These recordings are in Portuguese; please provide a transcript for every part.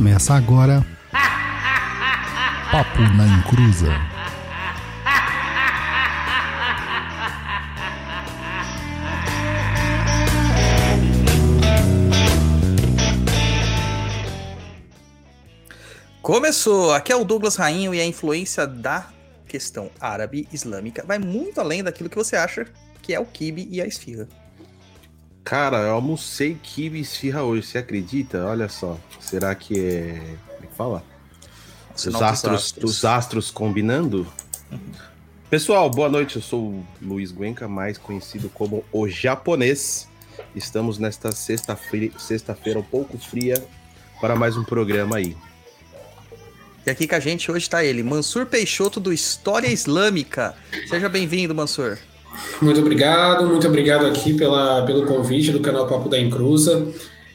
Começa agora. Papo na Encruza. Começou! Aqui é o Douglas Rainho e a influência da questão árabe islâmica vai muito além daquilo que você acha que é o kibe e a esfirra. Cara, eu almocei kibe e esfirra hoje, você acredita? Olha só, será que é... Como é que fala? Os astros, astros. Os astros combinando? Pessoal, boa noite, eu sou o Luiz Guenca, mais conhecido como o japonês. Estamos nesta sexta-feira sexta um pouco fria para mais um programa aí. E aqui com a gente hoje está ele, Mansur Peixoto do História Islâmica. Seja bem-vindo, Mansur. Muito obrigado, muito obrigado aqui pela, pelo convite do canal Papo da Encruza.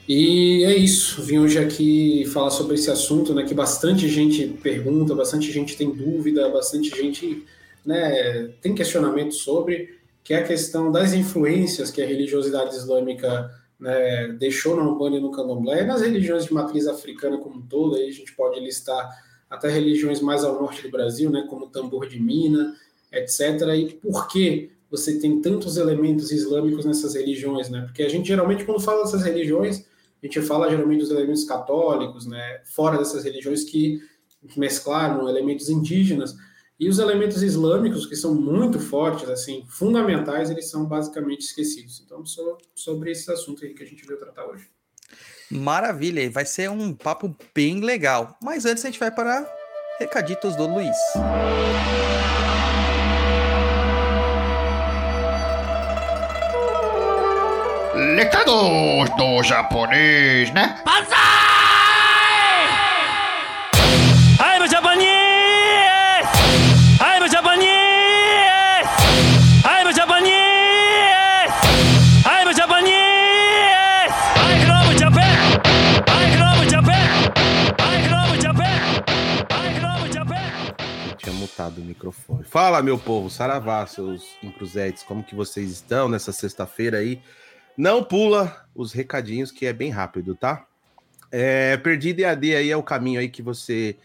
E é isso, vim hoje aqui falar sobre esse assunto, né, que bastante gente pergunta, bastante gente tem dúvida, bastante gente né, tem questionamento sobre, que é a questão das influências que a religiosidade islâmica né, deixou na Umbanda e no Candomblé, nas religiões de matriz africana como um todo, aí a gente pode listar até regiões mais ao norte do Brasil, né, como o tambor de Mina, etc. E por que você tem tantos elementos islâmicos nessas religiões, né? Porque a gente geralmente quando fala dessas religiões, a gente fala geralmente dos elementos católicos, né? Fora dessas religiões que mesclaram elementos indígenas e os elementos islâmicos que são muito fortes, assim, fundamentais, eles são basicamente esquecidos. Então, sobre esse assunto aí que a gente veio tratar hoje. Maravilha, vai ser um papo bem legal. Mas antes a gente vai para recaditos do Luiz. Recados do japonês, né? Passar! do microfone. Fala, meu povo, saravá, seus encruzetes, como que vocês estão nessa sexta-feira aí? Não pula os recadinhos, que é bem rápido, tá? É, Perdido EAD aí é o caminho aí que você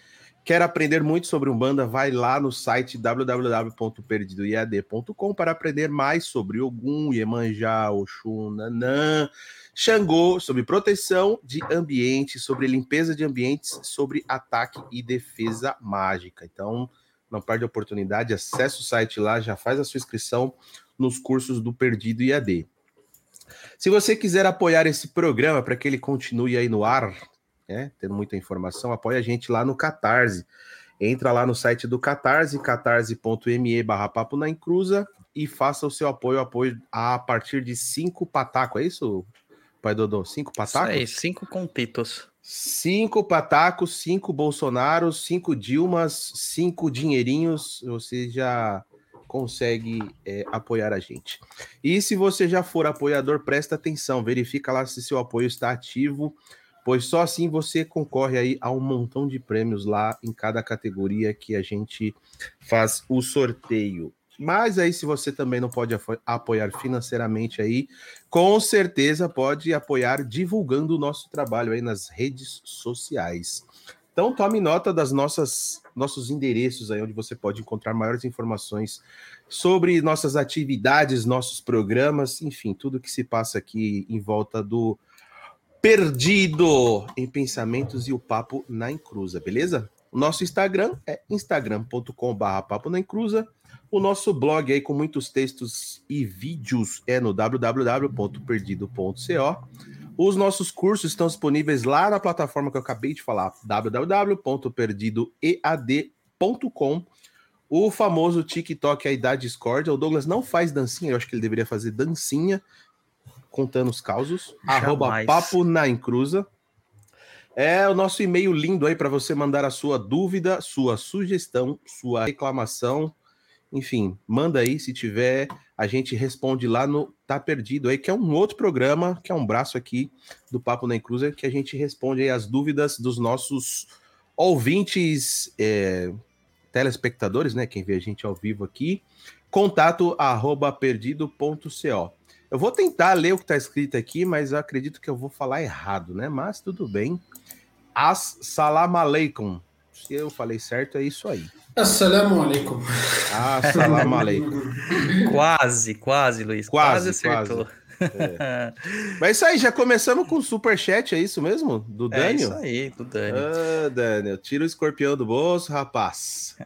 quer aprender muito sobre Umbanda, vai lá no site www.perdidoead.com para aprender mais sobre Ogum, Iemanjá, Oxum, Nanã, Xangô, sobre proteção de ambiente, sobre limpeza de ambientes, sobre ataque e defesa mágica. Então, não perde a oportunidade, acesse o site lá, já faz a sua inscrição nos cursos do Perdido IAD. Se você quiser apoiar esse programa para que ele continue aí no ar, né, tendo muita informação, apoie a gente lá no Catarse. Entra lá no site do Catarse, catarse.me barra papo na encruza e faça o seu apoio, apoio a partir de cinco patacos, é isso, pai Dodô? Cinco patacos? Isso aí, cinco contitos. Cinco patacos, cinco Bolsonaros, cinco Dilmas, cinco dinheirinhos, você já consegue é, apoiar a gente. E se você já for apoiador, presta atenção, verifica lá se seu apoio está ativo, pois só assim você concorre aí a um montão de prêmios lá em cada categoria que a gente faz o sorteio. Mas aí, se você também não pode apoiar financeiramente aí, com certeza pode apoiar divulgando o nosso trabalho aí nas redes sociais. Então, tome nota das nossas nossos endereços aí onde você pode encontrar maiores informações sobre nossas atividades, nossos programas, enfim, tudo que se passa aqui em volta do Perdido em Pensamentos e o Papo na Encruza, beleza? O nosso Instagram é instagram.com/papo na encruza. O nosso blog aí com muitos textos e vídeos é no www.perdido.co. Os nossos cursos estão disponíveis lá na plataforma que eu acabei de falar, www.perdidoead.com. O famoso TikTok a idade Discord. O Douglas não faz dancinha, eu acho que ele deveria fazer dancinha contando os causos. Jamais. Arroba papo na encruza. É o nosso e-mail lindo aí para você mandar a sua dúvida, sua sugestão, sua reclamação, enfim, manda aí se tiver, a gente responde lá no Tá Perdido aí, que é um outro programa, que é um braço aqui do Papo na Inclusa, que a gente responde aí as dúvidas dos nossos ouvintes, é, telespectadores, né? Quem vê a gente ao vivo aqui. Contato arroba perdido.co. Eu vou tentar ler o que está escrito aqui, mas eu acredito que eu vou falar errado, né? Mas tudo bem. Assalamu alaikum. Se eu falei certo, é isso aí. Assalamu alaikum. Assalamu alaikum. Quase, quase, Luiz. Quase, Quase, acertou. É. Mas é isso aí, já começamos com o superchat, é isso mesmo? Do É Daniel? isso aí, do Dani. Ah, Daniel, tira o escorpião do bolso, rapaz.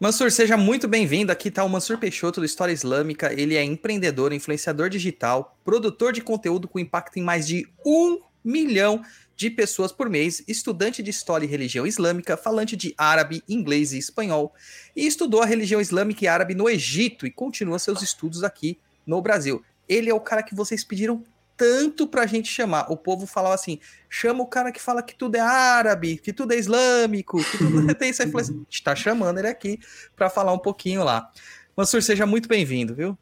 Mansur, seja muito bem-vindo. Aqui tá o Mansur Peixoto do História Islâmica. Ele é empreendedor, influenciador digital, produtor de conteúdo com impacto em mais de um milhão de pessoas por mês, estudante de História e Religião Islâmica, falante de árabe, inglês e espanhol, e estudou a religião islâmica e árabe no Egito e continua seus estudos aqui no Brasil. Ele é o cara que vocês pediram tanto pra gente chamar. O povo falava assim: chama o cara que fala que tudo é árabe, que tudo é islâmico, que tudo tem essa influência. A gente tá chamando ele aqui pra falar um pouquinho lá. Mansur, seja muito bem-vindo, viu?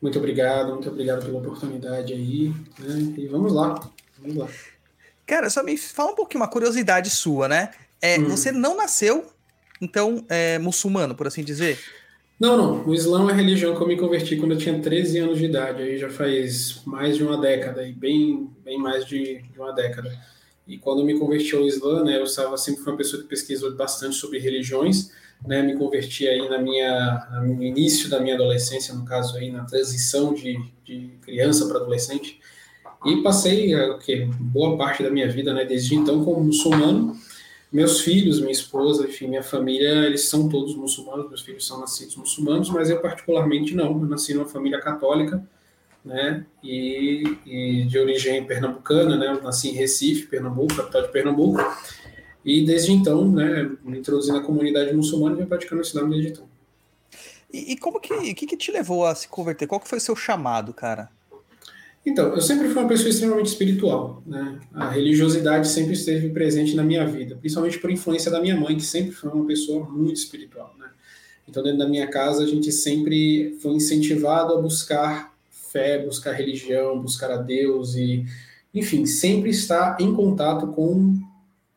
Muito obrigado, muito obrigado pela oportunidade aí. Né? E vamos lá, vamos lá. Cara, só me fala um pouquinho, uma curiosidade sua, né? É, Hum. Você não nasceu, então, é, muçulmano, por assim dizer? Não, não. O Islã é a religião que eu me converti quando eu tinha 13 anos de idade. Aí já faz mais de uma década, e bem, bem mais de, de uma década. E quando eu me converti ao Islã, né, eu estava sempre uma pessoa que pesquisou bastante sobre religiões, né, me converti aí na minha, no início da minha adolescência, no caso aí, na transição de, de criança para adolescente, e passei é, o quê? boa parte da minha vida, né, desde então como muçulmano, meus filhos, minha esposa, enfim, minha família, eles são todos muçulmanos, meus filhos são nascidos muçulmanos, mas eu particularmente não, eu nasci numa família católica, né, e, e de origem pernambucana, né, eu nasci em Recife, Pernambuco, capital de Pernambuco, e desde então, né, me introduzi na comunidade muçulmana e venho praticando o Islã desde então. E, e como que, que, que te levou a se converter? Qual que foi o seu chamado, cara? Então, eu sempre fui uma pessoa extremamente espiritual, né? A religiosidade sempre esteve presente na minha vida, principalmente por influência da minha mãe, que sempre foi uma pessoa muito espiritual, né? Então, dentro da minha casa, a gente sempre foi incentivado a buscar fé, buscar religião, buscar a Deus e, enfim, sempre estar em contato com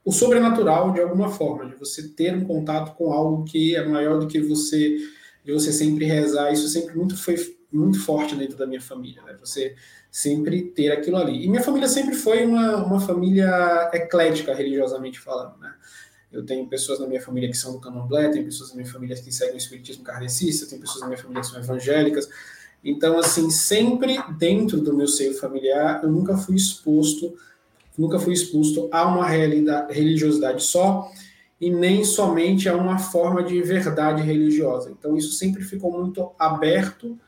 o sobrenatural de alguma forma, de você ter um contato com algo que é maior do que você, de você sempre rezar. Isso sempre muito foi muito forte dentro da minha família, né? Você sempre ter aquilo ali. E minha família sempre foi uma, uma família eclética, religiosamente falando, né? Eu tenho pessoas na minha família que são do candomblé, tem pessoas na minha família que seguem o espiritismo kardecista, tem pessoas na minha família que são evangélicas. Então, assim, sempre dentro do meu seio familiar, eu nunca fui exposto, nunca fui exposto a uma religiosidade só e nem somente a uma forma de verdade religiosa. Então, isso sempre ficou muito aberto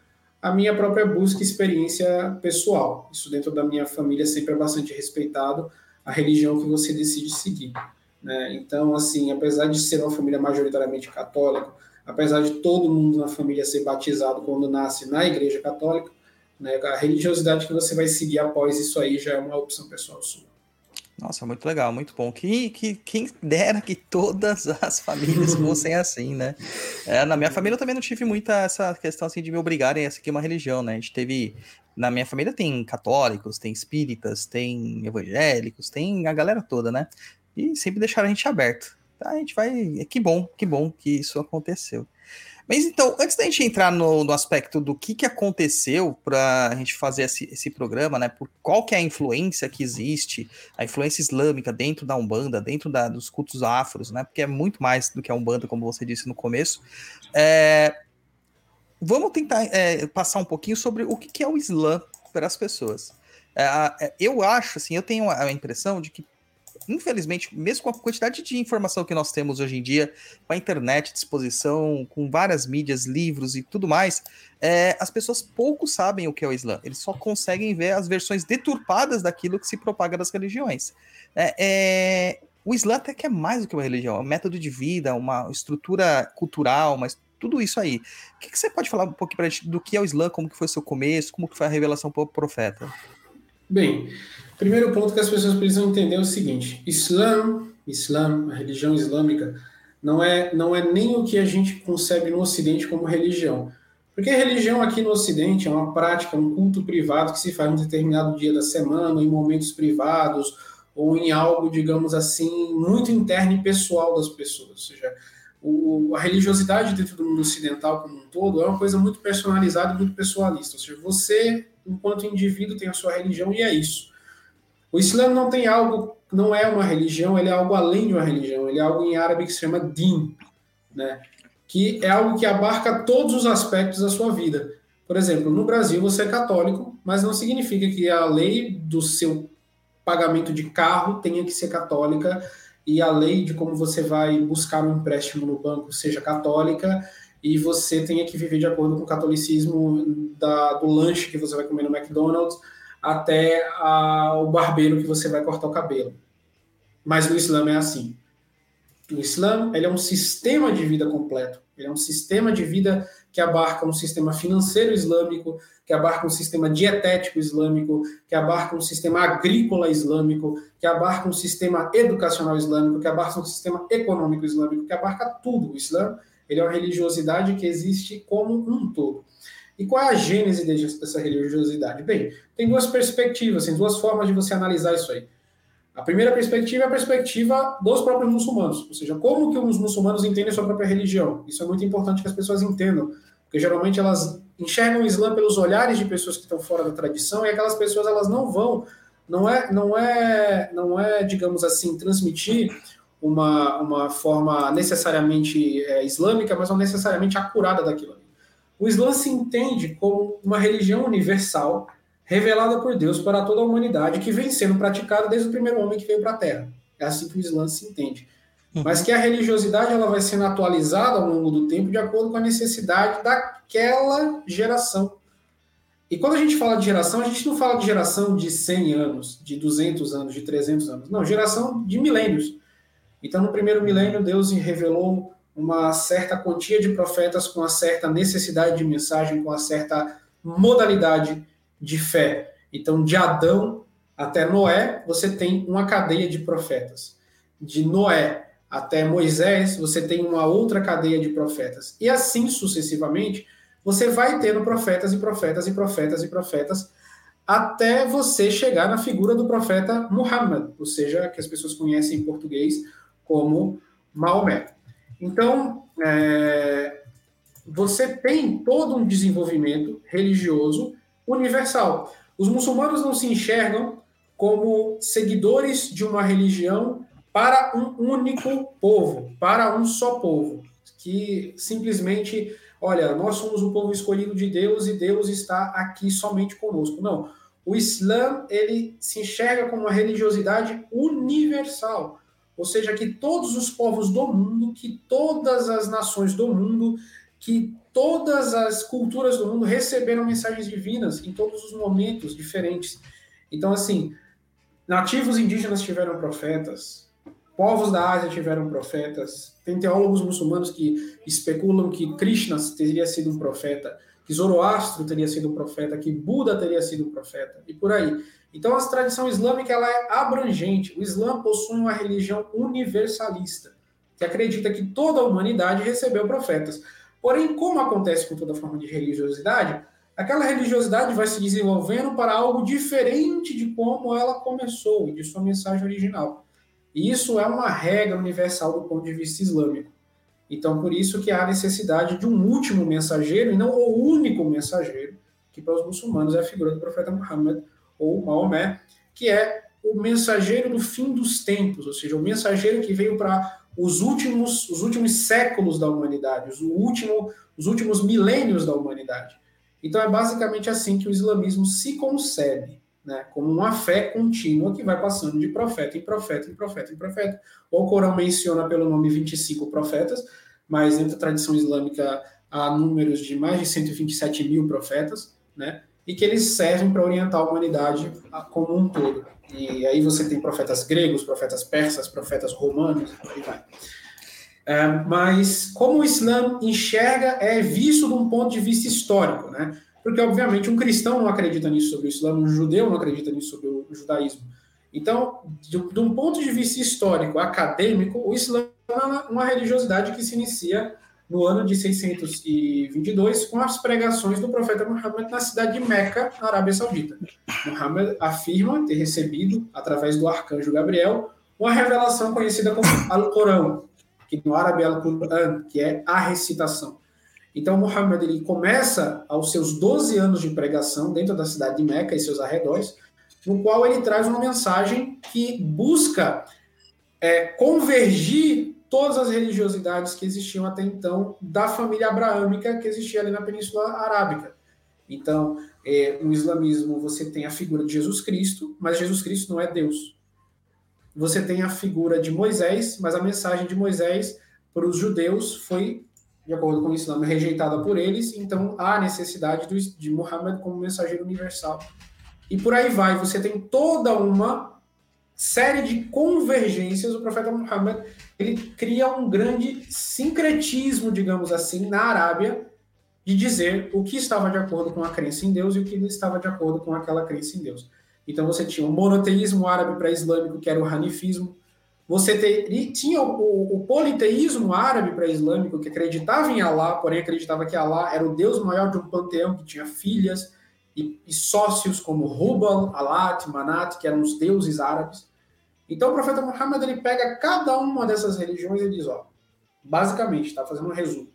à minha própria busca e experiência pessoal. Isso dentro da minha família sempre é bastante respeitado a religião que você decide seguir. Né? Então, assim, apesar de ser uma família majoritariamente católica, apesar de todo mundo na família ser batizado quando nasce na igreja católica, né, a religiosidade que você vai seguir após isso aí já é uma opção pessoal sua. Nossa, muito legal, muito bom. Que, que, quem dera que todas as famílias fossem assim, né? É, na minha família eu também não tive muita essa questão assim de me obrigarem a seguir uma religião, né? A gente teve. Na minha família tem católicos, tem espíritas, tem evangélicos, tem a galera toda, né? E sempre deixaram a gente aberto. Tá, a gente vai. Que bom, que bom que isso aconteceu. Mas então, antes da gente entrar no, no aspecto do que, que aconteceu para a gente fazer esse, esse programa, né? Por qual que é a influência que existe, a influência islâmica dentro da Umbanda, dentro da, dos cultos afros, né? Porque é muito mais do que a Umbanda, como você disse no começo. É, vamos tentar é, passar um pouquinho sobre o que, que é o Islã para as pessoas. É, eu acho, assim, eu tenho a impressão de que infelizmente, mesmo com a quantidade de informação que nós temos hoje em dia, com a internet à disposição, com várias mídias, livros e tudo mais, é, as pessoas pouco sabem o que é o Islã. Eles só conseguem ver as versões deturpadas daquilo que se propaga das religiões. É, é, o Islã até que é mais do que uma religião, é um método de vida, uma estrutura cultural, mas tudo isso aí. O que, que você pode falar um pouquinho para gente do que é o Islã, como que foi seu começo, como que foi a revelação para o profeta? Bem, primeiro ponto que as pessoas precisam entender é o seguinte: Islã, Islã, a religião islâmica, não é, não é nem o que a gente concebe no Ocidente como religião. Porque a religião aqui no Ocidente é uma prática, um culto privado que se faz um determinado dia da semana, em momentos privados, ou em algo, digamos assim, muito interno e pessoal das pessoas. Ou seja, o, a religiosidade dentro do mundo ocidental como um todo é uma coisa muito personalizada e muito pessoalista. Ou seja, você enquanto indivíduo tem a sua religião e é isso. O Islã não tem algo não é uma religião, ele é algo além de uma religião, ele é algo em árabe que se chama din, né? que é algo que abarca todos os aspectos da sua vida. Por exemplo, no Brasil você é católico, mas não significa que a lei do seu pagamento de carro tenha que ser católica e a lei de como você vai buscar um empréstimo no banco seja católica e você tenha que viver de acordo com o catolicismo da, do lanche que você vai comer no McDonald's até a, o barbeiro que você vai cortar o cabelo. Mas no Islã é assim. O Islã ele é um sistema de vida completo. Ele é um sistema de vida que abarca um sistema financeiro islâmico, que abarca um sistema dietético islâmico, que abarca um sistema agrícola islâmico, que abarca um sistema educacional islâmico, que abarca um sistema econômico islâmico, que abarca tudo. O Islã ele é uma religiosidade que existe como um todo. E qual é a gênese dessa religiosidade? Bem, tem duas perspectivas, tem duas formas de você analisar isso aí. A primeira perspectiva é a perspectiva dos próprios muçulmanos, ou seja, como que os muçulmanos entendem sua própria religião. Isso é muito importante que as pessoas entendam, porque geralmente elas enxergam o Islã pelos olhares de pessoas que estão fora da tradição e aquelas pessoas elas não vão, não é, não é, não é, digamos assim, transmitir uma, uma forma necessariamente é, islâmica, mas não necessariamente acurada daquilo. O Islã se entende como uma religião universal revelada por Deus para toda a humanidade, que vem sendo praticada desde o primeiro homem que veio para a Terra. É assim que o Islã se entende. Uhum. Mas que a religiosidade ela vai sendo atualizada ao longo do tempo de acordo com a necessidade daquela geração. E quando a gente fala de geração, a gente não fala de geração de 100 anos, de 200 anos, de 300 anos. Não, geração de milênios. Então, no primeiro milênio, Deus revelou uma certa quantia de profetas com uma certa necessidade de mensagem, com uma certa modalidade de fé. Então, de Adão até Noé, você tem uma cadeia de profetas. De Noé até Moisés, você tem uma outra cadeia de profetas. E assim sucessivamente, você vai tendo profetas e profetas e profetas e profetas até você chegar na figura do profeta Muhammad, ou seja, que as pessoas conhecem em português como Maomé. Então, é, você tem todo um desenvolvimento religioso universal. Os muçulmanos não se enxergam como seguidores de uma religião para um único povo, para um só povo, que simplesmente, olha, nós somos o povo escolhido de Deus e Deus está aqui somente conosco. Não. O Islã, ele se enxerga como uma religiosidade universal. Ou seja, que todos os povos do mundo, que todas as nações do mundo, que todas as culturas do mundo receberam mensagens divinas em todos os momentos diferentes. Então, assim, nativos indígenas tiveram profetas, povos da Ásia tiveram profetas, tem teólogos muçulmanos que especulam que Krishna teria sido um profeta, que Zoroastro teria sido um profeta, que Buda teria sido um profeta, e por aí. Então, a tradição islâmica ela é abrangente. O Islã possui uma religião universalista, que acredita que toda a humanidade recebeu profetas. Porém, como acontece com toda forma de religiosidade, aquela religiosidade vai se desenvolvendo para algo diferente de como ela começou, de sua mensagem original. E isso é uma regra universal do ponto de vista islâmico. Então, por isso que há necessidade de um último mensageiro e não o único mensageiro, que para os muçulmanos é a figura do profeta Muhammad, ou Maomé, que é o mensageiro do fim dos tempos, ou seja, o mensageiro que veio para os últimos, os últimos séculos da humanidade, os, último, os últimos milênios da humanidade. Então é basicamente assim que o islamismo se concebe, né, como uma fé contínua que vai passando de profeta em profeta, em profeta, em profeta. O Corão menciona pelo nome 25 profetas, mas dentro da tradição islâmica há números de mais de 127 mil profetas, né? e que eles servem para orientar a humanidade como um todo. E aí você tem profetas gregos, profetas persas, profetas romanos, aí vai. É, mas como o Islã enxerga, é visto de um ponto de vista histórico, né? Porque, obviamente, um cristão não acredita nisso sobre o Islã, um judeu não acredita nisso sobre o judaísmo. Então, de, de um ponto de vista histórico, acadêmico, o Islã é uma, religiosidade que se inicia no ano de 622, com as pregações do profeta Muhammad na cidade de Meca, na Arábia Saudita. Muhammad afirma ter recebido, através do arcanjo Gabriel, uma revelação conhecida como Al-Corão, que no árabe é Al-Quran, que é a recitação. Então, Muhammad ele começa aos seus 12 anos de pregação dentro da cidade de Meca e seus arredores, no qual ele traz uma mensagem que busca é, convergir todas as religiosidades que existiam até então da família abraâmica que existia ali na Península Arábica. Então, é, no islamismo você tem a figura de Jesus Cristo, mas Jesus Cristo não é Deus. Você tem a figura de Moisés, mas a mensagem de Moisés para os judeus foi, de acordo com o Islã, rejeitada por eles, então há necessidade de Muhammad como mensageiro universal. E por aí vai, você tem toda uma série de convergências. O profeta Muhammad ele cria um grande sincretismo, digamos assim, na Arábia, de dizer o que estava de acordo com a crença em Deus e o que não estava de acordo com aquela crença em Deus. Então você tinha o monoteísmo árabe pré-islâmico, que era o hanifismo. Você tinha o, o, politeísmo árabe pré-islâmico, que acreditava em Alá, porém acreditava que Alá era o Deus maior de um panteão que tinha filhas e, e sócios como Rubal, Alat, Manat, que eram os deuses árabes. Então o profeta Muhammad ele pega cada uma dessas religiões e diz, ó, basicamente, está fazendo um resumo.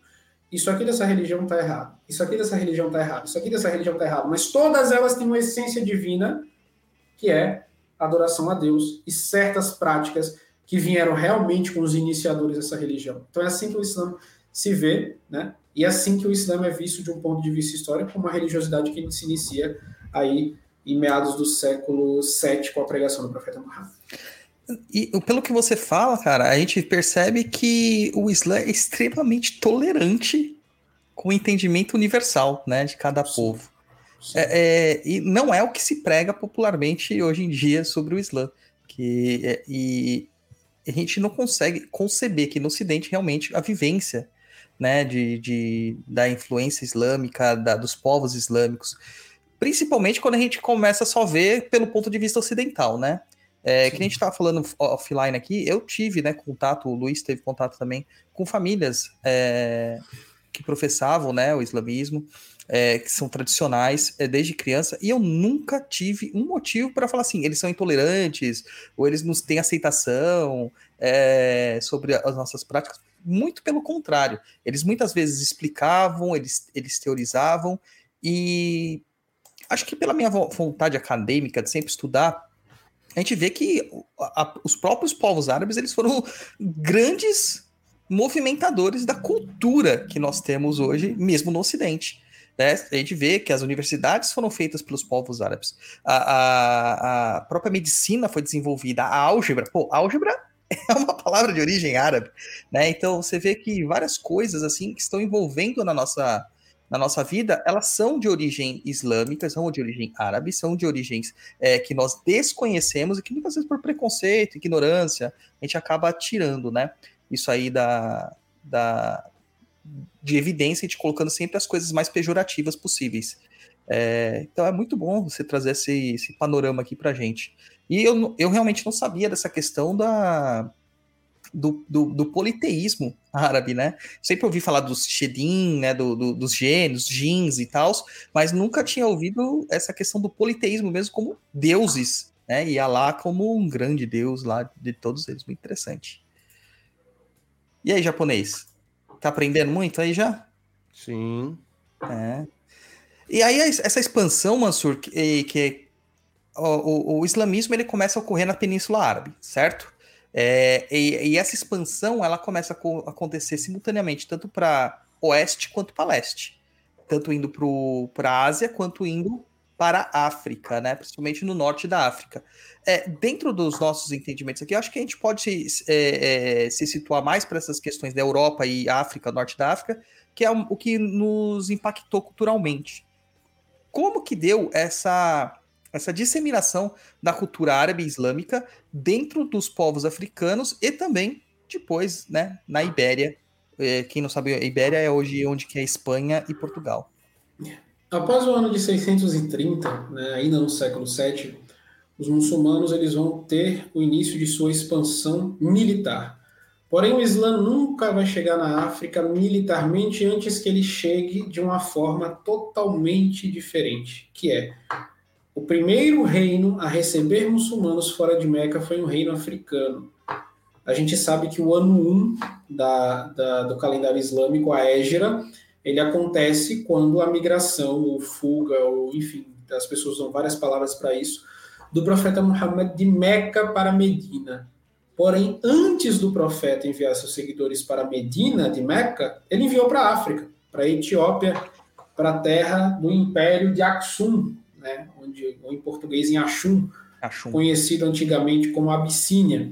Isso aqui dessa religião está errado, isso aqui dessa religião está errado, isso aqui dessa religião está errado, mas todas elas têm uma essência divina, que é adoração a Deus e certas práticas que vieram realmente com os iniciadores dessa religião. Então é assim que o Islã se vê, né? E é assim que o Islã é visto de um ponto de vista histórico, como uma religiosidade que se inicia aí em meados do século 7 com a pregação do profeta Muhammad. E pelo que você fala, cara, a gente percebe que o Islã é extremamente tolerante com o entendimento universal, né, de cada Sim. povo. Sim. É, é, e não é o que se prega popularmente hoje em dia sobre o Islã. Que, é, e a gente não consegue conceber que no Ocidente realmente a vivência né, de, de da influência islâmica, da, dos povos islâmicos, principalmente quando a gente começa a só ver pelo ponto de vista ocidental, né? É, que a gente estava falando offline aqui, eu tive né, contato, o Luiz teve contato também com famílias é, que professavam né, o islamismo, é, que são tradicionais é, desde criança, e eu nunca tive um motivo para falar assim, eles são intolerantes, ou eles não têm aceitação é, sobre as nossas práticas. Muito pelo contrário, eles muitas vezes explicavam, eles, eles teorizavam, e acho que pela minha vontade acadêmica de sempre estudar, a gente vê que a, os próprios povos árabes eles foram grandes movimentadores da cultura que nós temos hoje, mesmo no Ocidente. Né? A gente vê que as universidades foram feitas pelos povos árabes. A, a, a própria medicina foi desenvolvida, a álgebra, pô, álgebra é uma palavra de origem árabe, né? Então você vê que várias coisas assim que estão envolvendo na nossa na nossa vida, elas são de origem islâmica, são de origem árabe, são de origens é, que nós desconhecemos e que muitas vezes por preconceito, ignorância, a gente acaba tirando, né? Isso aí da, da, de evidência, a gente colocando sempre as coisas mais pejorativas possíveis. É, então é muito bom você trazer esse, esse panorama aqui pra gente. E eu, eu realmente não sabia dessa questão da, do, do, do, politeísmo árabe, né? Sempre ouvi falar dos Shedim, né? Do, do, dos gênios, jeans e tal, mas nunca tinha ouvido essa questão do politeísmo mesmo como deuses, né? E Alá como um grande deus lá de todos eles. Muito interessante. E aí, japonês? Tá aprendendo muito aí já? Sim. É. E aí, essa expansão, Mansur, que, que o, o, o, islamismo ele começa a ocorrer na Península Árabe, certo? É, e, e, essa expansão ela começa a acontecer simultaneamente, tanto para oeste quanto para leste. Tanto indo para a Ásia quanto indo para a África, né? principalmente no norte da África. É, dentro dos nossos entendimentos aqui, eu acho que a gente pode se, é, é, se situar mais para essas questões da Europa e África, norte da África, que é o que nos impactou culturalmente. Como que deu essa essa disseminação da cultura árabe e islâmica dentro dos povos africanos e também depois, né, na Ibéria. É, quem não sabe, a Ibéria é hoje onde que é Espanha e Portugal. Após o ano de 630, né, ainda no século VII, os muçulmanos eles vão ter o início de sua expansão militar. Porém, o Islã nunca vai chegar na África militarmente antes que ele chegue de uma forma totalmente diferente, que é o primeiro reino a receber muçulmanos fora de Meca foi um reino africano. A gente sabe que o ano 1 da, da, do calendário islâmico, a Égira, ele acontece quando a migração, ou fuga, ou enfim, as pessoas usam várias palavras para isso, do profeta Muhammad de Meca para Medina. Porém, antes do profeta enviar seus seguidores para Medina, de Meca, ele enviou para a África, para a Etiópia, para a terra do Império de Aksum, né, onde, ou em português em Axum, Axum, conhecido antigamente como Abissínia.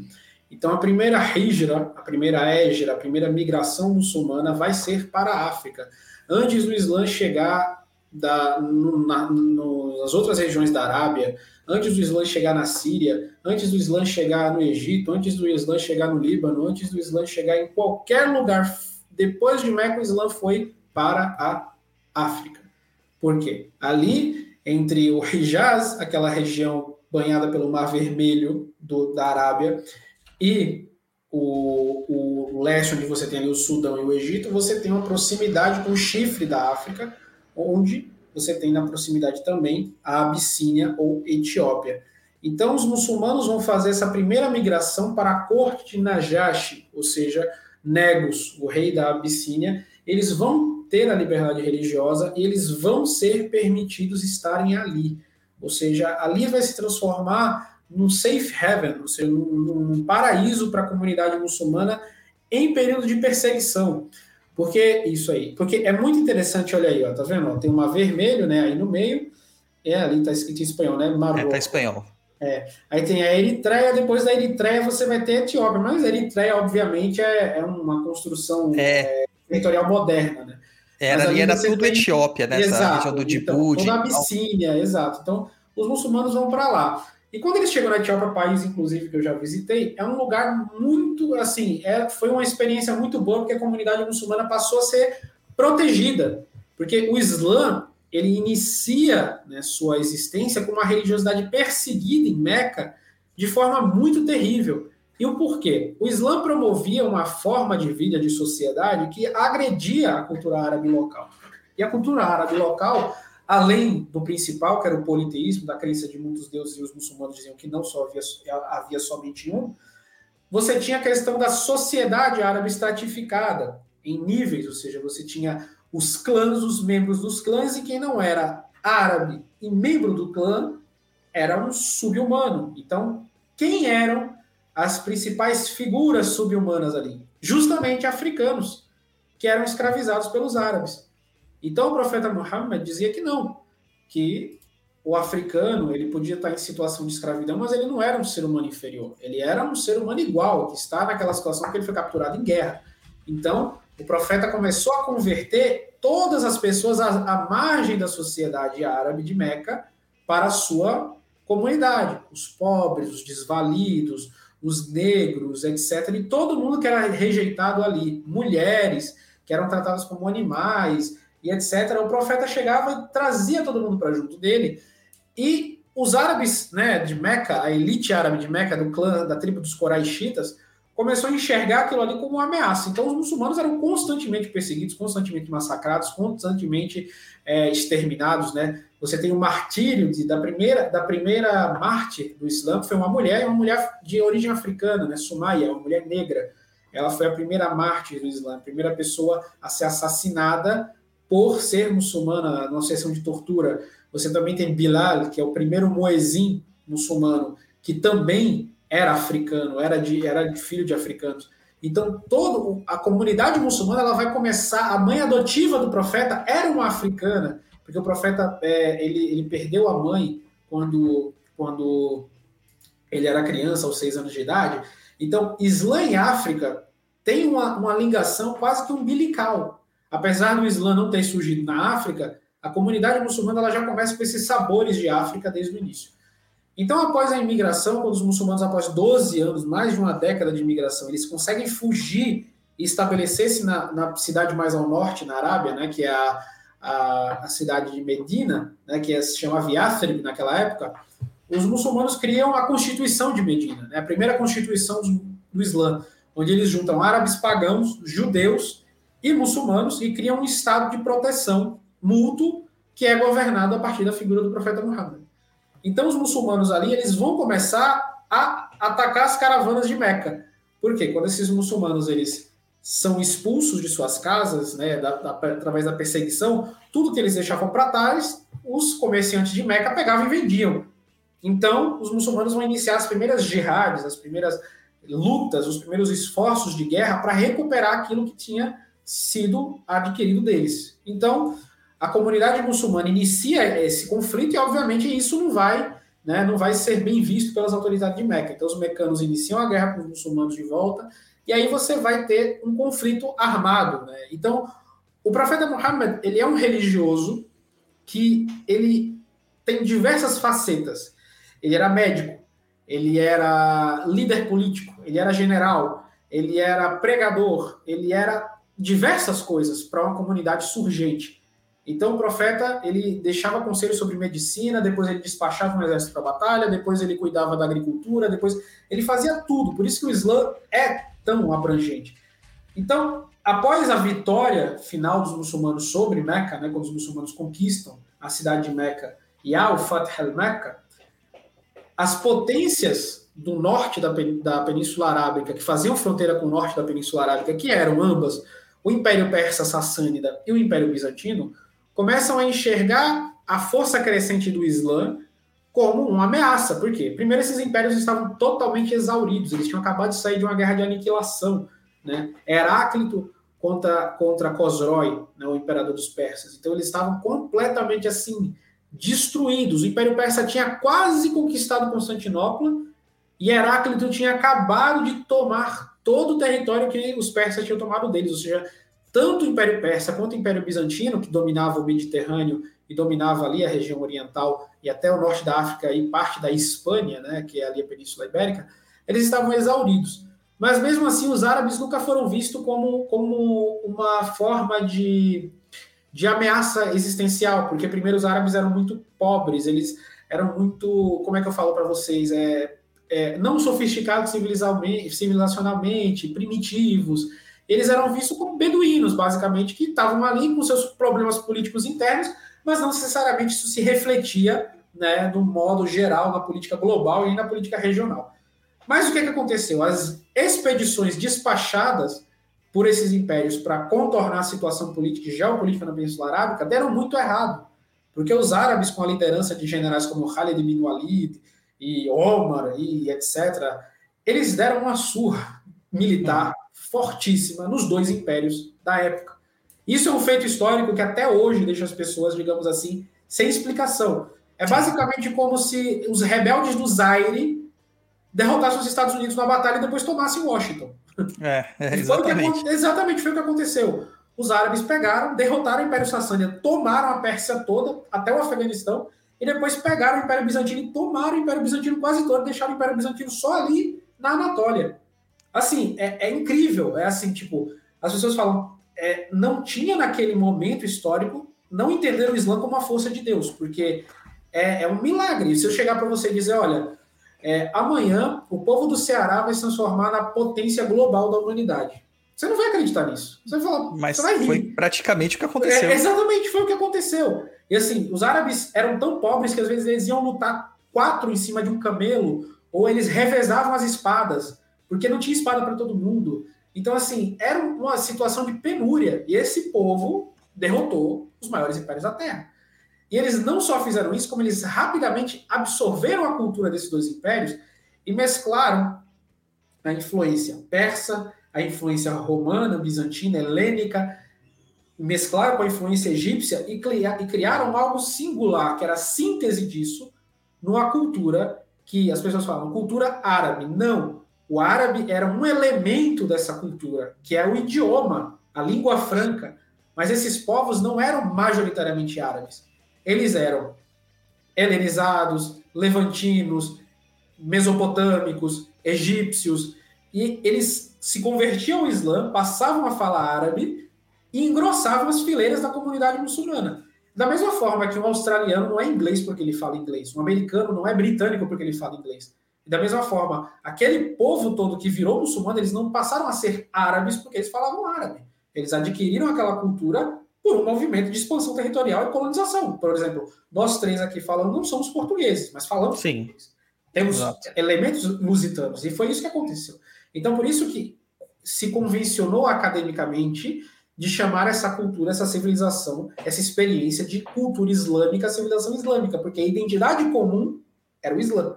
Então, a primeira hijra, a primeira égira, a primeira migração muçulmana vai ser para a África. Antes do Islã chegar da, no, na, no, nas outras regiões da Arábia, antes do Islã chegar na Síria, antes do Islã chegar no Egito, antes do Islã chegar no Líbano, antes do Islã chegar em qualquer lugar, depois de Meca, o Islã foi para a África. Por quê? Ali, entre o Hijaz, aquela região banhada pelo Mar Vermelho do, da Arábia, e o, o leste, onde você tem ali o Sudão e o Egito, você tem uma proximidade com o chifre da África, onde você tem na proximidade também a Abissínia ou Etiópia. Então, os muçulmanos vão fazer essa primeira migração para a corte de Najashi, ou seja, Negus, o rei da Abissínia. Eles vão ter a liberdade religiosa e eles vão ser permitidos estarem ali. Ou seja, ali vai se transformar num safe haven, ou seja, num, num paraíso para a comunidade muçulmana em período de perseguição. Porque isso aí, porque é muito interessante, olha aí, ó, tá vendo? Ó, tem uma vermelho, né, aí no meio, é ali tá escrito em espanhol, né? Marrocos. É, tá espanhol. É. Aí tem a Eritreia, depois da Eritreia você vai ter a Etiópia, mas a Eritreia, obviamente, é, é uma construção é. É, territorial moderna, né? Era, ali era tudo tem... Etiópia, né? Exato, região do Djibouti. Então, toda a Abissínia, exato. Então, os muçulmanos vão para lá. E quando eles chegam na Etiópia, país inclusive que eu já visitei, é um lugar muito assim, é, foi uma experiência muito boa porque a comunidade muçulmana passou a ser protegida, porque o Islã ele inicia né, sua existência com uma religiosidade perseguida em Meca de forma muito terrível. E o porquê? O Islã promovia uma forma de vida, de sociedade que agredia a cultura árabe local. E a cultura árabe local além do principal, que era o politeísmo, da crença de muitos deuses, e os muçulmanos diziam que não só havia, havia somente um, você tinha a questão da sociedade árabe estratificada em níveis, ou seja, você tinha os clãs, os membros dos clãs, e quem não era árabe e membro do clã era um subhumano. Então, quem eram as principais figuras subhumanas ali? Justamente africanos, que eram escravizados pelos árabes. Então o profeta Muhammad dizia que não, que o africano ele podia estar em situação de escravidão, mas ele não era um ser humano inferior. Ele era um ser humano igual, que está naquela situação que ele foi capturado em guerra. Então o profeta começou a converter todas as pessoas à, margem da sociedade árabe de Meca para a sua comunidade, os pobres, os desvalidos, os negros, etc. E todo mundo que era rejeitado ali, mulheres que eram tratadas como animais, e etc. O profeta chegava e trazia todo mundo para junto dele. E os árabes né, de Meca, a elite árabe de Meca, do clã, da tribo dos Coraixitas, começou a enxergar aquilo ali como uma ameaça. Então, os muçulmanos eram constantemente perseguidos, constantemente massacrados, constantemente é, exterminados. Né? Você tem o martírio de, da primeira da primeira mártir do Islã, que foi uma mulher, uma mulher de origem africana, né? Sumaya, uma mulher negra. Ela foi a primeira mártir do Islã, a primeira pessoa a ser assassinada por ser muçulmana, numa sessão de tortura, você também tem Bilal, que é o primeiro muezim muçulmano, que também era africano, era de, era de filho de africanos. Então, todo a comunidade muçulmana ela vai começar. A mãe adotiva do profeta era uma africana, porque o profeta é, ele, ele perdeu a mãe quando, quando ele era criança, aos seis anos de idade. Então, Islã e África tem uma, uma ligação quase que umbilical. Apesar do Islã não ter surgido na África, a comunidade muçulmana ela já começa com esses sabores de África desde o início. Então, após a imigração, quando os muçulmanos, após 12 anos, mais de uma década de imigração, eles conseguem fugir e estabelecer-se na, na, cidade mais ao norte, na Arábia, né, que é a, a, a cidade de Medina, né, que é, se chamava Yathrib naquela época, os muçulmanos criam a Constituição de Medina, né, a primeira Constituição do, do Islã, onde eles juntam árabes pagãos, judeus e muçulmanos e criam um estado de proteção mútuo que é governado a partir da figura do profeta Muhammad. Então os muçulmanos ali eles vão começar a atacar as caravanas de Meca. Por quê? Quando esses muçulmanos eles são expulsos de suas casas, né, da, da, através da perseguição, tudo que eles deixavam para trás, os comerciantes de Meca pegavam e vendiam. Então, os muçulmanos vão iniciar as primeiras jihadis, as primeiras lutas, os primeiros esforços de guerra para recuperar aquilo que tinha sido adquirido deles. Então, a comunidade muçulmana inicia esse conflito e, obviamente, isso não vai, né, não vai ser bem visto pelas autoridades de Meca. Então, os mecanos iniciam a guerra com os muçulmanos de volta e aí você vai ter um conflito armado. Né? Então, o profeta Muhammad ele é um religioso que ele tem diversas facetas. Ele era médico, ele era líder político, ele era general, ele era pregador, ele era diversas coisas para uma comunidade surgente. Então o profeta ele deixava conselhos sobre medicina, depois ele despachava um exército para batalha, depois ele cuidava da agricultura, depois ele fazia tudo. Por isso que o Islã é tão abrangente. Então, após a vitória final dos muçulmanos sobre Meca, né, quando os muçulmanos conquistam a cidade de Meca e ao Fath al-Meca, as potências do norte da, da Península Arábica, que faziam fronteira com o norte da Península Arábica, que eram ambas o Império Persa Sassânida e o Império Bizantino, começam a enxergar a força crescente do Islã como uma ameaça. Por quê? Primeiro, esses impérios estavam totalmente exauridos, eles tinham acabado de sair de uma guerra de aniquilação. Né? Heráclito contra, contra Cosrói, né, o imperador dos persas. Então, eles estavam completamente assim destruídos. O Império Persa tinha quase conquistado Constantinopla e Heráclito tinha acabado de tomar todo o território que os persas tinham tomado deles, ou seja, tanto o Império Persa quanto o Império Bizantino, que dominava o Mediterrâneo e dominava ali a região oriental e até o norte da África e parte da Espanha, né, que é ali a Península Ibérica, eles estavam exauridos. Mas mesmo assim, os árabes nunca foram vistos como, como uma forma de de ameaça existencial, porque primeiro os árabes eram muito pobres, eles eram muito, como é que eu falo para vocês, é, é, não sofisticados civilizacionalmente, primitivos. Eles eram vistos como beduínos, basicamente, que estavam ali com seus problemas políticos internos, mas não necessariamente isso se refletia né, do modo geral na política global e na política regional. Mas o que, que aconteceu? As expedições despachadas por esses impérios para contornar a situação política e geopolítica na Península Arábica deram muito errado. Porque os árabes, com a liderança de generais como Khalid bin Walid e Omar e etc., eles deram uma surra militar fortíssima nos dois impérios da época. Isso é um feito histórico que até hoje deixa as pessoas, digamos assim, sem explicação. É basicamente como se os rebeldes do Zaire derrotassem os Estados Unidos na batalha e depois tomassem Washington. É, é exatamente. Foi exatamente foi o que aconteceu. Os árabes pegaram, derrotaram o Império Sassânida, tomaram a Pérsia toda, até o Afeganistão, e depois pegaram o Império Bizantino e tomaram o Império Bizantino quase todo, deixaram o Império Bizantino só ali na Anatólia. Assim, é, é incrível. É assim, tipo, as pessoas falam, é, não tinha naquele momento histórico, não entenderam o Islã como uma força de Deus, porque é, é um milagre. Se eu chegar para você e dizer, olha, é, amanhã, o povo do Ceará vai se transformar na potência global da humanidade. Você não vai acreditar nisso. Você vai falar, Mas vai foi praticamente o que aconteceu. É, exatamente, foi o que aconteceu. E assim, os árabes eram tão pobres que às vezes eles iam lutar quatro em cima de um camelo, ou eles revezavam as espadas, porque não tinha espada para todo mundo. Então, assim, era uma situação de penúria. E esse povo derrotou os maiores impérios da Terra. E eles não só fizeram isso, como eles rapidamente absorveram a cultura desses dois impérios e mesclaram a influência persa, a influência romana, bizantina, helênica, mesclaram com a influência egípcia e criaram algo singular, que era a síntese disso numa cultura que as pessoas falam cultura árabe. Não, o árabe era um elemento dessa cultura, que é o idioma, a língua franca. Mas esses povos não eram majoritariamente árabes eles eram helenizados, levantinos, mesopotâmicos, egípcios, e eles se convertiam ao Islã, passavam a falar árabe e engrossavam as fileiras da comunidade muçulmana. Da mesma forma que um australiano não é inglês porque ele fala inglês, um americano não é britânico porque ele fala inglês. Da mesma forma, aquele povo todo que virou muçulmano, eles não passaram a ser árabes porque eles falavam árabe. Eles adquiriram aquela cultura por um movimento de expansão territorial e colonização. Por exemplo, nós três aqui falando não somos portugueses, mas falamos Sim. português. Temos Exato. elementos lusitanos, e foi isso que aconteceu. Então, por isso que se convencionou academicamente de chamar essa cultura, essa civilização, essa experiência de cultura islâmica, civilização islâmica, porque a identidade comum era o Islã.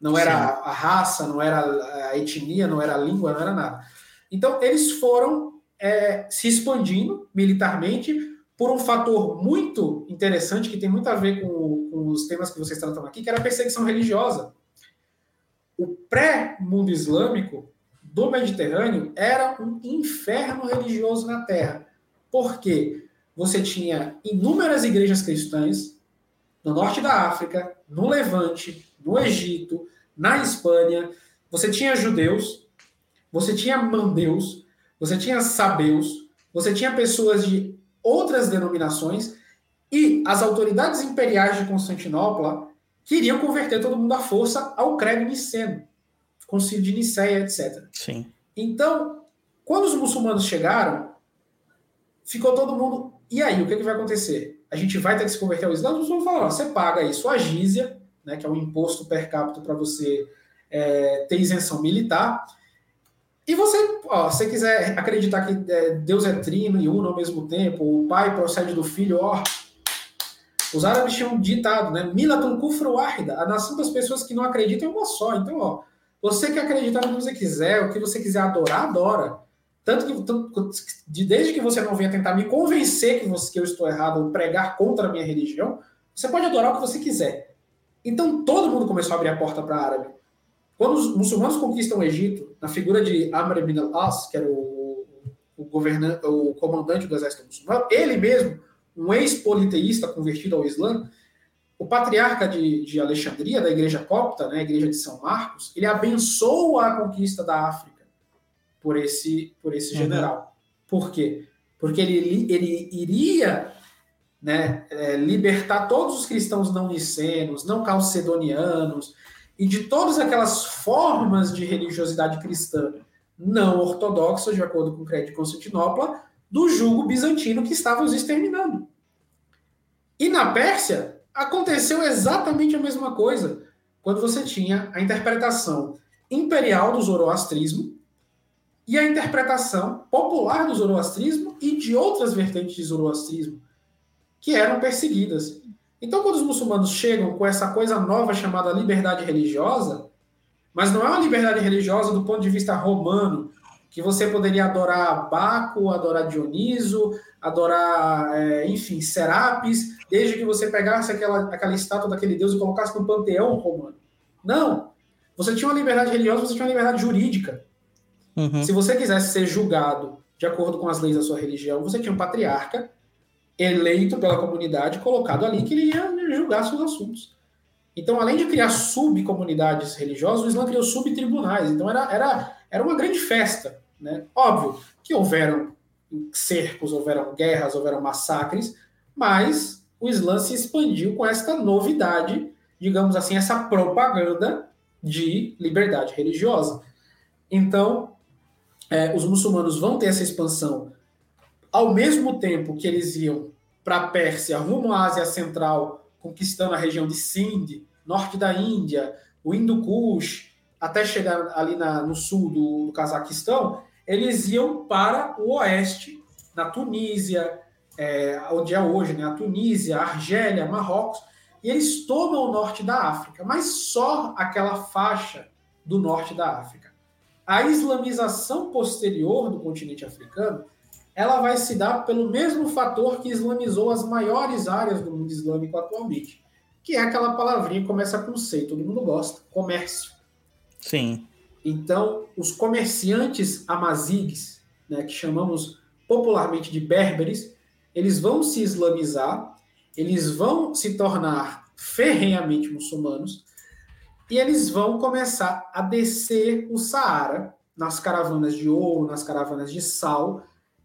Não era a, a raça, não era a etnia, não era a língua, não era nada. Então, eles foram é, se expandindo militarmente por um fator muito interessante que tem muito a ver com, com os temas que vocês tratam aqui, que era a perseguição religiosa. O pré-mundo islâmico do Mediterrâneo era um inferno religioso na Terra. Por quê? Você tinha inúmeras igrejas cristãs no norte da África, no Levante, no Egito, na Espanha. Você tinha judeus, você tinha mandeus, você tinha sabeus, você tinha pessoas de outras denominações e as autoridades imperiais de Constantinopla queriam converter todo mundo à força ao credo niceno, concílio de Nicéia, etc. Sim. Então, quando os muçulmanos chegaram, ficou todo mundo. E aí, o que, é que vai acontecer? A gente vai ter que se converter ao Islã? Os muçulmanos falaram: você paga aí sua gízia, né, que é um imposto per capita para você é, ter isenção militar. E você, ó, se você quiser acreditar que é, Deus é trino e uno ao mesmo tempo, o pai procede do filho, ó. Os árabes tinham ditado, né? Milatul kufru wahida, a nação das pessoas que não acreditam é uma só. Então, ó, você quer acreditar no que você quiser, o que você quiser adorar, adora. Tanto que, tanto, desde que você não venha tentar me convencer que, você, que eu estou errado ou pregar contra a minha religião, você pode adorar o que você quiser. Então todo mundo começou a abrir a porta para árabe. Quando os muçulmanos conquistam o Egito, na figura de Amr ibn al-As, que era o, o, governante, o comandante do exército muçulmano, ele mesmo, um ex-politeísta convertido ao Islã, o patriarca de, de Alexandria, da igreja copta, né, a igreja de São Marcos, ele abençoa a conquista da África por esse, por esse uhum. general. Por quê? Porque ele, ele iria né, é, libertar todos os cristãos não nicenos, não calcedonianos, e de todas aquelas formas de religiosidade cristã não ortodoxa, de acordo com o credo de Constantinopla, do jugo bizantino que estava os exterminando. E na Pérsia aconteceu exatamente a mesma coisa, quando você tinha a interpretação imperial do zoroastrismo e a interpretação popular do zoroastrismo e de outras vertentes de zoroastrismo que eram perseguidas. Então, quando os muçulmanos chegam com essa coisa nova chamada liberdade religiosa, mas não é uma liberdade religiosa do ponto de vista romano, que você poderia adorar Baco, adorar Dioniso, adorar, é, enfim, Serapis, desde que você pegasse aquela, aquela estátua daquele deus e colocasse no panteão romano. Não. Você tinha uma liberdade religiosa, você tinha uma liberdade jurídica. Uhum. Se você quisesse ser julgado de acordo com as leis da sua religião, você tinha um patriarca eleito pela comunidade, colocado ali, que ele ia julgar seus assuntos. Então, além de criar subcomunidades religiosas, o Islã criou subtribunais. Então, era, era, era uma grande festa. Né? Óbvio que houveram cercos, houveram guerras, houveram massacres, mas o Islã se expandiu com esta novidade, digamos assim, essa propaganda de liberdade religiosa. Então, é, os muçulmanos vão ter essa expansão ao mesmo tempo que eles iam para a Pérsia, rumo à Ásia Central, conquistando a região de Sindh, norte da Índia, o Hindu Kush, até chegar ali na, no sul do, do Cazaquistão, eles iam para o oeste, na Tunísia, é, onde é hoje, né, a Tunísia, a Argélia, Marrocos, e eles tomam o norte da África, mas só aquela faixa do norte da África. A islamização posterior do continente africano ela vai se dar pelo mesmo fator que islamizou as maiores áreas do mundo islâmico atualmente, que é aquela palavrinha que começa com C, todo mundo gosta, comércio. Sim. Então, os comerciantes amazigues, né, que chamamos popularmente de berberes, eles vão se islamizar, eles vão se tornar ferrenhamente muçulmanos, e eles vão começar a descer o Saara nas caravanas de ouro, nas caravanas de sal,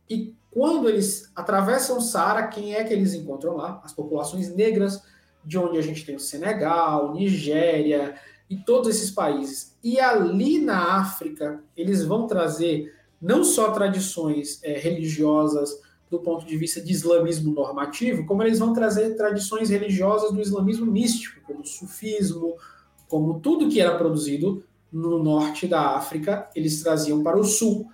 e quando eles atravessam o Saara, quem é que eles encontram lá? As populações negras, de onde a gente tem o Senegal, Nigéria e todos esses países. E ali na África, eles vão trazer não só tradições é, religiosas do ponto de vista de islamismo normativo, como eles vão trazer tradições religiosas do islamismo místico, como o sufismo, como tudo que era produzido no norte da África, eles traziam para o sul.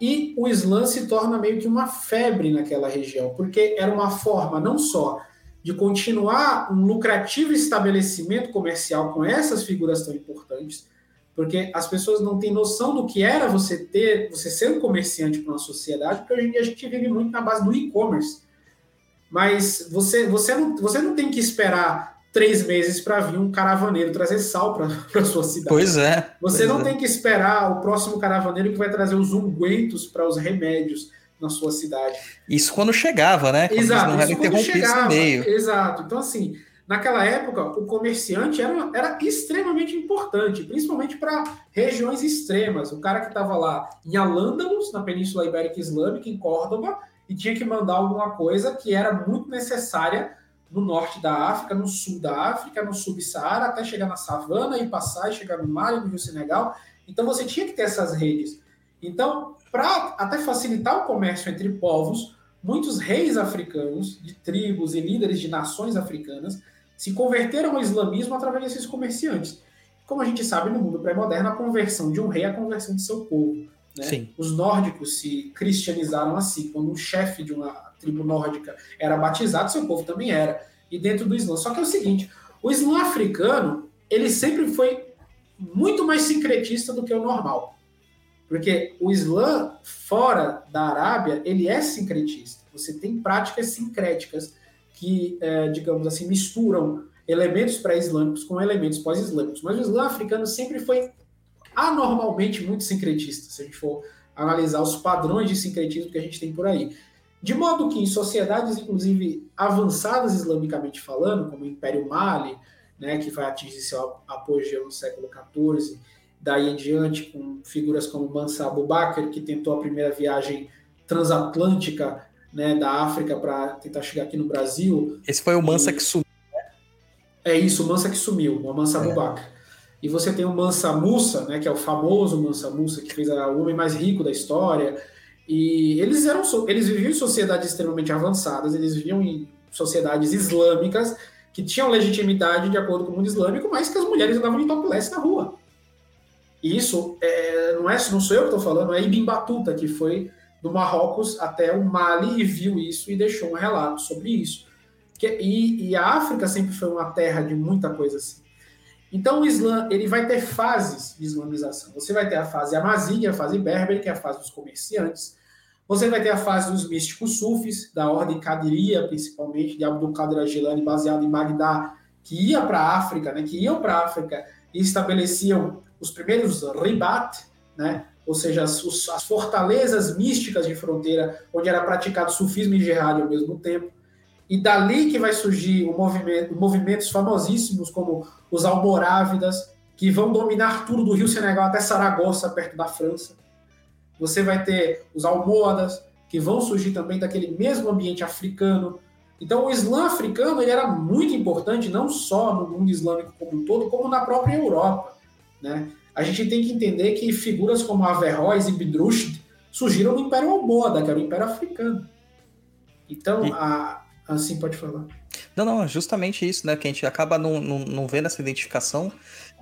E o Islã se torna meio que uma febre naquela região, porque era uma forma não só de continuar um lucrativo estabelecimento comercial com essas figuras tão importantes, porque as pessoas não têm noção do que era você ter, você ser um comerciante para uma sociedade, porque hoje em dia a gente vive muito na base do e-commerce. Mas você, você, não, você não tem que esperar três meses para vir um caravaneiro trazer sal para a sua cidade. Pois é. Você pois não é. tem que esperar o próximo caravaneiro que vai trazer os ungüentos para os remédios na sua cidade. Isso quando chegava, né? Quando Exato, não isso quando chegava. Exato. Então, assim, naquela época, o comerciante era, era extremamente importante, principalmente para regiões extremas. O cara que estava lá em Al-Ándalus, na Península Ibérica Islâmica, em Córdoba, e tinha que mandar alguma coisa que era muito necessária no norte da África, no sul da África, no subsaara, até chegar na savana e passar e chegar no Mali, no Rio Senegal. Então você tinha que ter essas redes. Então, para até facilitar o comércio entre povos, muitos reis africanos, de tribos e líderes de nações africanas, se converteram ao islamismo através desses comerciantes. Como a gente sabe, no mundo pré-moderno, a conversão de um rei é a conversão de seu povo. Né? Os nórdicos se cristianizaram assim. Quando um chefe de uma tribo nórdica era batizado, seu povo também era. E dentro do Islã. Só que é o seguinte: o Islã africano ele sempre foi muito mais sincretista do que o normal. Porque o Islã, fora da Arábia, ele é sincretista. Você tem práticas sincréticas que, é, digamos assim, misturam elementos pré-islâmicos com elementos pós-islâmicos. Mas o Islã africano sempre foi anormalmente muito sincretista, se a gente for analisar os padrões de sincretismo que a gente tem por aí. De modo que em sociedades, inclusive, avançadas islamicamente falando, como o Império Mali, né, que vai atingir seu apogeu no século XIV, daí em diante com figuras como Mansa Abu Bakr, que tentou a primeira viagem transatlântica né, da África para tentar chegar aqui no Brasil. Esse foi o Mansa que sumiu. É isso, o Mansa que sumiu, o Mansa Abu Bakr. E você tem o Mansa Musa, né, que é o famoso Mansa Musa, que fez a, o homem mais rico da história. E eles eram eles viviam em sociedades extremamente avançadas, eles viviam em sociedades islâmicas que tinham legitimidade de acordo com o mundo islâmico, mas que as mulheres andavam de topless na rua. E isso é, não é não sou eu que estou falando, é Ibn Battuta que foi do Marrocos até o Mali e viu isso e deixou um relato sobre isso. Que, e, e a África sempre foi uma terra de muita coisa assim. Então o Islã ele vai ter fases de islamização. Você vai ter a fase amazigha, a fase berber, que é a fase dos comerciantes. Você vai ter a fase dos místicos sufis, da ordem Qadiria, principalmente, de Abdul Qadir Jilani, baseado em Bagdá, que ia para a África, né, que iam para a África e estabeleciam os primeiros ribat, né, ou seja, as, as, fortalezas místicas de fronteira, onde era praticado sufismo e jihad ao mesmo tempo. E dali que vai surgir movimento, movimentos famosíssimos como os Almorávidas, que vão dominar tudo do Rio Senegal até Saragossa, perto da França. Você vai ter os Almohadas, que vão surgir também daquele mesmo ambiente africano. Então, o Islã africano ele era muito importante, não só no mundo islâmico como um todo, como na própria Europa. Né? A gente tem que entender que figuras como Averroes e Bidrushd surgiram no Império Almohada, que era o Império Africano. Então, E- a... assim pode falar. Não, não, é justamente isso, né? Que a gente acaba não, não, não vendo essa identificação.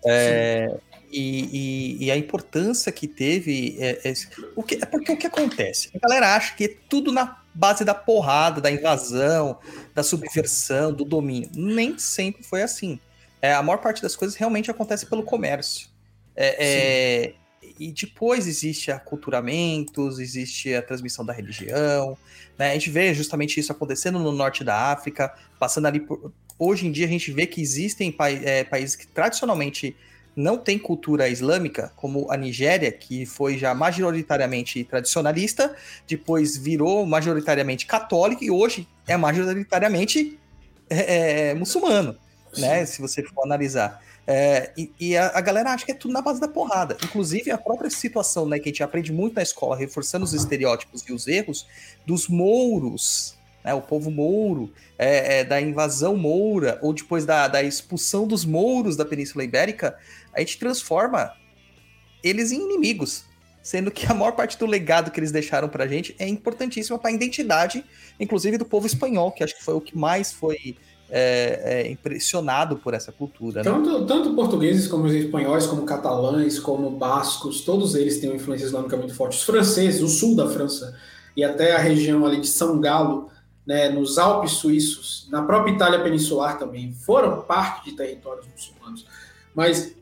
é, e, e- e a importância que teve. É, é, o que, é porque o que acontece? A galera acha que é tudo na base da porrada, da invasão, da subversão, do domínio. Nem sempre foi assim. É, a maior parte das coisas realmente acontece pelo comércio. É, é, e depois existe aculturamentos, existe a transmissão da religião. né? A gente vê justamente isso acontecendo no norte da África, passando ali por. Hoje em dia a gente vê que existem pai- é, países que tradicionalmente não têm cultura islâmica, como a Nigéria, que foi já majoritariamente tradicionalista, depois virou majoritariamente católico e hoje é majoritariamente é, é, muçulmano, né? Se você for analisar. É, e e a, a galera acha que é tudo na base da porrada. Inclusive, a própria situação né, que a gente aprende muito na escola, reforçando os estereótipos e os erros dos mouros, né, o povo mouro, é, é, da invasão moura, ou depois da, da expulsão dos mouros da Península Ibérica, a gente transforma eles em inimigos. Sendo que a maior parte do legado que eles deixaram pra gente é importantíssima para a identidade, inclusive do povo espanhol, que acho que foi o que mais foi é, é, impressionado por essa cultura. Né? Tanto, tanto portugueses como espanhóis, como catalães, como bascos, todos eles têm uma influência islâmica muito forte. Os franceses, o sul da França, e até a região ali de São Galo, né, nos Alpes suíços, na própria Itália peninsular também, foram parte de territórios muçulmanos. Mas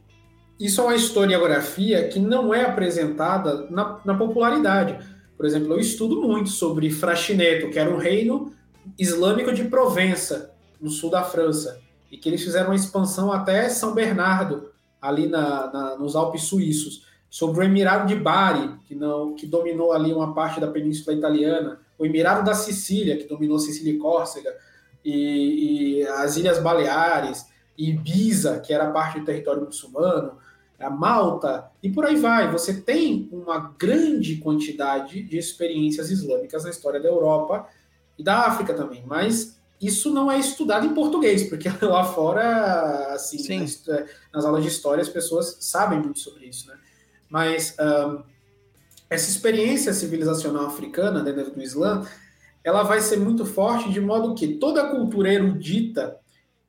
isso é uma historiografia que não é apresentada na, na popularidade. Por exemplo, eu estudo muito sobre Fraxineto, que era um reino islâmico de Provença, no sul da França, e que eles fizeram uma expansão até São Bernardo, ali na, na, nos Alpes suíços, sobre o Emirado de Bari, que, não, que dominou ali uma parte da Península Italiana, o Emirado da Sicília, que dominou Sicília e Córcega, e, e as Ilhas Baleares, e Ibiza, que era parte do território muçulmano, a Malta, e por aí vai. Você tem uma grande quantidade de experiências islâmicas na história da Europa e da África também, mas isso não é estudado em português, porque lá fora, assim, nas, é, nas, aulas de história, as pessoas sabem muito sobre isso, né? Mas um, essa experiência civilizacional africana dentro do Islã, ela vai ser muito forte de modo que toda a cultura erudita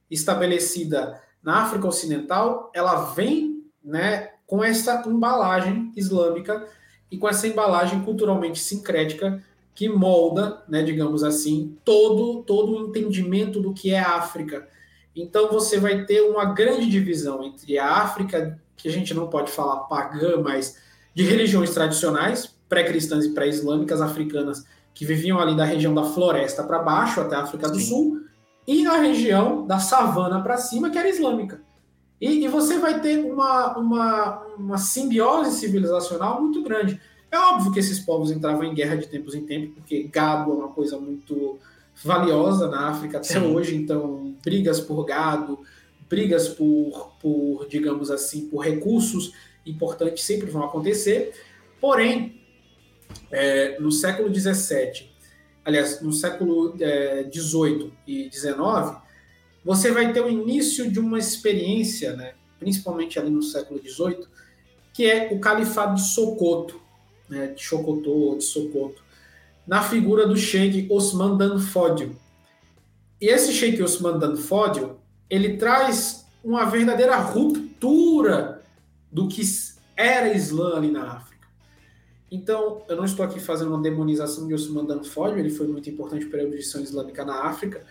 estabelecida na África Ocidental, ela vem, né, com essa embalagem islâmica e com essa embalagem culturalmente sincrética que molda, né, digamos assim, todo, todo o entendimento do que é África. Então você vai ter uma grande divisão entre a África, que a gente não pode falar pagã, mas de religiões tradicionais, pré-cristãs e pré-islâmicas africanas, que viviam ali da região da floresta para baixo, até a África do Sim. Sul, e a região da savana para cima, que era islâmica. E, e, você vai ter uma, uma, uma simbiose civilizacional muito grande. É óbvio que esses povos entravam em guerra de tempos em tempos, porque gado é uma coisa muito valiosa na África até Sim. hoje, então brigas por gado, brigas por, por, digamos assim, por recursos importantes sempre vão acontecer. Porém, é, no século XVII, aliás, no século XVIII é, e XIX, você vai ter o início de uma experiência, né, principalmente ali no século XVIII, que é o Califado de Socoto né, de Chocotô, de Socoto, na figura do Sheikh Osman Dan Fodio. E esse Sheikh Osman Dan Fodio, ele traz uma verdadeira ruptura do que era Islã ali na África. Então, eu não estou aqui fazendo uma demonização de Osman Dan Fodio, ele foi muito importante para a erudição islâmica na África,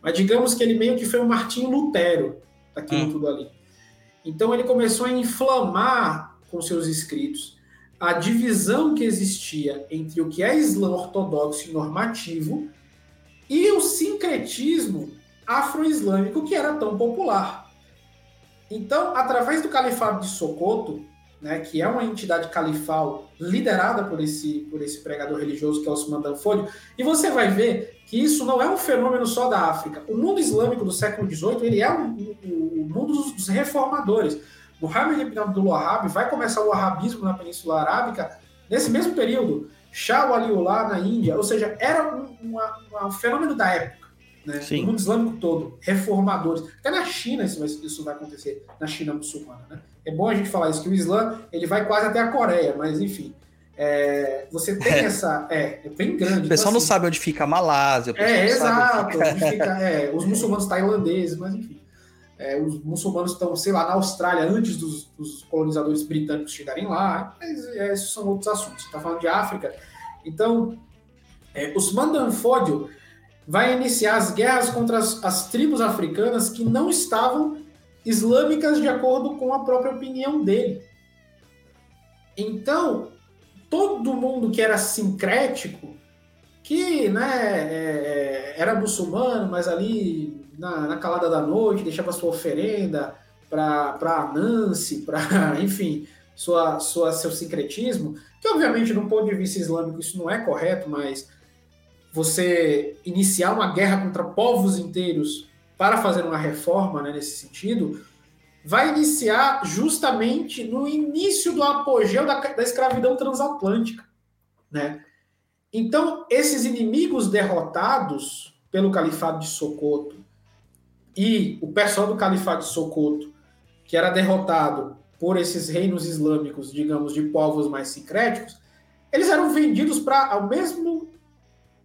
mas digamos que ele meio que foi um Martinho Lutero daquilo hum. tudo ali. Então, ele começou a inflamar com seus escritos a divisão que existia entre o que é Islã ortodoxo e normativo e o sincretismo afro-islâmico que era tão popular. Então, através do Califado de Socoto, né, que é uma entidade califal liderada por esse, por esse pregador religioso que é Osman Danfodio, e você vai ver que isso não é um fenômeno só da África. O mundo islâmico do século XVIII ele é o, o, o mundo dos reformadores. Muhammad ibn Abdul Wahhab vai começar o arabismo na Península Arábica nesse mesmo período. Shah Waliullah na Índia, ou seja, era um, uma, um fenômeno da época. Né? Sim. No mundo islâmico todo, reformadores. Até na China isso vai, isso vai acontecer, na China muçulmana. Né? É bom a gente falar isso, que o Islã ele vai quase até a Coreia, mas enfim. É, você tem é. essa. É, é bem grande. O pessoal então, assim, não sabe onde fica a Malásia. É, exato. Fica... Onde fica, é, os muçulmanos tailandeses, mas enfim. É, os muçulmanos estão, sei lá, na Austrália antes dos, dos colonizadores britânicos chegarem lá, mas é, esses são outros assuntos. Está falando de África. Então, é, os Mandanfódio vai iniciar as guerras contra as, as tribos africanas que não estavam islâmicas de acordo com a própria opinião dele. Então, todo mundo que era sincrético, que né, é, é era muçulmano, mas ali na, na calada da noite, deixava sua oferenda para Nancy, para, enfim, sua, sua, seu sincretismo, que obviamente, um ponto de vista islâmico, isso não é correto, mas você iniciar uma guerra contra povos inteiros para fazer uma reforma né, nesse sentido, vai iniciar justamente no início do apogeu da, da escravidão transatlântica. Né? Então, esses inimigos derrotados pelo Califado de Socoto e o pessoal do Califado de Socoto, que era derrotado por esses reinos islâmicos, digamos, de povos mais sincréticos, eles eram vendidos para o mesmo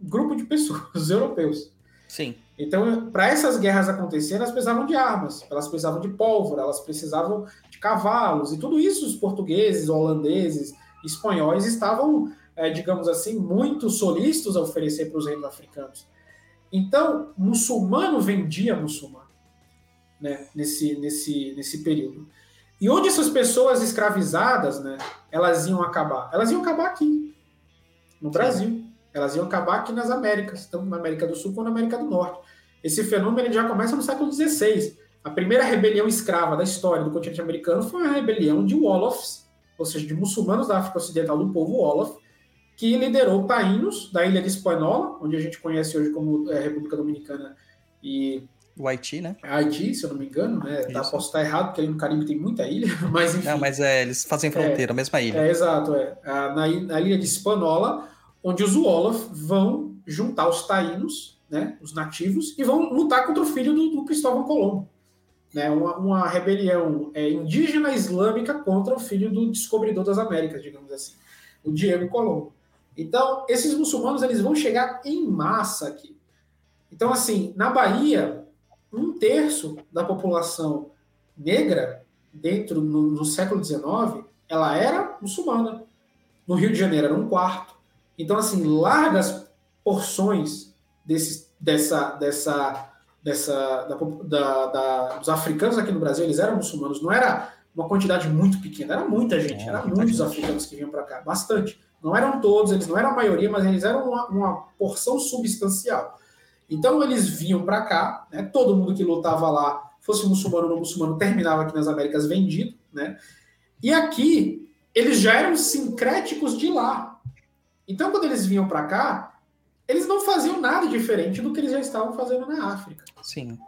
grupo de pessoas, os europeus. Sim. Então, para essas guerras acontecerem, elas precisavam de armas, elas precisavam de pólvora, elas precisavam de cavalos, e tudo isso os portugueses, holandeses, espanhóis estavam, é, digamos assim, muito solícitos a oferecer para os reinos africanos. Então, muçulmano vendia muçulmano né, nesse, nesse, nesse período. E onde essas pessoas escravizadas, né, elas iam acabar? Elas iam acabar aqui, no Brasil. Elas iam acabar aqui nas Américas, tanto na América do Sul quanto na América do Norte. Esse fenômeno já começa no século XVI. A primeira rebelião escrava da história do continente americano foi a rebelião de Wolofs, ou seja, de muçulmanos da África Ocidental do povo Wolof, que liderou taínos da ilha de Espanhola, onde a gente conhece hoje como é, República Dominicana e o Haiti, né? Haiti, se eu não me engano, né? Tá, posso estar errado, porque aí no Caribe tem muita ilha, mas enfim. Não, mas é, eles fazem fronteira, é, a mesma ilha. É, exato, é. Na, na ilha de Hispaniola, onde os Wolof vão juntar os taínos, né? Os nativos, e vão lutar contra o filho do, do Cristóvão Colombo. Né, uma, uma rebelião é, indígena islâmica contra o filho do descobridor das Américas, digamos assim, o Diego Colombo. Então, esses muçulmanos eles vão chegar em massa aqui. Então, assim, na Bahia, um terço da população negra, dentro no, no século XIX, ela era muçulmana. No Rio de Janeiro era um quarto. Então, assim, largas porções desse, dessa, dessa, dessa, da, da, da, dos africanos aqui no Brasil, eles eram muçulmanos. Não era uma quantidade muito pequena, era muita gente, é, era muitos gente. africanos que vinham para cá, bastante. Não eram todos, eles não eram a maioria, mas eles eram uma, uma porção substancial. Então eles vinham para cá, né? todo mundo que lutava lá, fosse muçulmano ou não muçulmano, terminava aqui nas Américas vendido, né? E aqui eles já eram sincréticos de lá. Então quando eles vinham para cá, eles não faziam nada diferente do que eles já estavam fazendo na África. Sim.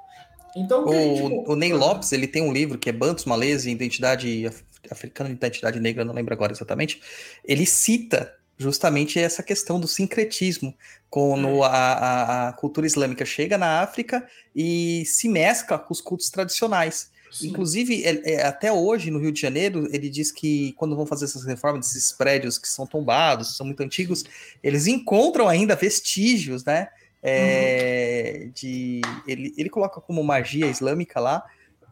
Então, o, tipo... o Ney Lopes, ele tem um livro que é Bantos, Malese, Identidade Africana e Identidade Negra, não lembro agora exatamente. Ele cita justamente essa questão do sincretismo, quando a, a, a, cultura islâmica chega na África e se mescla com os cultos tradicionais. Sim. Inclusive, é, é, até hoje, no Rio de Janeiro, ele diz que quando vão fazer essas reformas desses prédios que são tombados, são muito antigos, eles encontram ainda vestígios, né? É, uhum. de, ele, ele coloca como magia islâmica lá,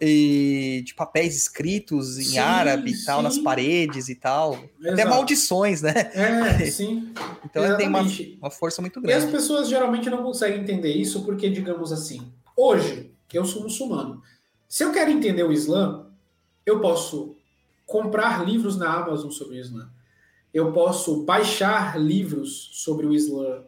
e de papéis escritos em sim, árabe e tal, sim. nas paredes e tal. Exato. Até maldições, né? É, sim. então ele tem uma, uma força muito grande. E as pessoas geralmente não conseguem entender isso porque, digamos assim, hoje eu sou muçulmano. Se eu quero entender o Islã, eu posso comprar livros na Amazon sobre o Islã. Eu posso baixar livros sobre o Islã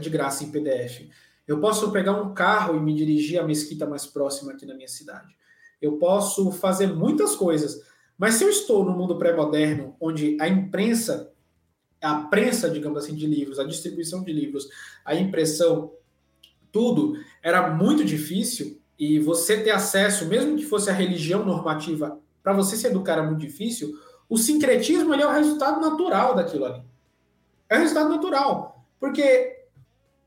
de graça em PDF. Eu posso pegar um carro e me dirigir à mesquita mais próxima aqui na minha cidade eu posso fazer muitas coisas. Mas se eu estou no mundo pré-moderno, onde a imprensa, a prensa, digamos assim, de livros, a distribuição de livros, a impressão, tudo era muito difícil e você ter acesso, mesmo que fosse a religião normativa, para você se educar era muito difícil, o sincretismo é o resultado natural daquilo ali. É o resultado natural. Porque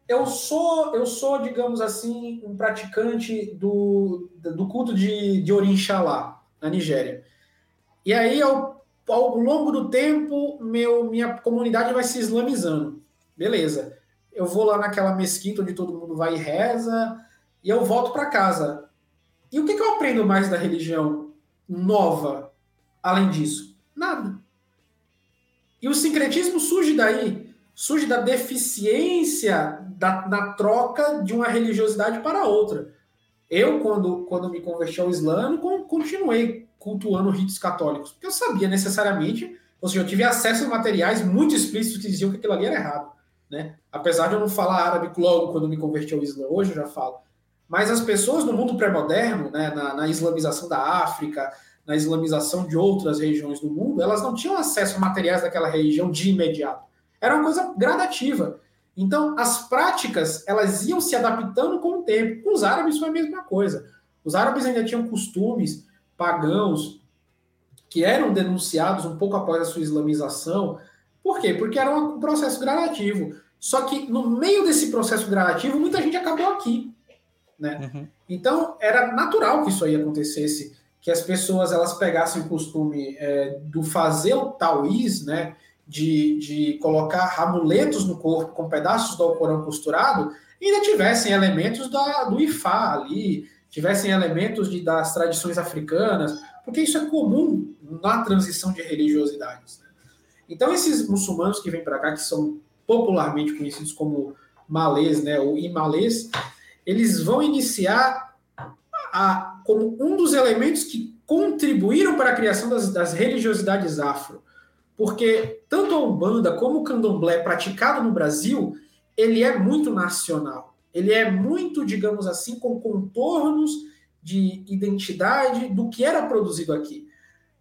eu sou, eu sou, digamos assim, um praticante do, do culto de, de Orinxalá, na Nigéria. E aí, ao, ao longo do tempo, meu, minha comunidade vai se islamizando. Beleza. Eu vou lá naquela mesquita onde todo mundo vai e reza, e eu volto para casa. E o que, que eu aprendo mais da religião nova, além disso? Nada. E o sincretismo surge daí surge da deficiência da, troca de uma religiosidade para outra. Eu, quando, quando me converti ao Islã, continuei cultuando ritos católicos, porque eu sabia necessariamente, ou seja, eu tive acesso a materiais muito explícitos que diziam que aquilo ali era errado. Né? Apesar de eu não falar árabe logo quando me converti ao Islã, hoje eu já falo. Mas as pessoas no mundo pré-moderno, né, na, na islamização da África, na islamização de outras regiões do mundo, elas não tinham acesso a materiais daquela religião de imediato. Era uma coisa gradativa. Então, as práticas, elas iam se adaptando com o tempo. Com os árabes foi a mesma coisa. Os árabes ainda tinham costumes pagãos que eram denunciados um pouco após a sua islamização. Por quê? Porque era um processo gradativo. Só que no meio desse processo gradativo, muita gente acabou aqui. Né? Uhum. Então, era natural que isso aí acontecesse, que as pessoas elas pegassem o costume é, do fazer o tauís, né? De, de colocar amuletos no corpo com pedaços do Alcorão costurado, ainda tivessem elementos da, do Ifá ali, tivessem elementos de, das tradições africanas, porque isso é comum na transição de religiosidades. Né? Então, esses muçulmanos que vêm para cá, que são popularmente conhecidos como malês, né, ou imalês, eles vão iniciar a, como um dos elementos que contribuíram para a criação das, das religiosidades afro. Porque tanto a Umbanda como o Candomblé praticado no Brasil, ele é muito nacional. Ele é muito, digamos assim, com contornos de identidade do que era produzido aqui.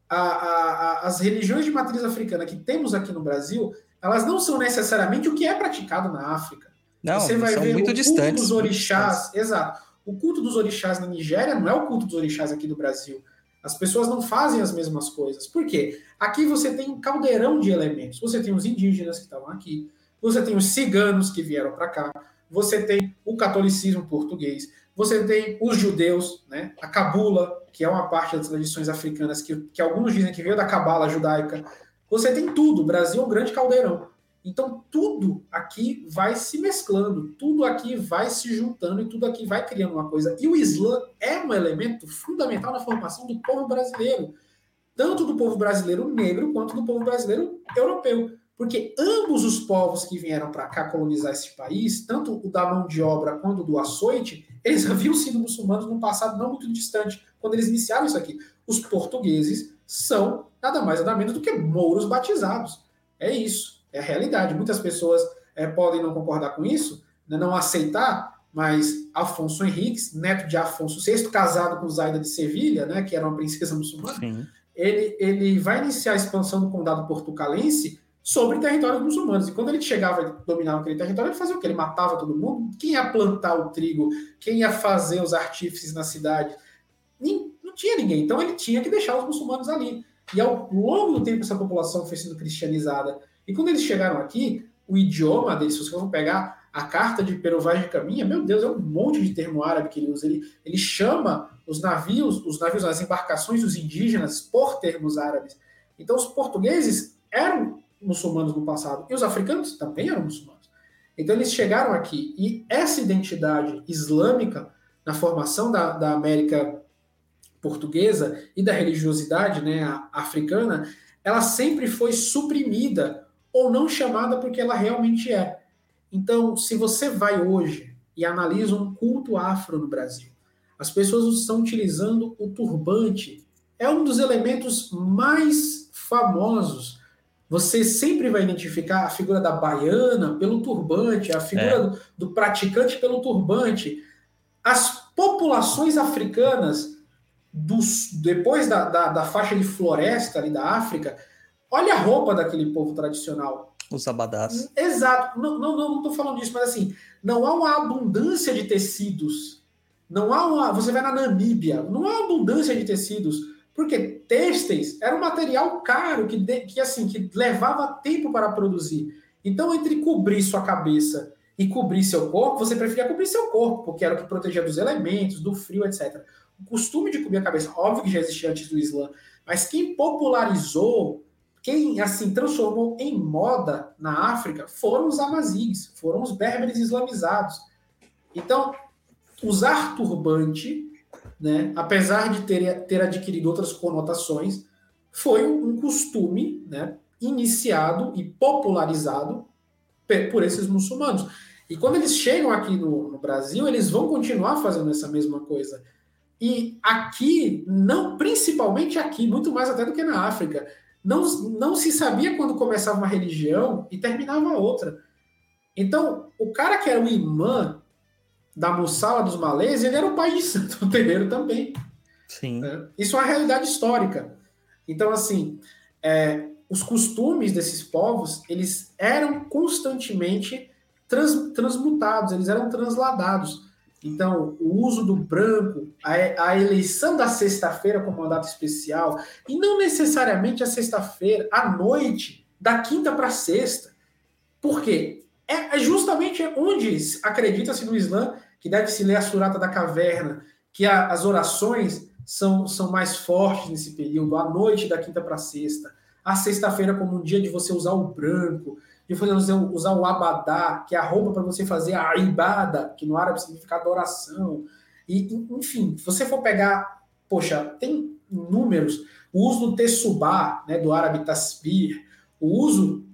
A, a, as religiões de matriz africana que temos aqui no Brasil, elas não são necessariamente o que é praticado na África. Não, Você vai são ver muito o culto dos orixás, exato. O culto dos orixás na Nigéria não é o culto dos orixás aqui do Brasil. As pessoas não fazem as mesmas coisas. Por quê? Aqui você tem um caldeirão de elementos. Você tem os indígenas que estavam aqui, você tem os ciganos que vieram para cá, você tem o catolicismo português, você tem os judeus, né? a cabula, que é uma parte das tradições africanas, que, que alguns dizem que veio da cabala judaica. Você tem tudo. O Brasil é um grande caldeirão. Então, tudo aqui vai se mesclando, tudo aqui vai se juntando e tudo aqui vai criando uma coisa. E o Islã é um elemento fundamental na formação do povo brasileiro, tanto do povo brasileiro negro quanto do povo brasileiro europeu. Porque ambos os povos que vieram para cá colonizar esse país, tanto o da mão de obra quanto do açoite, eles haviam sido muçulmanos no passado não muito distante, quando eles iniciaram isso aqui. Os portugueses são nada mais nada menos do que mouros batizados. É isso. É a realidade. Muitas pessoas é, podem não concordar com isso, né, não aceitar, mas Afonso Henriques, neto de Afonso VI, casado com Zaida de Sevilha, né, que era uma princesa muçulmana, ele, ele vai iniciar a expansão do condado portucalense sobre territórios muçulmanos. E quando ele chegava e dominava aquele território, ele fazia o quê? Ele matava todo mundo? Quem ia plantar o trigo? Quem ia fazer os artífices na cidade? Nem, não tinha ninguém. Então ele tinha que deixar os muçulmanos ali. E ao longo do tempo essa população foi sendo cristianizada e quando eles chegaram aqui, o idioma deles, se você for pegar a carta de Perovaz de Caminha, meu Deus, é um monte de termo árabe que ele usa. Ele, ele chama os navios, os navios, as embarcações dos indígenas por termos árabes. Então, os portugueses eram muçulmanos no passado e os africanos também eram muçulmanos. Então, eles chegaram aqui e essa identidade islâmica na formação da, da América portuguesa e da religiosidade né, africana, ela sempre foi suprimida ou não chamada porque ela realmente é. Então, se você vai hoje e analisa um culto afro no Brasil, as pessoas estão utilizando o turbante. É um dos elementos mais famosos. Você sempre vai identificar a figura da baiana pelo turbante, a figura é. do, do praticante pelo turbante. As populações africanas, dos, depois da, da, da faixa de floresta ali da África, Olha a roupa daquele povo tradicional. Os abadás. Exato. Não, não, não estou falando disso, mas assim, não há uma abundância de tecidos. Não há uma. Você vai na Namíbia, não há abundância de tecidos. Porque têxteis era um material caro que, que assim que levava tempo para produzir. Então, entre cobrir sua cabeça e cobrir seu corpo, você preferia cobrir seu corpo, porque era o que protegia dos elementos, do frio, etc. O costume de cobrir a cabeça, óbvio que já existia antes do Islã, mas quem popularizou quem assim transformou em moda na África foram os amazigos, foram os berberes islamizados. Então, usar turbante, né, apesar de ter, ter adquirido outras conotações, foi um costume né, iniciado e popularizado por esses muçulmanos. E quando eles chegam aqui no, no Brasil, eles vão continuar fazendo essa mesma coisa. E aqui, não, principalmente aqui, muito mais até do que na África, não, não se sabia quando começava uma religião e terminava outra. Então, o cara que era o imã da Mussala dos Malês, ele era o pai de santo terreiro também. Sim. É, isso é uma realidade histórica. Então, assim, é, os costumes desses povos, eles eram constantemente trans, transmutados, eles eram transladados. Então, o uso do branco, a, a eleição da sexta-feira como uma data especial, e não necessariamente a sexta-feira, à noite, da quinta para sexta. Por quê? É, é justamente onde acredita-se no Islã que deve se ler a Surata da Caverna, que a, as orações são, são mais fortes nesse período, à noite da quinta para sexta, a sexta-feira como um dia de você usar o branco, de fazer usar o abadá, que é a roupa para você fazer a ibada, que no árabe significa adoração. E, enfim, se você for pegar, poxa, tem números, o uso do tessubá, né, do árabe tasbir, o uso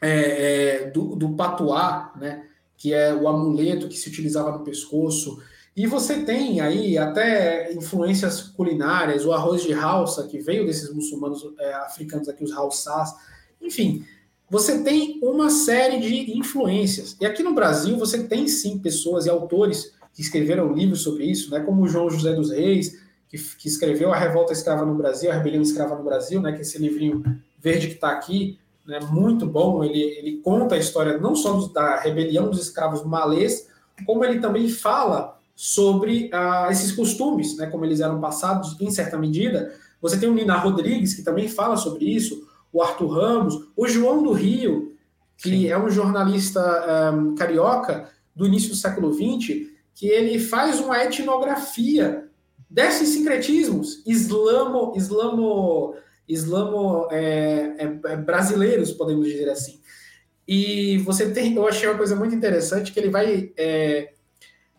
é, é, do, do patuá, né, que é o amuleto que se utilizava no pescoço. E você tem aí até influências culinárias, o arroz de halsa, que veio desses muçulmanos é, africanos aqui, os halsas. Enfim, você tem uma série de influências. E aqui no Brasil você tem sim pessoas e autores que escreveram livros sobre isso, né, como o João José dos Reis, que, que escreveu A Revolta Escrava no Brasil, A Rebelião Escrava no Brasil, né, que é esse livrinho verde que está aqui, né, muito bom. Ele, ele conta a história não só da rebelião dos escravos malês, como ele também fala sobre ah, esses costumes, né, como eles eram passados em certa medida. Você tem o Nina Rodrigues, que também fala sobre isso, o Arthur Ramos, o João do Rio, que Sim. é um jornalista um, carioca do início do século XX, que ele faz uma etnografia desses sincretismos islamo, islamo, islamo é, é, é, brasileiros, podemos dizer assim. E você tem, eu achei uma coisa muito interessante que ele vai é,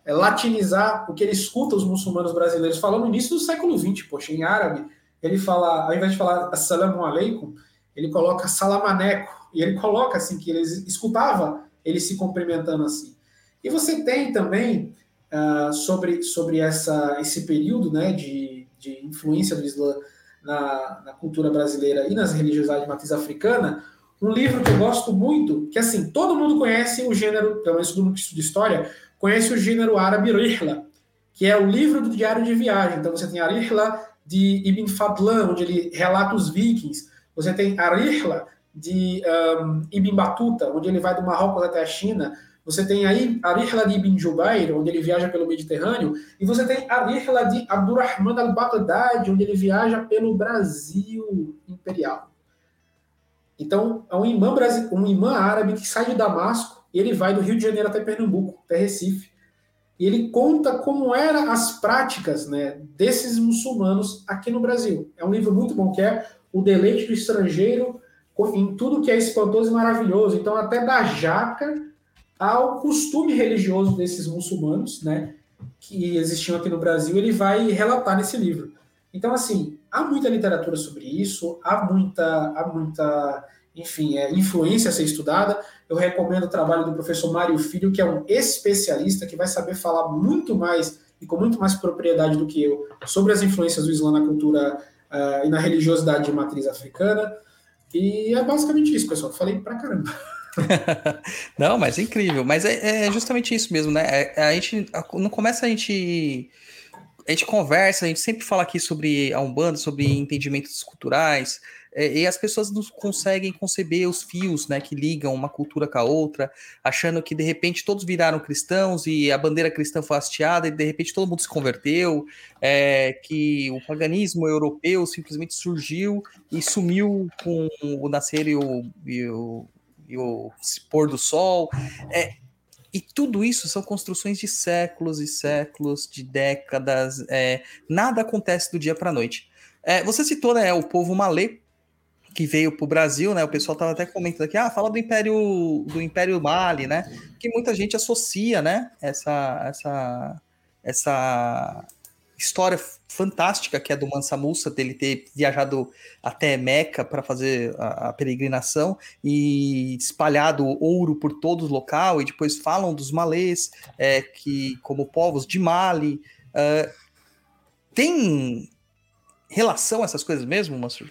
é, latinizar o que ele escuta os muçulmanos brasileiros falando no início do século XX, poxa, em árabe, ele fala, ao invés de falar assalamu alaikum, ele coloca salamaneco, e ele coloca assim, que ele escutava ele se cumprimentando assim. E você tem também uh, sobre, sobre essa, esse período né, de, de influência do Islã na, na, cultura brasileira e nas religiosidades de matriz africana, um livro que eu gosto muito, que assim, todo mundo conhece o gênero, pelo menos todo mundo que estuda história, conhece o gênero árabe Rihla, que é o livro do diário de viagem. Então você tem a Rihla de Ibn Fadlan, onde ele relata os vikings. Você tem a Rihla de um, Ibn Batuta, onde ele vai do Marrocos até a China. Você tem aí a Rihla de Ibn Jubair, onde ele viaja pelo Mediterrâneo, e você tem a Rihla de Abdurrahman al-Baghdadi, onde ele viaja pelo Brasil imperial. Então, é um imã, um imã árabe que sai de Damasco e ele vai do Rio de Janeiro até Pernambuco, até Recife. E ele conta como eram as práticas né, desses muçulmanos aqui no Brasil. É um livro muito bom, que é O Deleite do Estrangeiro em tudo que é espantoso e maravilhoso. Então, até da jaca ao costume religioso desses muçulmanos, né, que existiam aqui no Brasil, ele vai relatar nesse livro. Então, assim, há muita literatura sobre isso, há muita, há muita enfim, é, influência a ser estudada. Eu recomendo o trabalho do professor Mário Filho, que é um especialista que vai saber falar muito mais e com muito mais propriedade do que eu sobre as influências do Islã na cultura uh, e na religiosidade de matriz africana. E é basicamente isso, pessoal. Falei pra caramba. Não, mas é incrível. Mas é, é justamente isso mesmo, né? É, a gente não começa a gente a gente conversa, a gente sempre fala aqui sobre a Umbanda, sobre entendimentos culturais, é, e as pessoas não conseguem conceber os fios né, que ligam uma cultura com a outra, achando que de repente todos viraram cristãos e a bandeira cristã foi hasteada e de repente todo mundo se converteu, é, que o paganismo europeu simplesmente surgiu e sumiu com o nascer e o, e o e o pôr do sol. É, e tudo isso são construções de séculos e séculos, de décadas. É, nada acontece do dia para a noite. É, você citou né, o povo malê que veio para o Brasil, né? O pessoal estava até comentando aqui, ah, fala do Império do Império Mali, né? Que muita gente associa, né? Essa essa essa história fantástica que é do Mansa Musa, dele ter viajado até Meca para fazer a, a, peregrinação e espalhado ouro por todo o local, e depois falam dos malês, é, que como povos de Mali. Uh, tem relação a essas coisas mesmo, Mansur?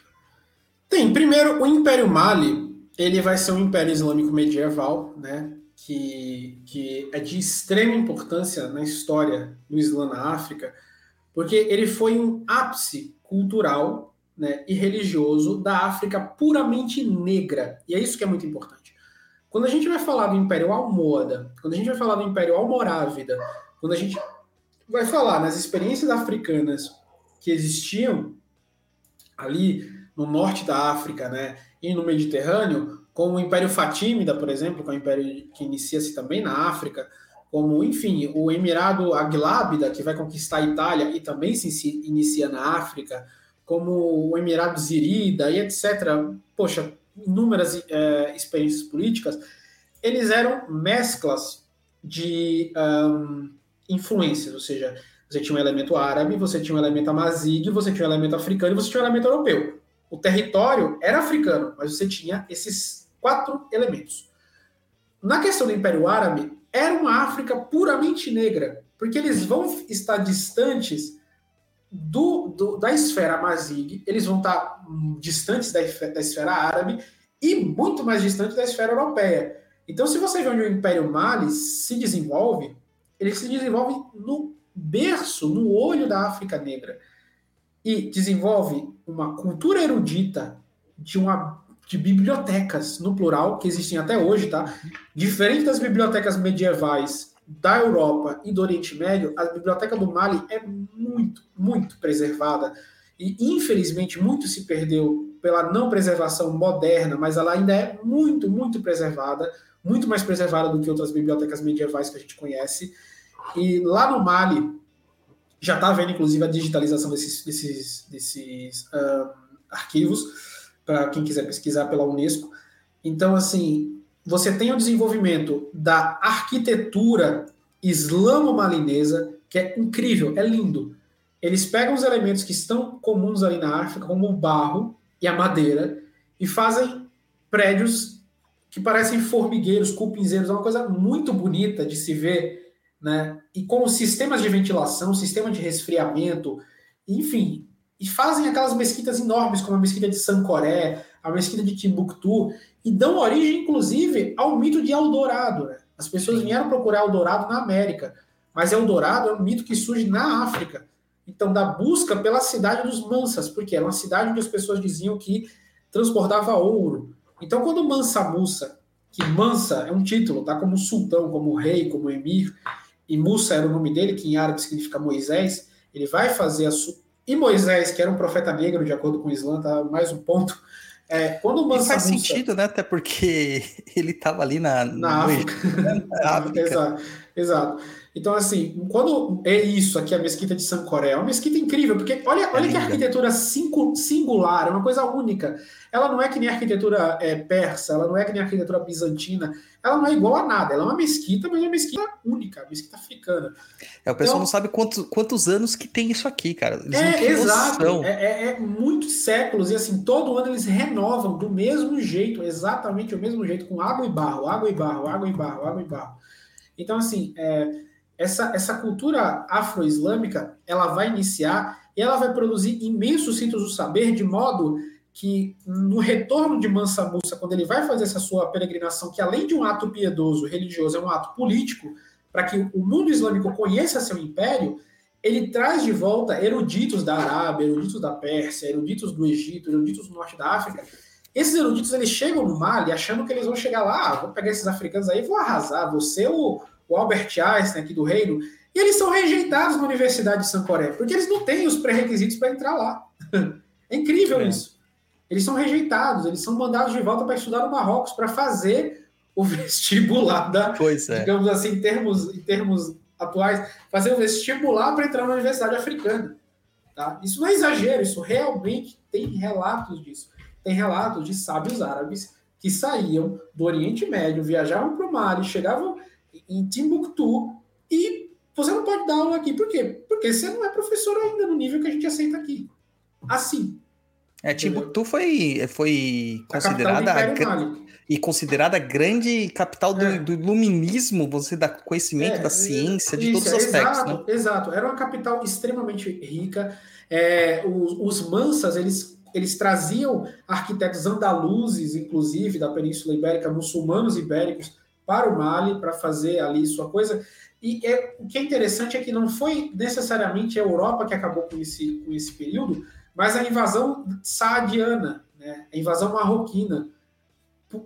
Tem. Primeiro, o Império Mali, ele vai ser um império islâmico medieval, né? Que, que é de extrema importância na história do Islã na África, porque ele foi um ápice cultural né, e religioso da África puramente negra. E é isso que é muito importante. Quando a gente vai falar do Império Almohada, quando a gente vai falar do Império Almorávida, quando a gente vai falar nas experiências africanas que existiam ali no norte da África né, e no Mediterrâneo, como o Império Fatímida, por exemplo, que é um império que inicia-se também na África, como, enfim, o Emirado Aglábida, que vai conquistar a Itália e também se inicia na África, como o Emirado Zirida e etc. Poxa, inúmeras é, experiências políticas, eles eram mesclas de um, influências, ou seja, você tinha um elemento árabe, você tinha um elemento amazigh, você tinha um elemento africano e você tinha um elemento europeu. O território era africano, mas você tinha esses quatro elementos. Na questão do Império Árabe, era uma África puramente negra, porque eles vão estar distantes do, do da esfera Mazig, eles vão estar distantes da, da esfera árabe e muito mais distantes da esfera europeia. Então, se você vê onde o Império Mali se desenvolve, ele se desenvolve no berço, no olho da África Negra. E desenvolve uma cultura erudita de uma de bibliotecas, no plural, que existem até hoje, tá? Diferente das bibliotecas medievais da Europa e do Oriente Médio, a biblioteca do Mali é muito, muito preservada. E, infelizmente, muito se perdeu pela não preservação moderna, mas ela ainda é muito, muito preservada, muito mais preservada do que outras bibliotecas medievais que a gente conhece. E lá no Mali, já está havendo, inclusive, a digitalização desses, desses, desses uh, arquivos para quem quiser pesquisar pela Unesco. Então, assim, você tem o desenvolvimento da arquitetura islamo-malinesa, que é incrível, é lindo. Eles pegam os elementos que estão comuns ali na África, como o barro e a madeira, e fazem prédios que parecem formigueiros, cupinzeiros, é uma coisa muito bonita de se ver, né? E com sistemas de ventilação, sistema de resfriamento, enfim, e fazem aquelas mesquitas enormes, como a mesquita de Sancoré, a mesquita de Timbuktu, e dão origem, inclusive, ao mito de Eldorado. Né? As pessoas vieram procurar Eldorado na América, mas Eldorado é um mito que surge na África. Então, da busca pela cidade dos Mansas, porque era uma cidade onde as pessoas diziam que transportava ouro. Então, quando Mansa Musa, que Mansa é um título, tá? Como sultão, como rei, como emir, e Musa era o nome dele, que em árabe significa Moisés, ele vai fazer a, e Moisés, que era um profeta negro, de acordo com o Islã, tá mais um ponto. É, quando Mansa faz Musa... sentido, né? Até porque ele estava ali na, na África. na África. exato, exato. Então, assim, quando é isso aqui, a mesquita de Sancoré, é uma mesquita incrível, porque olha, olha é que arquitetura singular, é uma coisa única. Ela não é que nem a arquitetura é, persa, ela não é que nem a arquitetura bizantina, ela não é igual a nada. Ela é uma mesquita, mas é uma mesquita única, uma mesquita africana. É, o pessoal então, não sabe quantos, quantos anos que tem isso aqui, cara. Eles é, exato. É, é, é, muitos séculos, e assim, todo ano eles renovam do mesmo jeito, exatamente o mesmo jeito, com água e barro, água e barro, água e barro, água e barro. Então, assim, é, essa, essa cultura afro-islâmica, ela vai iniciar e ela vai produzir imensos centros do saber, de modo que no retorno de Mansa Musa, quando ele vai fazer essa sua peregrinação, que além de um ato piedoso, religioso, é um ato político, para que o mundo islâmico conheça seu império, ele traz de volta eruditos da Arábia, eruditos da Pérsia, eruditos do Egito, eruditos do norte da África. Esses eruditos eles chegam no Mali achando que eles vão chegar lá, ah, vou pegar esses africanos aí, vou arrasar, vou ser o, o Albert Einstein aqui do reino, e eles são rejeitados na Universidade de Sancoré, porque eles não têm os pré-requisitos para entrar lá. é incrível é. isso eles são rejeitados, eles são mandados de volta para estudar no Marrocos para fazer o vestibular da, é. digamos assim, em termos, em termos atuais, fazer o vestibular para entrar na Universidade Africana. Tá? Isso não é exagero, isso realmente tem relatos disso. Tem relatos de sábios árabes que saíam do Oriente Médio, viajavam para o Mali, chegavam em Timbuktu e você não pode dar aula aqui. Por quê? Porque você não é professor ainda no nível que a gente aceita aqui. Assim, é, Timbuktu foi, foi considerada a, e considerada a grande capital do, é. do iluminismo, você dá conhecimento é, da ciência, de isso, todos os aspectos. Exato, né? exato. Era uma capital extremamente rica. É, os, os mansas, eles, eles traziam arquitetos andaluzes, inclusive, da Península Ibérica, muçulmanos ibéricos, para o Mali, para fazer ali sua coisa. E é, o que é interessante é que não foi necessariamente a Europa que acabou com esse, com esse período, mas a invasão saadiana, né, a invasão marroquina,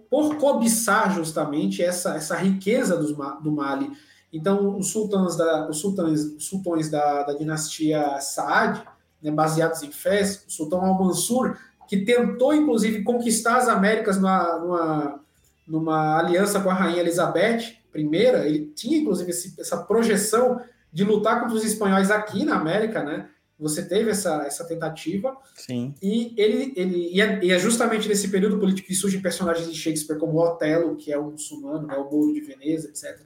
por, cobiçar justamente essa, essa riqueza do Mali. Então, os sultãs da, os sultães, os sultões da, da dinastia Saad, né, baseados em Fez, o sultão Al-Mansur, que tentou, inclusive, conquistar as Américas numa, numa, numa aliança com a rainha Elizabeth I, ele tinha, inclusive, esse, essa projeção de lutar contra os espanhóis aqui na América, né? Você teve essa, essa tentativa. Sim. E ele, ele e é, e é, justamente nesse período político que surgem personagens de Shakespeare como Otelo, que é um muçulmano, né, o Mouro de Veneza, etc.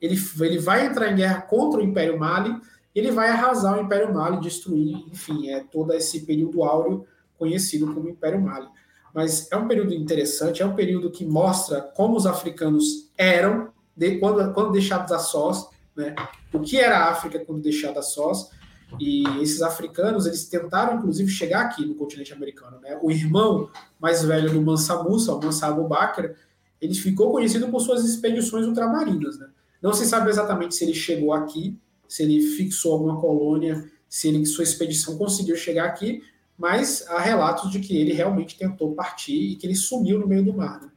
Ele, ele vai entrar em guerra contra o Império Mali, ele vai arrasar o Império Mali, destruir, enfim, é todo esse período áureo conhecido como Império Mali. Mas é um período interessante, é um período que mostra como os africanos eram, de, quando, quando deixados a sós, né? O que era a África quando deixada a sós? E esses africanos, eles tentaram, inclusive, chegar aqui no continente americano. Né? O irmão mais velho do Mansa Musa, o Mansa Abu Bakr, ele ficou conhecido por suas expedições ultramarinas. Né? Não se sabe exatamente se ele chegou aqui, se ele fixou alguma colônia, se ele, sua expedição conseguiu chegar aqui, mas há relatos de que ele realmente tentou partir e que ele sumiu no meio do mar. Né?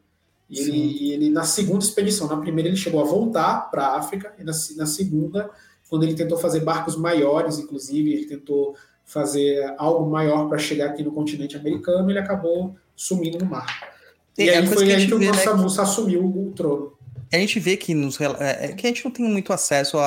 E ele, ele, na segunda expedição, na primeira ele chegou a voltar para a África, e na, na segunda quando ele tentou fazer barcos maiores, inclusive, ele tentou fazer algo maior para chegar aqui no continente americano, ele acabou sumindo no mar. E, e aí foi aí que o Mansa né, Musa assumiu o trono. A gente vê que, nos, é, é, que a gente não tem muito acesso a,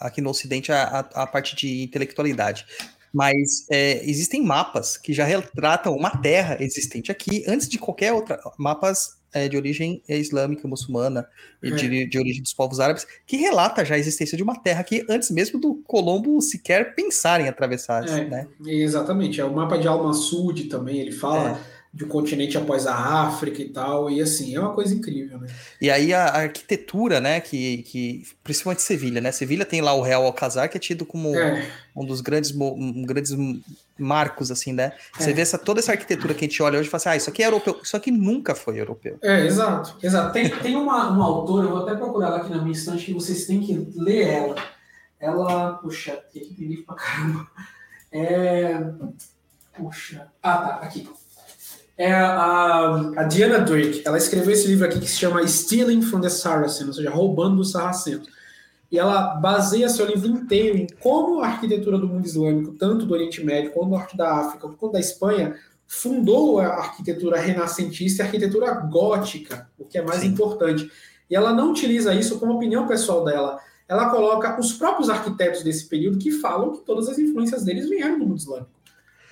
a aqui no Ocidente a, a, a, parte de intelectualidade. Mas é, existem mapas que já retratam uma terra existente aqui antes de qualquer outra. Mapas é, de origem islâmica, muçulmana, e de, é. de, origem dos povos árabes, que relata já a existência de uma terra que antes mesmo do Colombo sequer pensar em atravessar. É, né? Exatamente. É o mapa de Al-Masud também, ele fala é de um continente após a África e tal, e assim, é uma coisa incrível, né? E aí a, arquitetura, né, que, que principalmente Sevilha, né? Sevilha tem lá o Real Alcazar, que é tido como é. um dos grandes, um, grandes marcos, assim, né? Você é. vê essa, toda essa arquitetura que a gente olha hoje e fala assim, ah, isso aqui é europeu, isso aqui nunca foi europeu. É, exato, exato. Tem, tem uma, uma autora, eu vou até procurar ela aqui na minha estante, que vocês têm que ler ela. Ela, puxa, tem livro pra caramba. É... Puxa. Ah, tá, aqui é a, a, Diana Drake. Ela escreveu esse livro aqui que se chama Stealing from the Saracens, ou seja, roubando do sarraceno. E ela baseia seu livro inteiro em como a arquitetura do mundo islâmico, tanto do Oriente Médio, quanto do Norte da África, quanto da Espanha, fundou a arquitetura renascentista e a arquitetura gótica, o que é mais Sim. importante. E ela não utiliza isso como opinião pessoal dela. Ela coloca os próprios arquitetos desse período que falam que todas as influências deles vieram do mundo islâmico.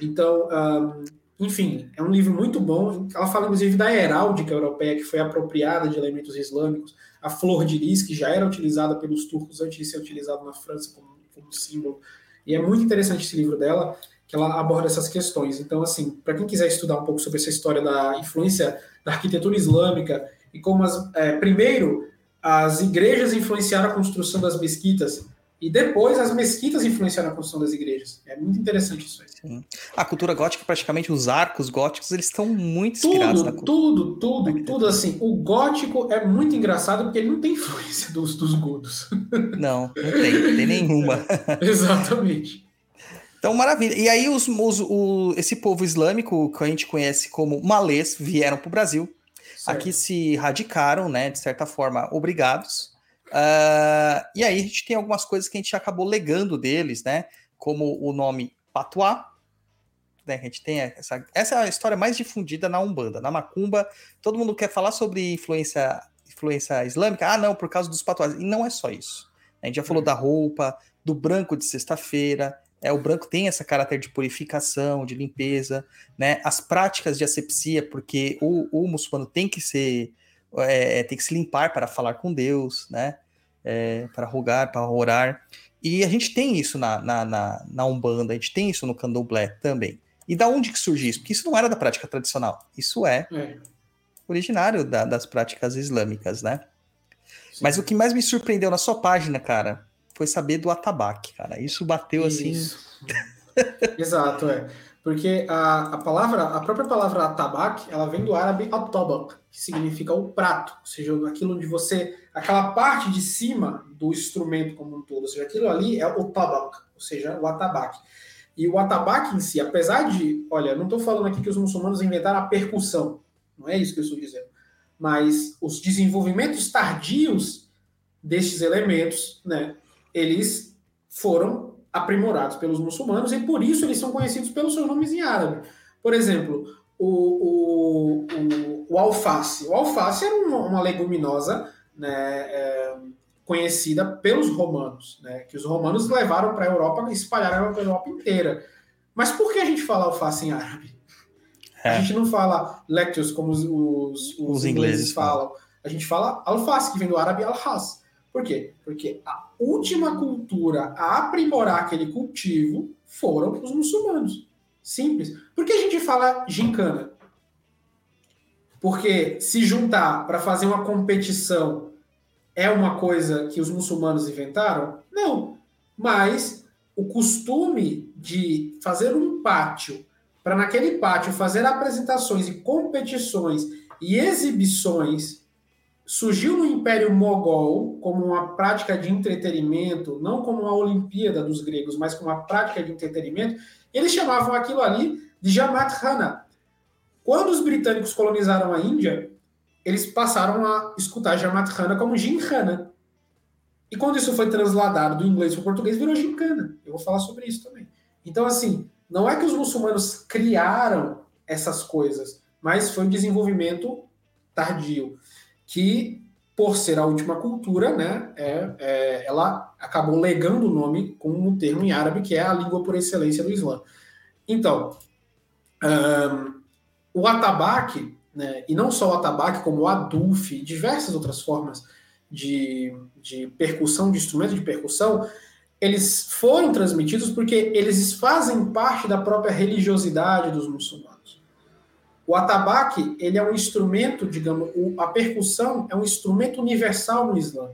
Então, um, enfim, é um livro muito bom. Ela fala, inclusive, da heráldica europeia, que foi apropriada de elementos islâmicos, a flor de lis, que já era utilizada pelos turcos antes de ser utilizado na França como, como símbolo. E é muito interessante esse livro dela, que ela aborda essas questões. Então, assim, para quem quiser estudar um pouco sobre essa história da influência da arquitetura islâmica e como, as, é, primeiro, as igrejas influenciaram a construção das mesquitas e depois as mesquitas influenciaram a construção das igrejas. É muito interessante isso aí. Sim. A cultura gótica, praticamente os arcos góticos, eles estão muito inspirados tudo, na cultura. Tudo, tudo, tudo assim. O gótico é muito engraçado porque ele não tem influência dos, dos godos. Não, não tem, não tem nenhuma. Exatamente. Então, maravilha. E aí, os, os, o, esse povo islâmico, que a gente conhece como malês, vieram para o Brasil. Certo. Aqui se radicaram, né, de certa forma, obrigados Uh, e aí a gente tem algumas coisas que a gente acabou legando deles, né? Como o nome Patuá, né? A gente tem essa, essa é a história mais difundida na Umbanda. Na Macumba, todo mundo quer falar sobre influência, influência islâmica. Ah, não, por causa dos patuás. E não é só isso. A gente já falou uhum. da roupa, do branco de sexta-feira. É, o branco tem essa caráter de purificação, de limpeza, né? As práticas de asepsia, porque o, o muçulmano tem que ser é, tem que se limpar para falar com Deus, né? É, para rogar, para orar. E a gente tem isso na, na, na, na, Umbanda, a gente tem isso no Candomblé também. E da onde que surgiu isso? Porque isso não era da prática tradicional. Isso é, é. originário da, das práticas islâmicas, né? Sim. Mas o que mais me surpreendeu na sua página, cara, foi saber do atabaque, cara. Isso bateu assim. isso. assim. Exato, é. Porque a, a palavra, a própria palavra tabac, ela vem do árabe atabak, que significa o prato, ou seja, aquilo onde você, aquela parte de cima do instrumento como um todo, ou seja, aquilo ali é o tabac, ou seja, o atabaque. E o atabaque em si, apesar de, olha, não estou falando aqui que os muçulmanos inventaram a percussão, não é isso que eu estou dizendo, mas os desenvolvimentos tardios destes elementos, né, eles foram aprimorados pelos muçulmanos e por isso eles são conhecidos pelos seus nomes em árabe. Por exemplo, o, o, o, o alface. O alface era uma, uma leguminosa né, é, conhecida pelos romanos, né, que os romanos levaram para a Europa e espalharam para a Europa inteira. Mas por que a gente fala alface em árabe? É. A gente não fala lectus como os, os, os, os ingleses, ingleses falam. A gente fala alface, que vem do árabe al-has. Por quê? Porque a última cultura a aprimorar aquele cultivo foram os muçulmanos. Simples. Por que a gente fala gincana? Porque se juntar para fazer uma competição é uma coisa que os muçulmanos inventaram? Não. Mas o costume de fazer um pátio, para naquele pátio fazer apresentações e competições e exibições, surgiu no Império Mogol como uma prática de entretenimento, não como uma Olimpíada dos gregos, mas como uma prática de entretenimento. Eles chamavam aquilo ali de Jamat Hana. Quando os britânicos colonizaram a Índia, eles passaram a escutar Jamat Hana como Gincana. E quando isso foi transladado do inglês para o português, virou gincana. Eu vou falar sobre isso também. Então, assim, não é que os muçulmanos criaram essas coisas, mas foi um desenvolvimento tardio, que, por ser a última cultura, né, é, é, ela acabou legando o nome com um termo em árabe, que é a língua por excelência do Islã. Então, um, o atabaque, né, e não só o atabaque, como o adulfe, diversas outras formas de, de percussão, de instrumento de percussão, eles foram transmitidos porque eles fazem parte da própria religiosidade dos muçulmanos. O atabaque, ele é um instrumento, digamos, a percussão é um instrumento universal no Islã.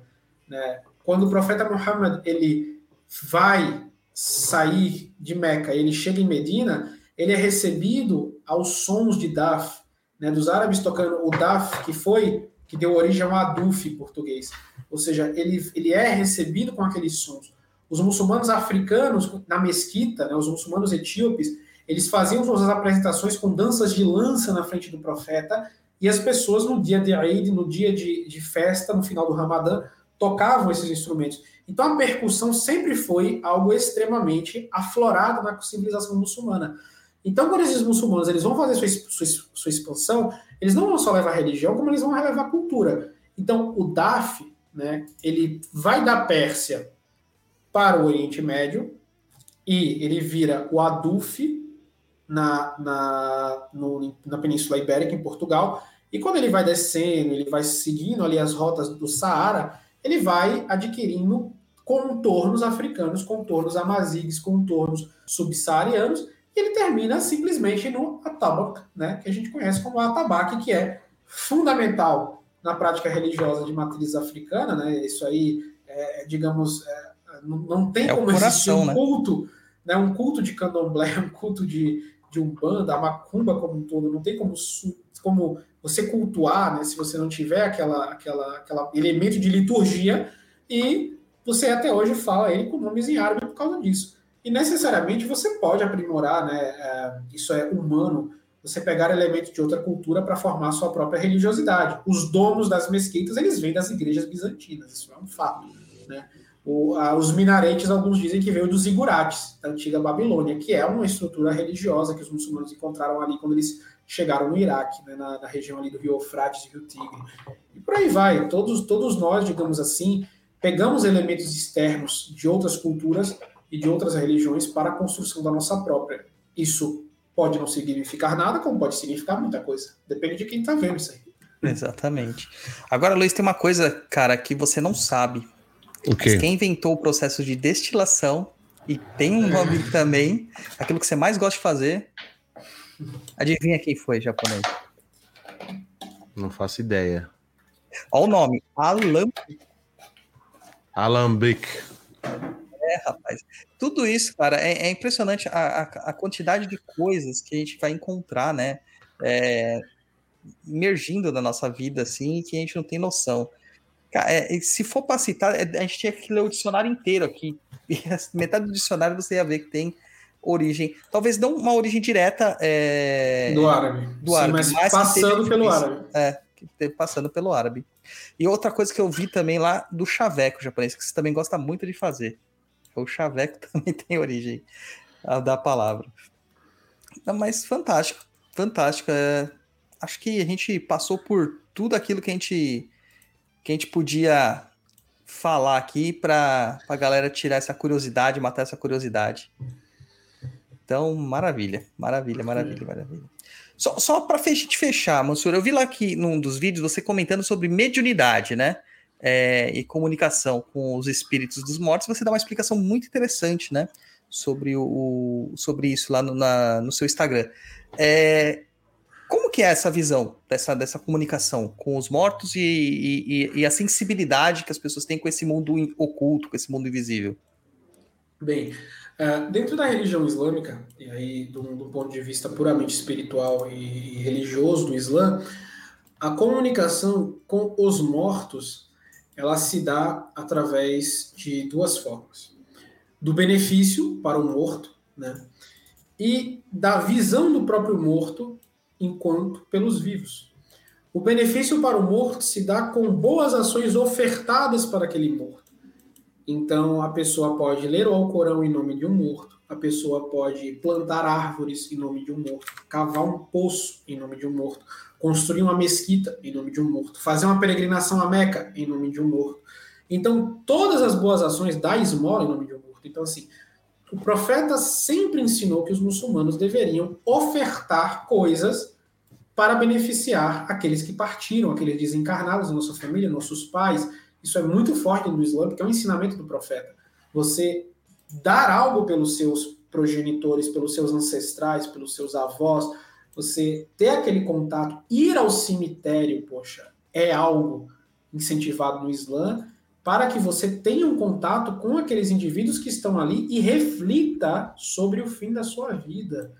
Né? Quando o profeta Muhammad ele vai sair de Meca, ele chega em Medina, ele é recebido aos sons de daf, né, dos árabes tocando o daf, que foi que deu origem ao aduf em português. Ou seja, ele, ele é recebido com aqueles sons. Os muçulmanos africanos, na mesquita, né, os muçulmanos etíopes, eles faziam suas apresentações com danças de lança na frente do profeta, e as pessoas no dia de Eid, no dia de, de festa, no final do Ramadã, tocavam esses instrumentos. Então a percussão sempre foi algo extremamente aflorado na civilização muçulmana. Então, quando esses muçulmanos eles vão fazer sua, sua, sua expansão, eles não vão só levar religião, como eles vão levar cultura. Então, o DAF, né, ele vai da Pérsia para o Oriente Médio e ele vira o Aduf na, na, no, na Península Ibérica, em Portugal. E quando ele vai descendo, ele vai seguindo ali as rotas do Saara, ele vai adquirindo contornos africanos, contornos amazigues, contornos subsaarianos, e ele termina simplesmente no atabaque, né, que a gente conhece como atabaque, que é fundamental na prática religiosa de matriz africana, né, isso aí, é, digamos, é, não, não, tem é como coração, existir um né? culto, né, um culto de candomblé, um culto de, de umbanda, a macumba como um todo, não tem como, como você cultuar, né, se você não tiver aquela, aquela, aquela elemento de liturgia, e você até hoje fala ele com nomes em árabe por causa disso. E necessariamente você pode aprimorar, né? É, isso é humano, você pegar elementos de outra cultura para formar sua própria religiosidade. Os donos das mesquitas, eles vêm das igrejas bizantinas, isso é um fato, né? O, a, os minaretes, alguns dizem que veio dos igurates, da antiga Babilônia, que é uma estrutura religiosa que os muçulmanos encontraram ali quando eles chegaram no Iraque, né, na, na, região ali do rio Eufrates e rio Tigre. E por aí vai. Todos, todos nós, digamos assim, pegamos elementos externos de outras culturas e de outras religiões para a construção da nossa própria. Isso pode não significar nada, como pode significar muita coisa. Depende de quem está vendo isso aí. Exatamente. Agora, Luiz, tem uma coisa, cara, que você não sabe. Mas quem inventou o processo de destilação e tem um nome também, aquilo que você mais gosta de fazer. Adivinha quem foi, japonês? Não faço ideia. Olha o nome, Alambic. Alambic. É, rapaz. Tudo isso, cara, é, é impressionante a, a, a, quantidade de coisas que a gente vai encontrar, né? É, emergindo na nossa vida, assim, que a gente não tem noção. É, se for para citar, é, a gente tinha que ler o dicionário inteiro aqui. E metade do dicionário você ia ver que tem origem, talvez não uma origem direta é, do árabe, do árabe Sim, mas, mas passando pelo árabe. É, passando pelo árabe. E outra coisa que eu vi também lá do chaveco japonês, que você também gosta muito de fazer. O chaveco também tem origem da palavra. Mas fantástico, fantástico. É, acho que a gente passou por tudo aquilo que a gente, que a gente podia falar aqui para a galera tirar essa curiosidade, matar essa curiosidade. Então, maravilha, maravilha, maravilha, maravilha. Só, só para a gente fechar, Mansur, eu vi lá que num dos vídeos você comentando sobre mediunidade, né? é, e comunicação com os espíritos dos mortos, você dá uma explicação muito interessante, né? Sobre, o, sobre isso lá no, na, no seu Instagram. É, que é essa visão dessa, dessa comunicação com os mortos e, e, e a sensibilidade que as pessoas têm com esse mundo oculto, com esse mundo invisível? Bem, uh, dentro da religião islâmica, e aí do, do ponto de vista puramente espiritual e, e religioso do Islã, a comunicação com os mortos ela se dá através de duas formas: do benefício para o morto, né? E da visão do próprio morto enquanto pelos vivos. O benefício para o morto se dá com boas ações ofertadas para aquele morto. Então, a pessoa pode ler o Alcorão em nome de um morto, a pessoa pode plantar árvores em nome de um morto, cavar um poço em nome de um morto, construir uma mesquita em nome de um morto, fazer uma peregrinação a Meca em nome de um morto. Então, todas as boas ações da esmola em nome de um morto. Então, assim, o profeta sempre ensinou que os muçulmanos deveriam ofertar coisas para beneficiar aqueles que partiram, aqueles desencarnados nossa família, nossos pais. Isso é muito forte no Islã, porque é um ensinamento do profeta. Você dar algo pelos seus progenitores, pelos seus ancestrais, pelos seus avós, você ter aquele contato, ir ao cemitério, poxa, é algo incentivado no Islã, para que você tenha um contato com aqueles indivíduos que estão ali e reflita sobre o fim da sua vida,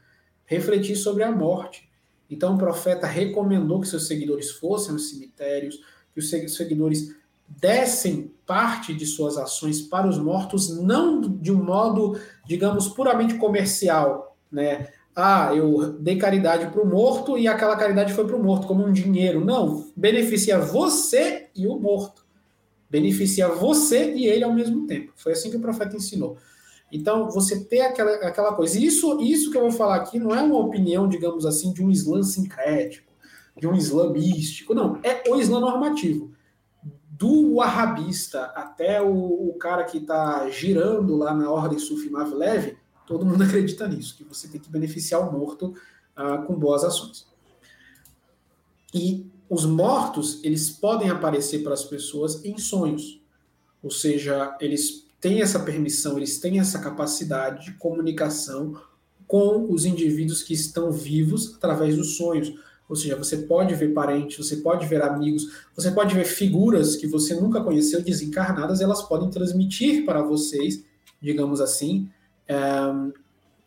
refletir sobre a morte. Então o profeta recomendou que seus seguidores fossem aos cemitérios, que os seguidores dessem parte de suas ações para os mortos, não de um modo, digamos, puramente comercial, né? Ah, eu dei caridade para o morto e aquela caridade foi para o morto, como um dinheiro. Não, beneficia você e o morto. Beneficia você e ele ao mesmo tempo. Foi assim que o profeta ensinou. Então, você ter aquela, aquela coisa. Isso, isso que eu vou falar aqui não é uma opinião, digamos assim, de um Islã sincrético, de um Islã místico. Não, é o Islã normativo do arabista até o, o cara que está girando lá na ordem Sufi Mavlev, todo mundo acredita nisso, que você tem que beneficiar o morto uh, com boas ações. E os mortos, eles podem aparecer para as pessoas em sonhos. Ou seja, eles têm essa permissão, eles têm essa capacidade de comunicação com os indivíduos que estão vivos através dos sonhos. Ou seja, você pode ver parentes, você pode ver amigos, você pode ver figuras que você nunca conheceu desencarnadas, elas podem transmitir para vocês, digamos assim,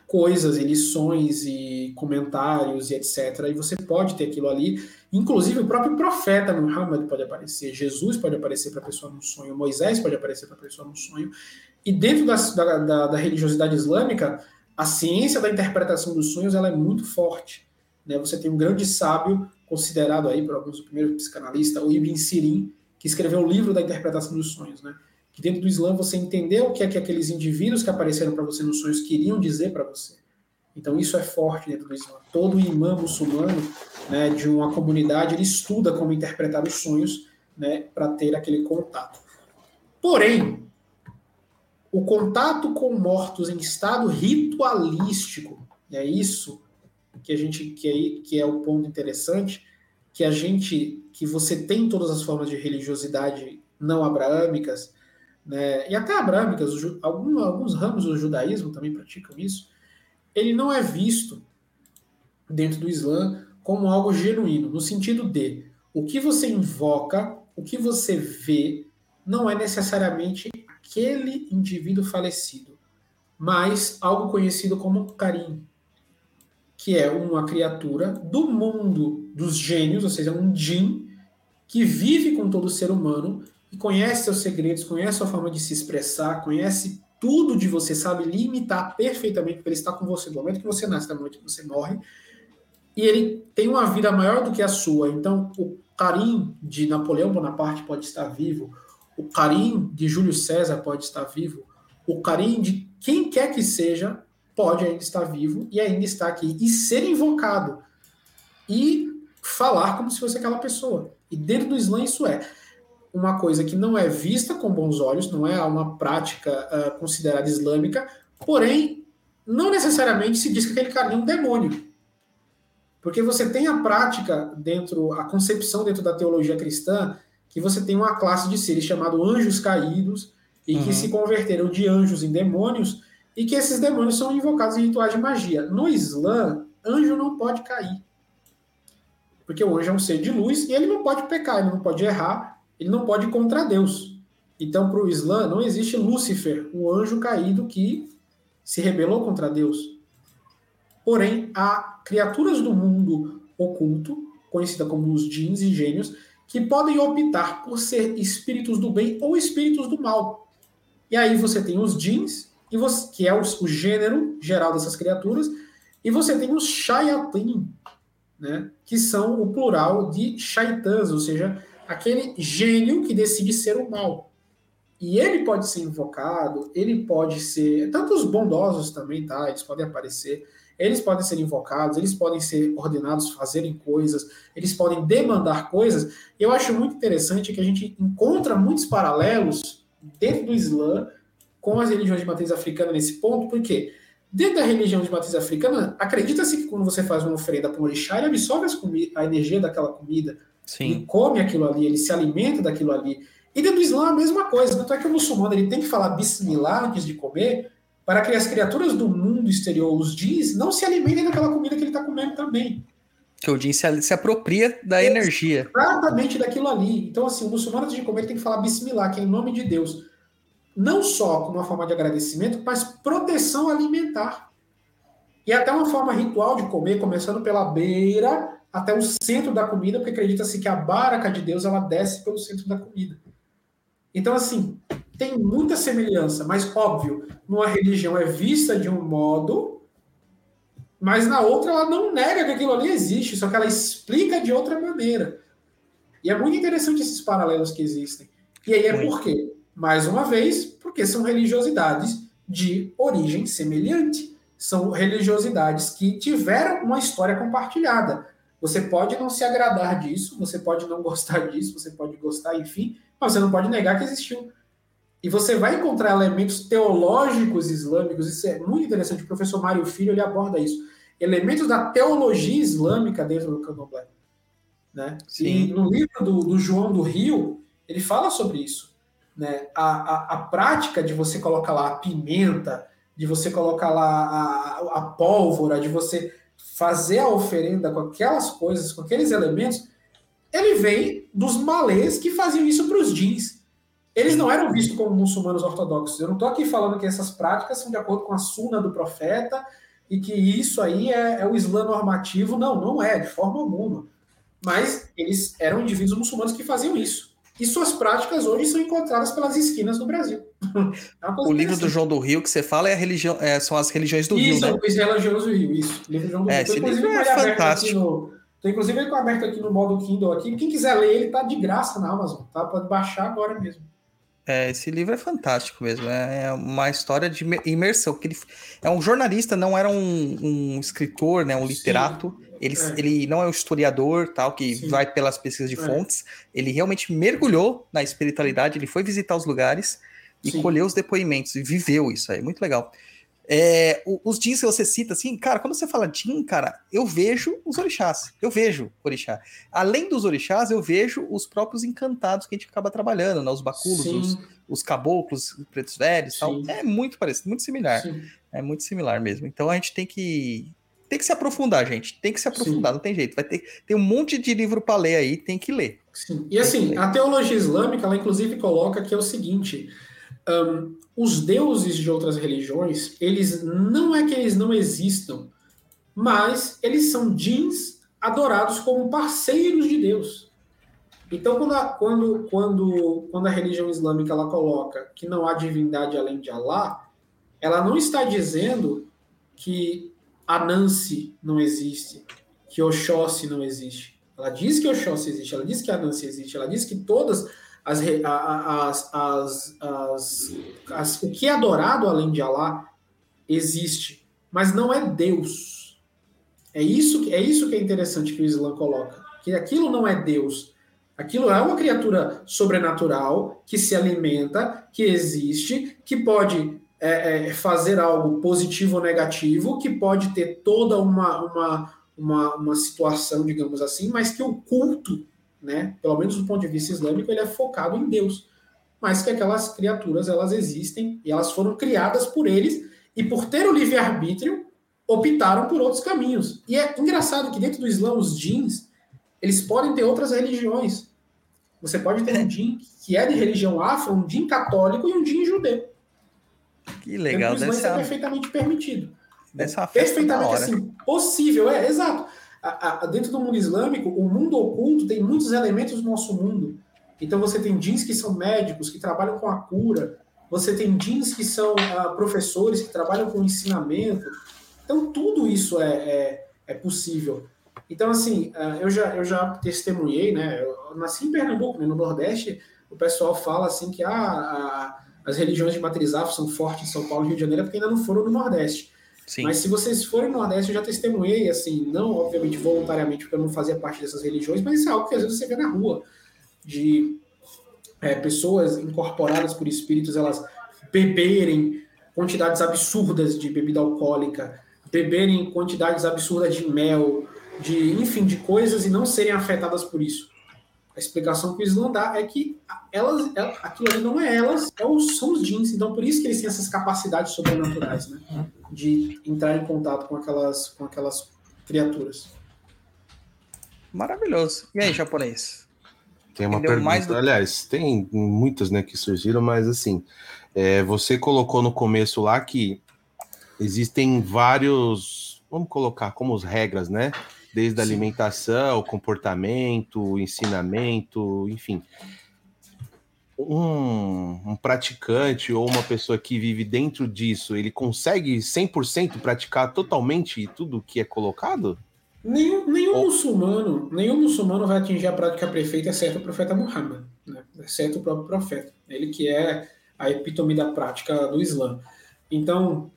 coisas, lições e comentários e etc. E você pode ter aquilo ali. Inclusive, o próprio profeta Muhammad pode aparecer, Jesus pode aparecer para a pessoa no sonho, Moisés pode aparecer para a pessoa no sonho. E dentro da, da, da religiosidade islâmica, a ciência da interpretação dos sonhos ela é muito forte. Né? Você tem um grande sábio, considerado aí por alguns o primeiro psicanalista, o Ibn Sirin, que escreveu o livro da interpretação dos sonhos, né? Que dentro do Islã você entendeu o que é que aqueles indivíduos que apareceram para você nos sonhos queriam dizer para você. Então isso é forte dentro do Islã. Todo imã muçulmano, né, de uma comunidade, ele estuda como interpretar os sonhos, né, para ter aquele contato. Porém, o contato com mortos em estado ritualístico, é isso que a gente que é, que é o ponto interessante, que a gente que você tem todas as formas de religiosidade não abraâmicas, né, e até abraâmicas, algum, alguns ramos do judaísmo também praticam isso, ele não é visto dentro do Islã como algo genuíno, no sentido de o que você invoca, o que você vê, não é necessariamente aquele indivíduo falecido, mas algo conhecido como carinho, que é uma criatura do mundo dos gênios, ou seja, um jin, que vive com todo ser humano e conhece seus segredos, conhece a forma de se expressar, conhece tudo de você, sabe limitar perfeitamente, porque ele está com você do momento que você nasce, do momento que você morre, e ele tem uma vida maior do que a sua. Então, o Karim de Napoleão Bonaparte pode estar vivo, o Karim de Júlio César pode estar vivo, o Karim de quem quer que seja pode ainda estar vivo e ainda estar aqui e ser invocado. E falar como se fosse aquela pessoa. E dentro do Islã isso é uma coisa que não é vista com bons olhos, não é uma prática uh, considerada islâmica, porém não necessariamente se diz que aquele cara é um demônio. Porque você tem a prática dentro, a concepção dentro da teologia cristã, que você tem uma classe de seres chamado anjos caídos e uhum. que se converteram de anjos em demônios e que esses demônios são invocados em rituais de magia. No Islã, anjo não pode cair. Porque o anjo é um ser de luz e ele não pode pecar, ele não pode errar, ele não pode ir contra Deus. Então, para o Islã, não existe Lúcifer, o anjo caído que se rebelou contra Deus. Porém, há criaturas do mundo oculto, conhecida como os jeans e gênios, que podem optar por ser espíritos do bem ou espíritos do mal. E aí você tem os jeans, que é o, o gênero geral dessas criaturas, e você tem os shayatin, né, que são o plural de shaitãs, ou seja, aquele gênio que decide ser o mal. E ele pode ser invocado, ele pode ser. Tanto os bondosos também, tá? Eles podem aparecer. Eles podem ser invocados, eles podem ser ordenados fazerem coisas, eles podem demandar coisas. Eu acho muito interessante que a gente encontra muitos paralelos dentro do Islã com as religiões de matriz africana nesse ponto, porque dentro da religião de matriz africana, acredita-se que quando você faz uma oferenda para um orixá, ele absorve a energia daquela comida, Sim. ele come aquilo ali, ele se alimenta daquilo ali. E dentro do Islã a mesma coisa, tanto é que o muçulmano ele tem que falar bismillah antes de comer, para que as criaturas do mundo exterior, os jeans, não se alimentem daquela comida que ele está comendo também. Que o jeans se, se apropria da é energia. Exatamente daquilo ali. Então, assim, o muçulmano antes de comer tem que falar bismillah, que é em nome de Deus. Não só como uma forma de agradecimento, mas proteção alimentar. E até uma forma ritual de comer, começando pela beira até o centro da comida, porque acredita-se que a barca de Deus ela desce pelo centro da comida. Então, assim, tem muita semelhança, mas óbvio, numa religião é vista de um modo, mas na outra ela não nega que aquilo ali existe, só que ela explica de outra maneira. E é muito interessante esses paralelos que existem. E aí é por quê? Mais uma vez, porque são religiosidades de origem semelhante. São religiosidades que tiveram uma história compartilhada. Você pode não se agradar disso, você pode não gostar disso, você pode gostar, enfim, mas você não pode negar que existiu. E você vai encontrar elementos teológicos islâmicos, isso é muito interessante. O professor Mário Filho ele aborda isso. Elementos da teologia islâmica dentro do candomblé. Né? Sim. E no livro do, do, João do Rio, ele fala sobre isso. Né? A, a, a, prática de você colocar lá a pimenta, de você colocar lá a, a pólvora, de você fazer a oferenda com aquelas coisas, com aqueles elementos, ele vem dos malês que faziam isso para os jeans. Eles não eram vistos como muçulmanos ortodoxos. Eu não estou aqui falando que essas práticas são de acordo com a suna do profeta e que isso aí é, é o Islã normativo. Não, não é, de forma alguma. Mas eles eram indivíduos muçulmanos que faziam isso. E suas práticas hoje são encontradas pelas esquinas do Brasil. É o livro do João do Rio que você fala é a religião, é, são as religiões do isso, Rio, né? Isso, religiões do Rio, isso. O livro do João do é, Rio. Esse livro é fantástico. No, então, inclusive, ele está aberto aqui no modo Kindle aqui. Quem quiser ler, ele está de graça na Amazon, tá? Pode baixar agora mesmo. É, esse livro é fantástico mesmo. É, é uma história de imersão. Que ele é um jornalista, não era um, um escritor, né, um literato. Ele, é. ele não é um historiador, tal, que Sim. vai pelas pesquisas de é. fontes. Ele realmente mergulhou na espiritualidade. Ele foi visitar os lugares e Sim. colheu os depoimentos e viveu isso aí. Muito legal. É, os jeans que você cita, assim, cara, quando você fala jean, cara, eu vejo os orixás, eu vejo orixá. Além dos orixás, eu vejo os próprios encantados que a gente acaba trabalhando, né? Os baculos, os, os, caboclos, os pretos velhos tal. É muito parecido, muito similar. Sim. É muito similar mesmo. Então a gente tem que. Tem que se aprofundar, gente. Tem que se aprofundar, Sim. não tem jeito. Vai ter tem um monte de livro para ler aí, tem que ler. Sim. E assim, a teologia islâmica, ela inclusive coloca que é o seguinte: um, os deuses de outras religiões, eles não é que eles não existam, mas eles são jeans adorados como parceiros de Deus. Então, quando a, quando, quando, quando a religião islâmica ela coloca que não há divindade além de Allah, ela não está dizendo que Anansi não existe, que Oxóssi não existe. Ela diz que Oxóssi existe, ela diz que Anansi existe, ela diz que todas as, as, as, as, as, o que é adorado além de Alá existe, mas não é Deus. É isso, é isso que é interessante que o Islã coloca, que aquilo não é Deus. Aquilo é uma criatura sobrenatural que se alimenta, que existe, que pode é, é, fazer algo positivo ou negativo, que pode ter toda uma, uma, uma, uma situação, digamos assim, mas que o culto né? Pelo menos do ponto de vista islâmico, ele é focado em Deus. Mas que aquelas criaturas, elas existem e elas foram criadas por eles e por ter o livre-arbítrio, optaram por outros caminhos. E é engraçado que dentro do Islã, os jeans, eles podem ter outras religiões. Você pode ter um din que é de religião afro, um din católico e um din judeu. Que legal, Então, isso dessa, é perfeitamente permitido. dessa perfeitamente assim, possível, é, exato. A- a- dentro do mundo islâmico, o mundo oculto tem muitos elementos do nosso mundo. Então você tem jeans que são médicos, que trabalham com a cura. Você tem jeans que são ah, professores, que trabalham com ensinamento. Então tudo isso é, é, é possível. Então, assim, ah, eu já, eu já testemunhei, né? Eu nasci em Pernambuco, né, no Nordeste, o pessoal fala assim que ah, a- as religiões de matriz afro são fortes em São Paulo e Rio de Janeiro porque ainda não foram no Nordeste. Sim. Mas se vocês forem no Nordeste, eu já testemunhei, assim, não obviamente voluntariamente, porque eu não fazia parte dessas religiões, mas isso é algo que às vezes você vê na rua, de é, pessoas incorporadas por espíritos, elas beberem quantidades absurdas de bebida alcoólica, beberem quantidades absurdas de mel, de enfim, de coisas e não serem afetadas por isso. A explicação que o Islã dá é que elas, ela- aquilo ali não é elas, é os, são os jeans. Então, por isso que eles têm essas capacidades sobrenaturais, né? De entrar em contato com aquelas, com aquelas criaturas. Maravilhoso. E aí, japonês? Tem uma Entendeu? pergunta, Mais do- aliás, tem muitas, né, que surgiram, mas assim, é, você colocou no começo lá que existem vários, vamos colocar como as regras, né? Desde a alimentação, comportamento, ensinamento, enfim. Um, um praticante ou uma pessoa que vive dentro disso, ele consegue 100% praticar totalmente tudo que é colocado? Nenhum, nenhum Ou- muçulmano, nenhum muçulmano vai atingir a prática perfeita, exceto o profeta Muhammad, né? exceto o próprio profeta. Ele que é a epítome da prática do Islã. Então,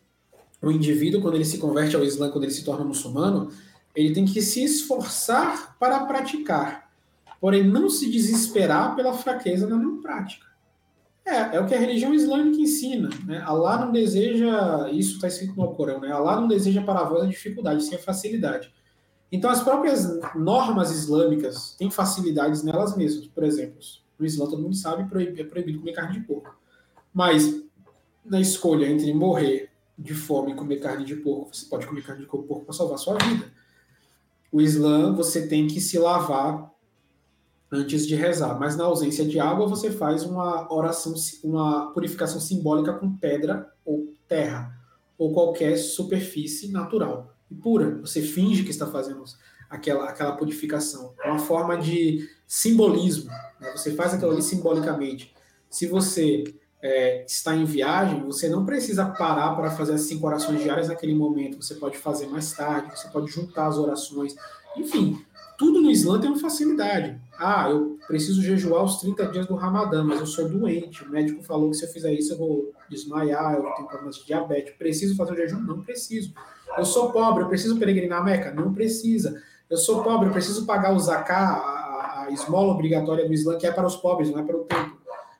o indivíduo, quando ele se converte ao Islã, quando ele se torna muçulmano, ele tem que se esforçar para praticar, porém não se desesperar pela fraqueza na não prática. É, é o que a religião islâmica ensina. Né? Allah não deseja, isso está escrito no Corão, né? Allah não deseja para vós a dificuldade, sim a facilidade. Então, as próprias normas islâmicas têm facilidades nelas mesmas. Por exemplo, no Islã, todo mundo sabe, é proibido comer carne de porco. Mas, na escolha entre morrer de fome e comer carne de porco, você pode comer carne de porco para salvar sua vida. O Islã, você tem que se lavar antes de rezar. Mas, na ausência de água, você faz uma oração, uma purificação simbólica com pedra ou terra, ou qualquer superfície natural e pura. Você finge que está fazendo aquela, aquela purificação. É uma forma de simbolismo. né? Você faz aquilo ali simbolicamente. Se você é, está em viagem, você não precisa parar para fazer as cinco orações diárias naquele momento. Você pode fazer mais tarde, você pode juntar as orações. Enfim, tudo no Islã tem uma facilidade. Ah, eu preciso jejuar os 30 dias do Ramadã, mas eu sou doente. O médico falou que se eu fizer isso eu vou desmaiar, eu tenho problemas de diabetes. Preciso fazer o jejum? Não preciso. Eu sou pobre, eu preciso peregrinar a Meca? Não precisa. Eu sou pobre, eu preciso pagar o zaká, a, a esmola obrigatória do Islã, que é para os pobres, não é para o templo.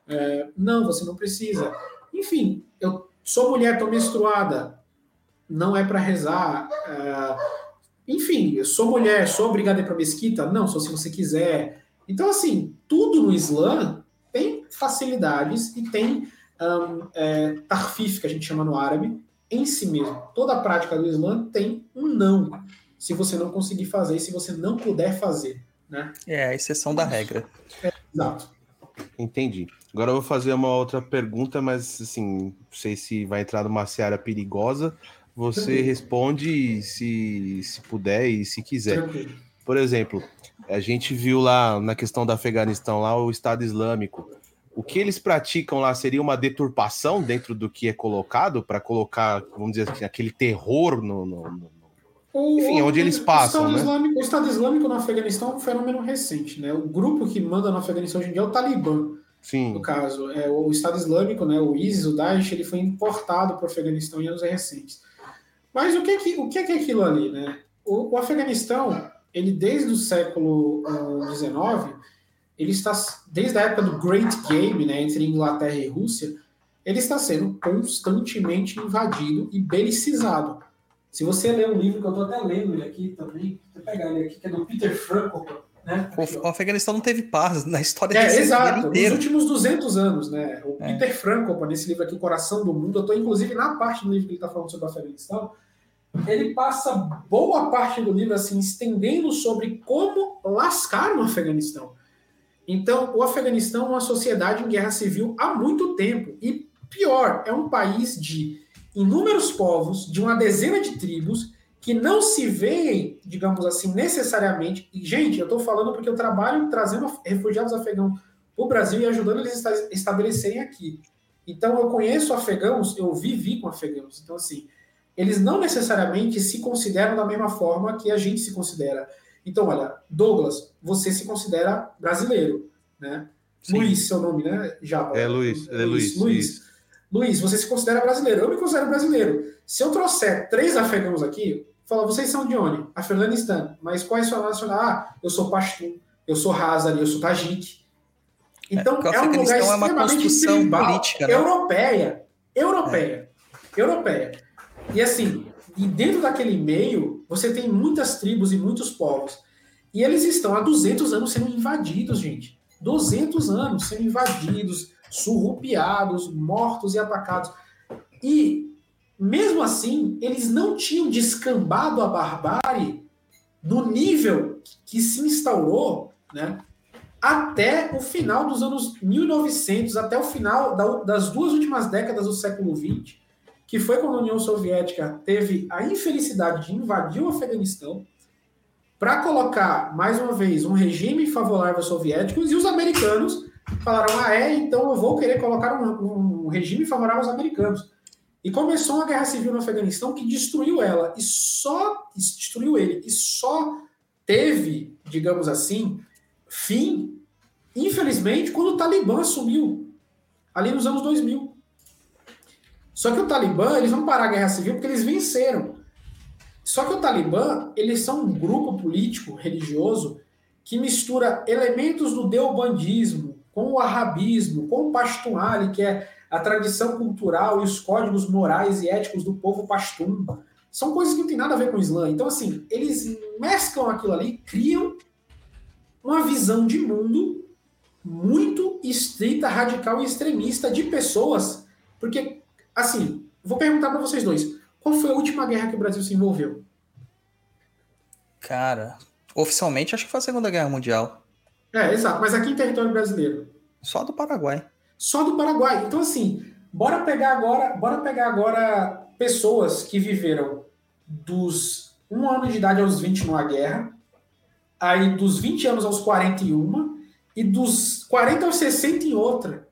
É, não, você não precisa. Enfim, eu sou mulher, estou menstruada, não é para rezar. É, enfim, eu sou mulher, sou obrigada a ir para mesquita? Não, só se você quiser. Então, assim, tudo no Islã tem facilidades e tem um, é, tarfif, que a gente chama no árabe, em si mesmo. Toda a prática do Islã tem um não, se você não conseguir fazer e se você não puder fazer. Né? É a exceção da regra. Exato. Entendi. Agora eu vou fazer uma outra pergunta, mas assim, não sei se vai entrar numa seara perigosa. Você responde se, se puder e se quiser. Por exemplo, a gente viu lá na questão do Afeganistão, lá o Estado Islâmico. O que eles praticam lá seria uma deturpação dentro do que é colocado para colocar, vamos dizer assim, aquele terror no, no- no- O- Enfim, é onde eles o passam, Estado né? Islâmico, o Estado Islâmico no Afeganistão é um fenômeno recente. Né? O grupo que manda no Afeganistão hoje em dia é o Talibã. Sim, no caso. É, o Estado Islâmico, né, o ISIS, o Daesh, ele foi importado para o Afeganistão em anos recentes. Mas o que, é que, o que é, que é aquilo ali? Né? O, o Afeganistão, ele desde o século XIX, ele está, desde a época do Great Game, né, entre Inglaterra e Rússia, ele está sendo constantemente invadido e belicizado. Se você ler um livro que eu estou até lendo ele aqui também, vou pegar ele aqui, que é do Peter Frankel, né? O, Afeganistão não teve paz na história É, exato. Nos últimos 200 anos, né? O É. Peter Frankel, nesse livro aqui, O Coração do Mundo, eu estou inclusive na parte do livro que ele está falando sobre o Afeganistão, ele passa boa parte do livro assim estendendo sobre como lascaram o Afeganistão. Então, o Afeganistão é uma sociedade em guerra civil há muito tempo e pior, é um país de inúmeros povos, de uma dezena de tribos que não se veem, digamos assim, necessariamente. E, gente, eu estou falando porque eu trabalho trazendo refugiados afegãos para o Brasil e ajudando eles a estabelecerem aqui. Então, eu conheço afegãos, eu vivi com afegãos. Então, assim, eles não necessariamente se consideram da mesma forma que a gente se considera. Então, olha, Douglas, você se considera brasileiro, né? Sim. Luiz, seu nome, né? Já. É Luiz, é Luiz. Luiz. Luiz, você se considera brasileiro. Eu me considero brasileiro. Se eu trouxer três afegãos aqui, fala, vocês são de onde? Afeganistão. Mas qual é a sua nacionalidade? Ah, eu sou Pashtun, eu sou Hazari, eu sou Tajik. Então, é, é um lugar é uma construção tribal, política, né? europeia, europeia, é. europeia. E assim, e dentro daquele meio, você tem muitas tribos e muitos povos. E eles estão há 200 anos sendo invadidos, gente. 200 anos sendo invadidos, surrupiados, mortos e atacados. E, mesmo assim, eles não tinham descambado a barbárie no nível que se instaurou, né? até o final dos anos 1900, até o final das duas últimas décadas do século XX, que foi quando a União Soviética teve a infelicidade de invadir o Afeganistão para colocar, mais uma vez, um regime favorável aos soviéticos, e os americanos falaram, ah, é, então eu vou querer colocar um, um regime favorável aos americanos. E começou uma guerra civil no Afeganistão que destruiu ela, e só destruiu ele, e só teve, digamos assim, fim, infelizmente, quando o Talibã assumiu, ali nos anos 2000. Só que o Talibã, eles vão parar a guerra civil porque eles venceram. Só que o Talibã, eles são um grupo político, religioso, que mistura elementos do deobandismo com o arabismo, com o pashtunali, que é a tradição cultural e os códigos morais e éticos do povo pashtun. São coisas que não tem nada a ver com o Islã. Então, assim, eles mesclam aquilo ali, criam uma visão de mundo muito estrita, radical e extremista de pessoas, porque Assim, vou perguntar para vocês dois. Qual foi a última guerra que o Brasil se envolveu? Cara, oficialmente acho que foi a Segunda Guerra Mundial. É, exato. Mas aqui em território brasileiro? Só do Paraguai. Só do Paraguai. Então, assim, bora pegar agora, bora pegar agora pessoas que viveram dos um ano de idade aos 20 numa guerra, aí dos 20 anos aos 41 e dos 40 aos 60 em outra.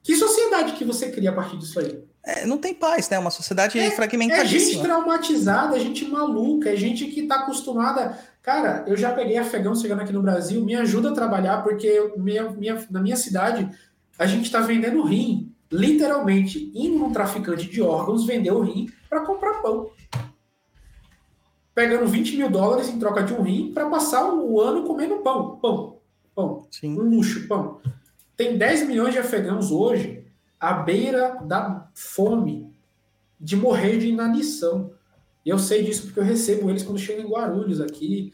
Que sociedade que você cria a partir disso aí? É, não tem paz, né? Uma sociedade é, fragmentadíssima. É gente traumatizada, é gente maluca, é gente que tá acostumada. Cara, eu já peguei afegão chegando aqui no Brasil, me ajuda a trabalhar, porque minha, minha, na minha cidade a gente tá vendendo rim. Literalmente, indo num traficante de órgãos, vender o rim para comprar pão. Pegando 20 mil dólares em troca de um rim para passar o ano comendo pão. Pão. Pão. Sim. Um luxo, pão. Tem 10 milhões de afegãos hoje à beira da fome, de morrer de inanição. E eu sei disso porque eu recebo eles quando chegam em Guarulhos aqui,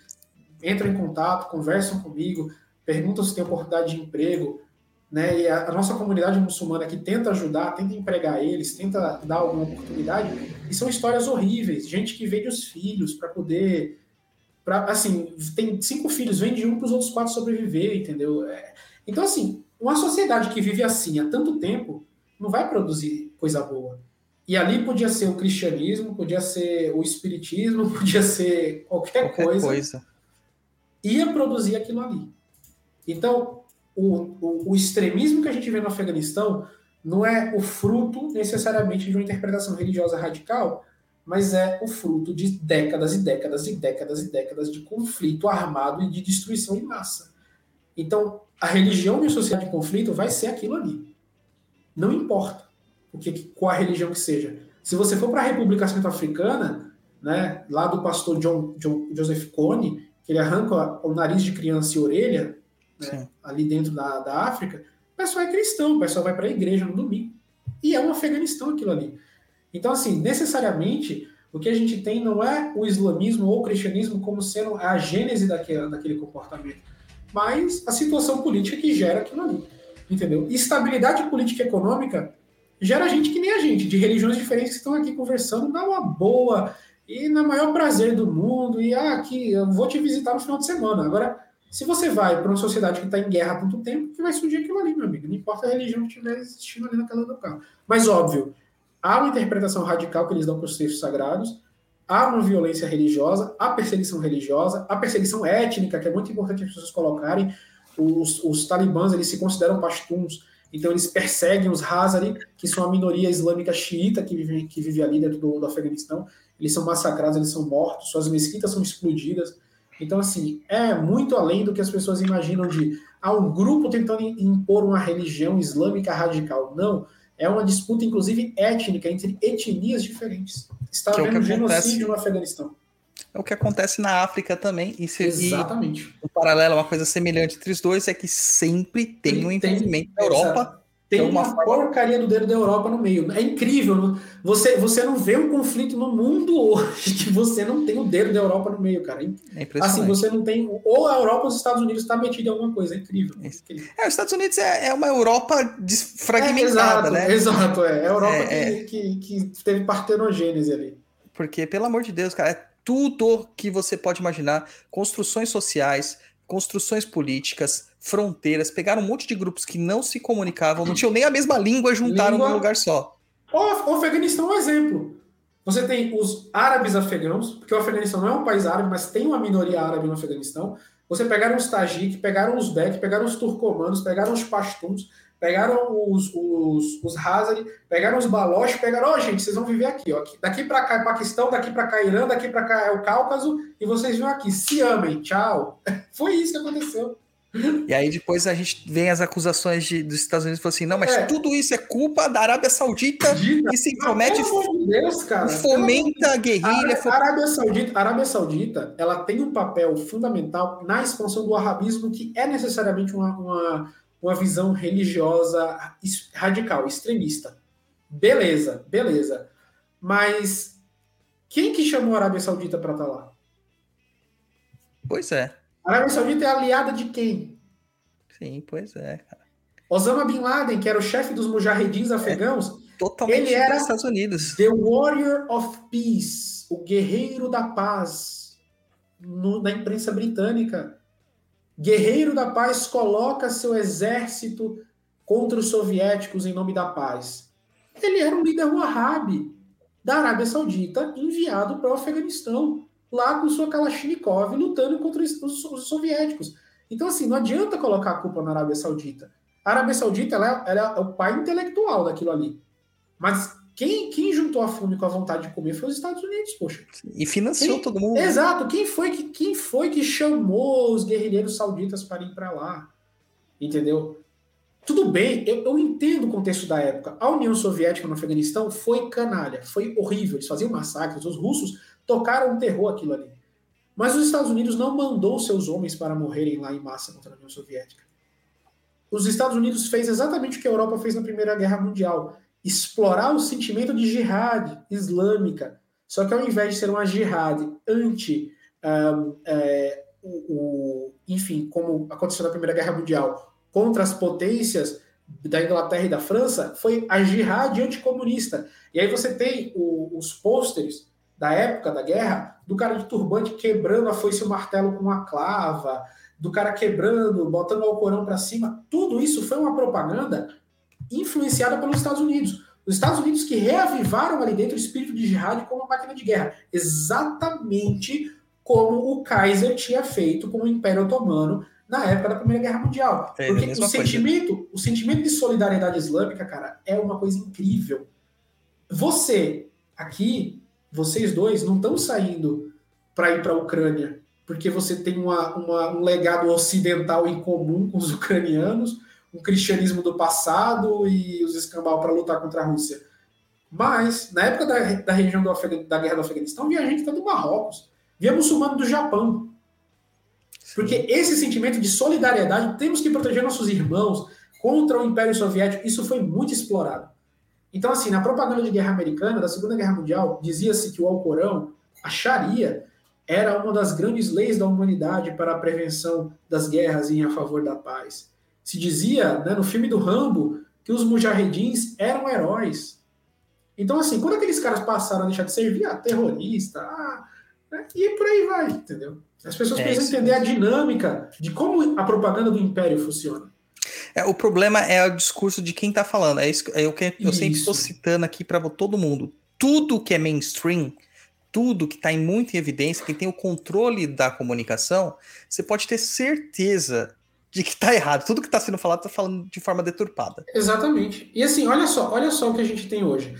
entram em contato, conversam comigo, perguntam se tem oportunidade de emprego, né? E a, a nossa comunidade muçulmana que tenta ajudar, tenta empregar eles, tenta dar alguma oportunidade, e são histórias horríveis, gente que vende os filhos para poder para assim, tem cinco filhos, vende um para os outros quatro sobreviver, entendeu? É, então assim, uma sociedade que vive assim há tanto tempo, não vai produzir coisa boa. E ali podia ser o cristianismo, podia ser o espiritismo, podia ser qualquer, qualquer coisa, coisa. Ia produzir aquilo ali. Então, o, o, o, extremismo que a gente vê no Afeganistão não é o fruto necessariamente de uma interpretação religiosa radical, mas é o fruto de décadas e décadas e décadas e décadas de conflito armado e de destruição em massa. Então, a religião e a sociedade de conflito vai ser aquilo ali. Não importa o que, qual a religião que seja. Se você for para a República Centro-Africana, né, lá do pastor John, John, Joseph Kony, que ele arranca o nariz de criança e orelha, né, ali dentro da, da África, o pessoal é cristão, o pessoal vai para a igreja no domingo. E é um Afeganistão aquilo ali. Então, assim, necessariamente, o que a gente tem não é o islamismo ou o cristianismo como sendo a gênese daquele, daquele comportamento, mas a situação política que gera aquilo ali entendeu? estabilidade política e econômica gera gente que nem a gente, de religiões diferentes que estão aqui conversando, dá uma boa e na maior prazer do mundo, e ah, aqui, eu vou te visitar no final de semana. Agora, se você vai para uma sociedade que está em guerra há tanto tempo, que vai surgir aquilo ali, meu amigo. Não importa a religião que estiver existindo ali naquela local. Mas, óbvio, há uma interpretação radical que eles dão para os textos sagrados, há uma violência religiosa, há perseguição religiosa, há perseguição étnica, que é muito importante as pessoas colocarem. Os, os talibãs, eles se consideram pastuns, então eles perseguem os Hazari, que são a minoria islâmica xiita que vive, que vive ali dentro do, do Afeganistão. Eles são massacrados, eles são mortos, suas mesquitas são explodidas. Então, assim, é muito além do que as pessoas imaginam de há um grupo tentando impor uma religião islâmica radical. Não, é uma disputa, inclusive, étnica, entre etnias diferentes. Está Que é havendo que genocídio acontece- no Afeganistão. É o que acontece na África também. E, se, e Exatamente. um paralelo, uma coisa semelhante entre os dois é que sempre tem um Tem- envolvimento da Europa. Tem É uma uma porcaria do dedo da Europa no meio. É incrível. Você, você não vê um conflito no mundo hoje que você não tem o dedo da Europa no meio, cara. É Assim, impressionante. você não tem. Ou a Europa ou os Estados Unidos está metido em alguma coisa. É incrível. Isso. incrível. É, os Estados Unidos é, é uma Europa desfragmentada, É, exato, né? Exato, é. É a Europa É, que, que, que teve partenogênese ali. Porque, pelo amor de Deus, cara, é tudo que você pode imaginar. Construções sociais, construções políticas, fronteiras. Pegaram um monte de grupos que não se comunicavam, não tinham nem a mesma língua, juntaram Língua. num lugar só. O o Afeganistão é um exemplo. Você tem os árabes afegãos, porque o Afeganistão não é um país árabe, mas tem uma minoria árabe no Afeganistão. Você pegaram os Tajik, pegaram os Bek, pegaram os turcomanos, pegaram os Pashtuns, pegaram os, os, os Hazari, pegaram os Baloch, pegaram, ó, gente, vocês vão viver aqui, ó. Aqui- Daqui pra cá é Paquistão, daqui pra cá é Irã, daqui pra cá é o Cáucaso, e vocês vão aqui, se amem, tchau. Foi isso que aconteceu. E aí depois a gente vem as acusações de- dos Estados Unidos falando assim, não, mas É. tudo isso é culpa da Arábia Saudita Dita- que se amor de Deus, cara. fomenta a guerrilha. a Arábia Saudita, a Arábia Saudita, ela tem um papel fundamental na expansão do arabismo, que é necessariamente uma, uma, uma visão religiosa radical, extremista. Beleza, beleza. Mas quem que chamou a Arábia Saudita para estar lá? Pois é. A Arábia Saudita é aliada de quem? Sim, pois é. Osama Bin Laden, que era o chefe dos mujahedins afegãos, Totalmente Ele era- dos Estados Unidos. The Warrior of Peace, o guerreiro da paz, no- na imprensa britânica. Guerreiro da paz coloca seu exército contra os soviéticos em nome da paz. Ele era um líder wahhabi da Arábia Saudita enviado para o Afeganistão, lá com sua Kalashnikov lutando contra os, os- os soviéticos. Então, assim, não adianta colocar a culpa na Arábia Saudita. A Arábia Saudita ela, é- ela é o pai intelectual daquilo ali. Mas quem, quem juntou a fome com a vontade de comer foi os Estados Unidos, poxa. E financiou Sim, todo mundo. Exato. Quem foi que, quem foi que chamou os guerrilheiros sauditas para ir para lá? Entendeu? Tudo bem, eu, eu entendo o contexto da época. A União Soviética no Afeganistão foi canalha, foi horrível. Eles faziam massacres, os russos tocaram um terror aquilo ali. Mas os Estados Unidos não mandou seus homens para morrerem lá em massa contra a União Soviética. Os Estados Unidos fez exatamente o que a Europa fez na Primeira Guerra Mundial: explorar o sentimento de jihad islâmica. Só que ao invés de ser uma jihad anti, ahm, é, o, o- enfim, como aconteceu na Primeira Guerra Mundial, contra as potências da Inglaterra e da França, foi a jihad anticomunista. E aí você tem o- os pôsteres da época da guerra do cara de turbante quebrando a foice e o martelo com uma clava, do cara quebrando, botando o Alcorão para cima. Tudo isso foi uma propaganda influenciada pelos Estados Unidos. Os Estados Unidos que reavivaram ali dentro o espírito de jihad como uma máquina de guerra. Exatamente como o Kaiser tinha feito com o Império Otomano na época da Primeira Guerra Mundial. É, Porque o coisa. sentimento, o sentimento de solidariedade islâmica, cara, é uma coisa incrível. Você, aqui, vocês dois, não estão saindo para ir para a Ucrânia porque você tem uma, uma- um legado ocidental em comum com os ucranianos, um cristianismo do passado e os escambau para lutar contra a Rússia. Mas, na época da, da região do da guerra do Afeganistão, via gente até do Marrocos, via muçulmano do Japão. Porque esse sentimento de solidariedade, temos que proteger nossos irmãos contra o Império Soviético, isso foi muito explorado. Então, assim, na propaganda de guerra americana, da Segunda Guerra Mundial, dizia-se que o Alcorão, a Sharia, era uma das grandes leis da humanidade para a prevenção das guerras e em a favor da paz. Se dizia, né, no filme do Rambo, que os mujahedins eram heróis. Então, assim, quando aqueles caras passaram a deixar de servir, ah, terrorista, ah, né? e por aí vai, entendeu? As pessoas É precisam isso entender a dinâmica de como a propaganda do império funciona. É, o problema é o discurso de quem tá falando. É, isso, que- é o que eu sempre estou Isso. citando aqui para todo mundo. Tudo que é mainstream, tudo que está em muito em evidência, quem tem o controle da comunicação, você pode ter certeza de que tá errado. Tudo que está sendo falado está falando de forma deturpada. Exatamente. E assim, olha só, olha só o que a gente tem hoje.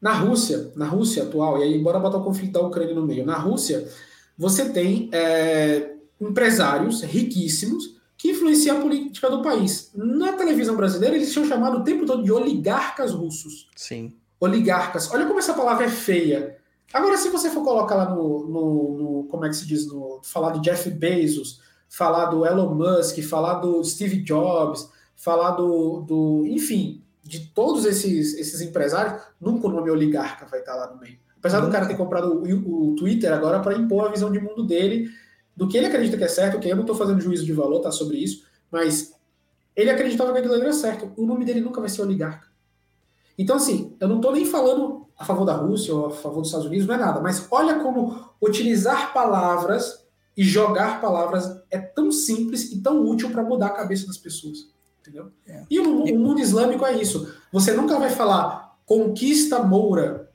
Na Rússia, na Rússia atual, e aí bora botar o conflito da Ucrânia no meio. Na Rússia, você tem é, empresários riquíssimos que influenciam a política do país. Na televisão brasileira, eles são chamados o tempo todo de oligarcas russos. Sim. Oligarcas. Olha como essa palavra é feia. Agora, se você for colocar lá no, no, no- como é que se diz, no, falar de Jeff Bezos, falar do Elon Musk, falar do Steve Jobs, falar do, do enfim, de todos esses, esses empresários, nunca o nome oligarca vai estar lá no meio. Apesar do cara ter comprado o, o Twitter agora para impor a visão de mundo dele, do que ele acredita que é certo, que eu não estou fazendo juízo de valor tá, sobre isso, mas ele acreditava que aquilo era certo. O nome dele nunca vai ser oligarca. Então, assim, eu não estou nem falando a favor da Rússia ou a favor dos Estados Unidos, não é nada, mas olha como utilizar palavras e jogar palavras é tão simples e tão útil para mudar a cabeça das pessoas. Entendeu? É. E o, o mundo islâmico é isso. Você nunca vai falar conquista moura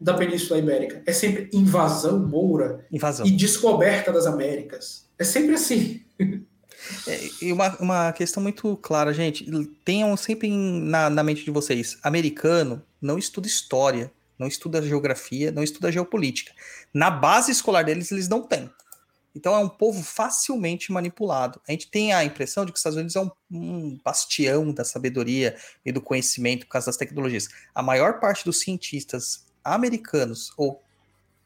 da Península Ibérica. É sempre invasão moura Invasão. e descoberta das Américas. É sempre assim. É, E uma, uma questão muito clara, gente. Tenham sempre em- na, na mente de vocês: americano não estuda história, não estuda geografia, não estuda geopolítica. Na base escolar deles, eles não têm. Então é um povo facilmente manipulado. A gente tem a impressão de que os Estados Unidos é um, um bastião da sabedoria e do conhecimento por causa das tecnologias. A maior parte dos cientistas americanos, ou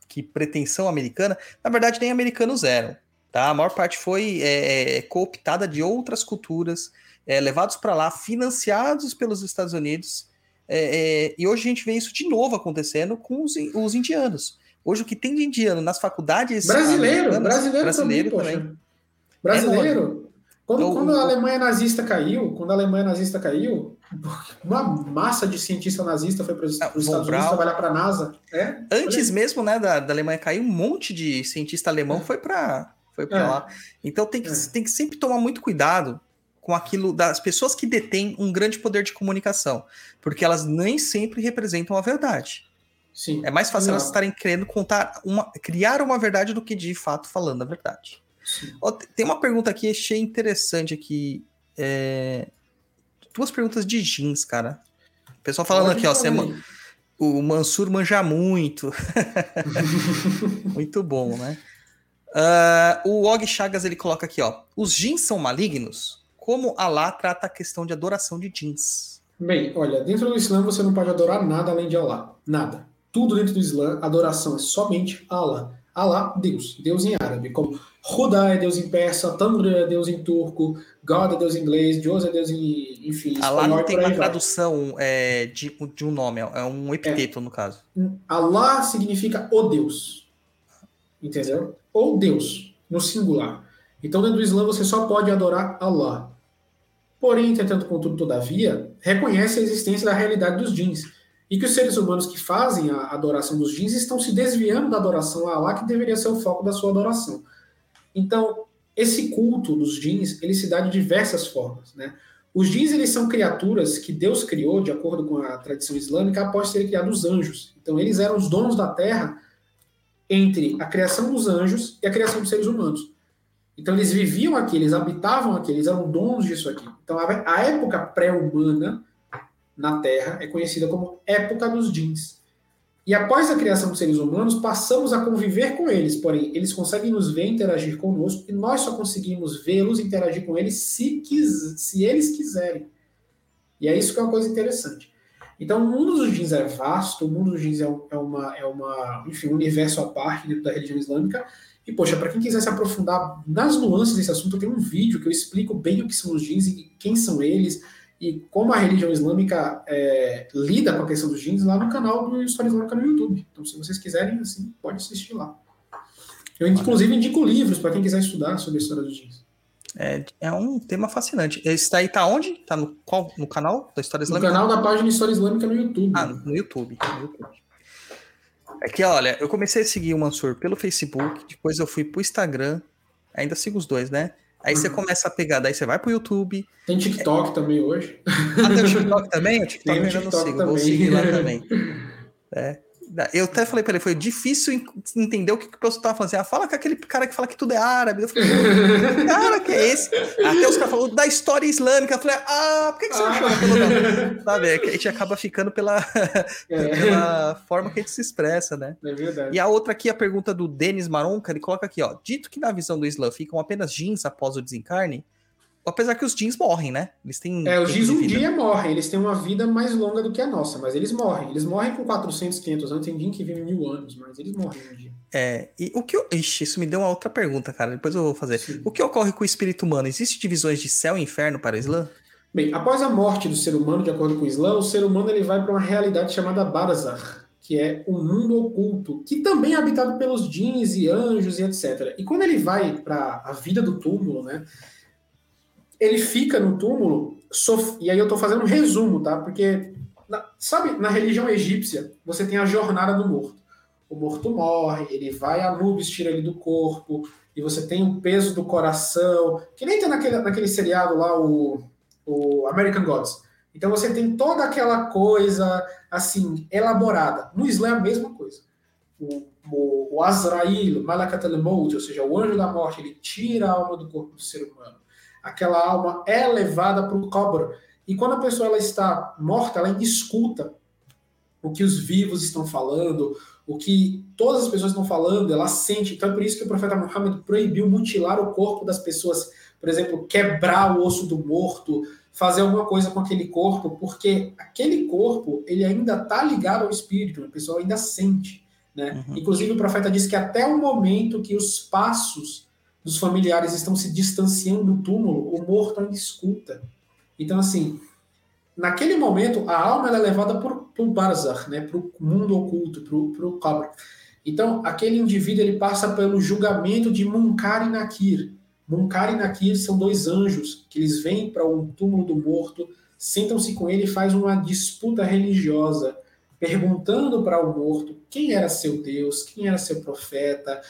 que pretensão americana, na verdade nem americanos eram. Tá? A maior parte foi é, é, cooptada de outras culturas, é, levados para lá, financiados pelos Estados Unidos. é, é, e hoje a gente vê isso de novo acontecendo com os, os indianos. Hoje o que tem de indiano nas faculdades Brasileiro, brasileiro, brasileiro também, também. Brasileiro. Quando, Então, quando a Alemanha nazista caiu, quando a Alemanha nazista caiu, uma massa de cientista nazista foi para os Ah, Estados Von Unidos trabalhar para a NASA. É? Antes mesmo, né, da, da Alemanha cair, um monte de cientista alemão foi para foi para É. lá. Então tem que, É. tem que sempre tomar muito cuidado com aquilo das pessoas que detêm um grande poder de comunicação, porque elas nem sempre representam a verdade. Sim. É mais fácil Não. elas estarem querendo contar uma, criar uma verdade do que de fato falando a verdade. Ó, tem uma pergunta aqui, achei interessante aqui. é, Duas perguntas de jeans, cara. O pessoal falando Pode aqui, ó. ma- o Mansur manja muito. muito bom, né? Ah, o Og Chagas ele coloca aqui, ó. Os jeans são malignos? Como Allah trata a questão de adoração de jeans? Bem, olha, dentro do Islã você não pode adorar nada além de Allah. Nada. Tudo dentro do Islã, adoração é somente Allah. Allah, Deus. Deus em árabe. Como Huda é Deus em persa, Tandra é Deus em turco, God é Deus em inglês, Deus é Deus em, enfim, Allah não tem uma tradução é, de, de um nome, é um epiteto no caso. Allah significa o Deus. Entendeu? Ou Deus, no singular. Então, dentro do Islã, você só pode adorar Allah. Porém, entretanto, contudo, todavia, reconhece a existência da realidade dos jeans. E que os seres humanos que fazem a adoração dos jeans estão se desviando da adoração a Allah, que deveria ser o foco da sua adoração. Então, esse culto dos jeans, ele se dá de diversas formas, né? Os jeans, eles são criaturas que Deus criou, de acordo com a tradição islâmica, após ter criado os anjos. Então, eles eram os donos da terra entre a criação dos anjos e a criação dos seres humanos. Então, eles viviam aqui, eles habitavam aqui, eles eram donos disso aqui. Então, a, época pré-humana na Terra é conhecida como época dos jeans. E após a criação dos seres humanos, passamos a conviver com eles, porém, eles conseguem nos ver interagir conosco e nós só conseguimos vê-los interagir com eles se, quis, se eles quiserem. E é isso que é uma coisa interessante. Então, o mundo dos jeans é vasto, o mundo dos jeans é, é uma, é uma, enfim, um universo à parte dentro da religião islâmica. E, poxa, para quem quiser se aprofundar nas nuances desse assunto, tenho um vídeo que eu explico bem o que são os jeans e quem são eles e como a religião islâmica é, lida com a questão dos jeans lá no canal do História Islâmica no YouTube. Então, se vocês quiserem, assim, pode assistir lá. Eu, inclusive, indico livros para quem quiser estudar sobre a história dos jeans. É, é um tema fascinante. Esse daí tá onde? Tá no, qual, no canal da História No Islâmica? canal da página História Islâmica no YouTube. Ah, no YouTube. No YouTube. É que, olha, eu comecei a seguir o Mansur pelo Facebook, depois eu fui pro Instagram, ainda sigo os dois, né? Aí você Uhum. começa a pegar, daí você vai pro YouTube. Tem TikTok também hoje. Ah, tem o TikTok também? O TikTok Tem o eu ainda não TikTok sigo, vou também. seguir lá também. É. Eu até falei pra ele, foi difícil en- entender o que, que o pessoal tava falando. Assim, ah, fala com aquele cara que fala que tudo é árabe. Eu falei, que cara que é esse? Até os caras falaram da história islâmica. Eu falei, ah, por que, que você não Ah. chama pelo nome? Sabe, é que a gente acaba ficando pela, É, pela forma que a gente se expressa, né? é verdade. E a outra aqui, a pergunta do Denis Maronca, ele coloca aqui, ó. Dito que na visão do Islã ficam apenas jeans após o desencarne, apesar que os jeans morrem, né? Eles têm. É, os de um dia morrem, eles têm uma vida mais longa do que a nossa, mas eles morrem. Eles morrem com 400, 500 anos, tem dia que vive mil anos, mas eles morrem um dia. É, e o que. eu- Ixi, isso me deu uma outra pergunta, cara. Depois eu vou fazer. Sim. O que ocorre com o espírito humano? Existem divisões de céu e inferno para o Islã? Bem, após a morte do ser humano, de acordo com o Islã, o ser humano ele vai para uma realidade chamada Barzakh, que é o mundo oculto, que também é habitado pelos djinns e anjos e etc. E quando ele vai para a vida do túmulo, né? Ele fica no túmulo, sof- e aí eu estou fazendo um resumo, tá? Porque, na- sabe, na religião egípcia, você tem a jornada do morto. O morto morre, ele vai a Anubis, tira ele do corpo, e você tem o peso do coração, que nem tem naquele, naquele seriado lá, o o American Gods. Então você tem toda aquela coisa assim elaborada. No Islã é a mesma coisa. O, o, o Azrail, Malakat al-Maut, ou seja, o anjo da morte, ele tira a alma do corpo do ser humano. Aquela alma é levada para o Qabr. E quando a pessoa ela está morta, ela ainda escuta o que os vivos estão falando, o que todas as pessoas estão falando, ela sente. Então é por isso que o profeta Muhammad proibiu mutilar o corpo das pessoas por exemplo, quebrar o osso do morto, fazer alguma coisa com aquele corpo, porque aquele corpo ele ainda está ligado ao espírito, a pessoa ainda sente. Né? Uhum. Inclusive, o profeta diz que até o momento que os passos dos familiares estão se distanciando do túmulo, o morto ainda escuta. Então, assim, naquele momento, a alma é levada para o Barzakh, né? para o mundo oculto, para o Qabr. Então, aquele indivíduo ele passa pelo julgamento de Munkar e Nakir. Munkar e Nakir são dois anjos que eles vêm para o túmulo do morto, sentam-se com ele e faz uma disputa religiosa, perguntando para o morto quem era seu Deus, quem era seu profeta,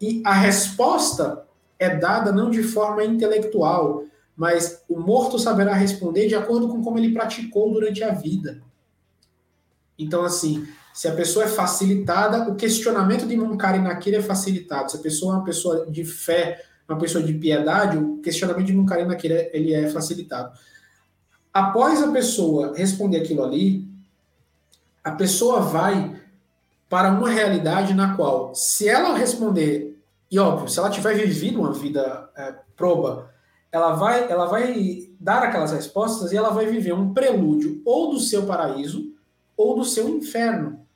e a resposta é dada não de forma intelectual, mas o morto saberá responder de acordo com como ele praticou durante a vida. Então, assim, se a pessoa é facilitada, o questionamento de Munkar e Nakir é facilitado. Se a pessoa é uma pessoa de fé, uma pessoa de piedade, o questionamento de Munkar e Nakir ele é facilitado. Após a pessoa responder aquilo ali, a pessoa vai para uma realidade na qual, se ela responder, e óbvio, se ela tiver vivido uma vida é, proba, ela vai, ela vai dar aquelas respostas e ela vai viver um prelúdio ou do seu paraíso ou do seu inferno.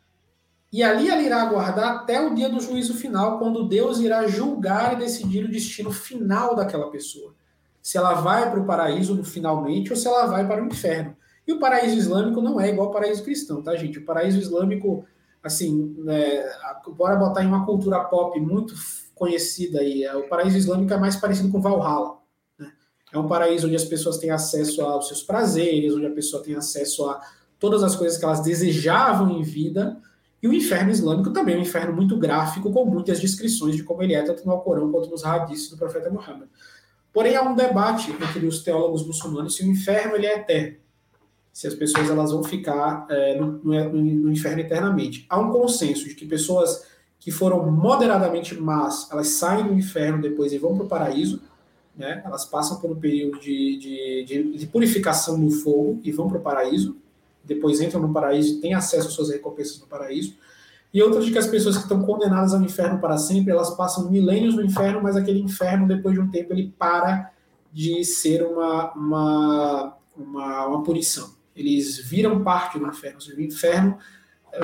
E ali ela irá aguardar até o dia do juízo final, quando Deus irá julgar e decidir o destino final daquela pessoa. Se ela vai para o paraíso finalmente ou se ela vai para o inferno. E o paraíso islâmico não é igual ao paraíso cristão, tá, gente? O paraíso islâmico, assim, né, bora botar em uma cultura pop muito conhecida aí, o paraíso islâmico é mais parecido com Valhalla. Né? É um paraíso onde as pessoas têm acesso aos seus prazeres, onde a pessoa tem acesso a todas as coisas que elas desejavam em vida. E o inferno islâmico também é um inferno muito gráfico, com muitas descrições de como ele é, tanto no Alcorão quanto nos hadiths do profeta Muhammad. Porém, há um debate entre os teólogos muçulmanos se o inferno ele é eterno se as pessoas elas vão ficar é, no, no, no, inferno eternamente. Há um consenso de que pessoas que foram moderadamente más, elas saem do inferno depois e vão para o paraíso, né? elas passam por um período de, de, de, de purificação no fogo e vão para o paraíso, depois entram no paraíso e têm acesso às suas recompensas no paraíso. E outras de que as pessoas que estão condenadas ao inferno para sempre, elas passam milênios no inferno, mas aquele inferno, depois de um tempo, ele para de ser uma, uma, uma, uma punição eles viram parte do inferno. O inferno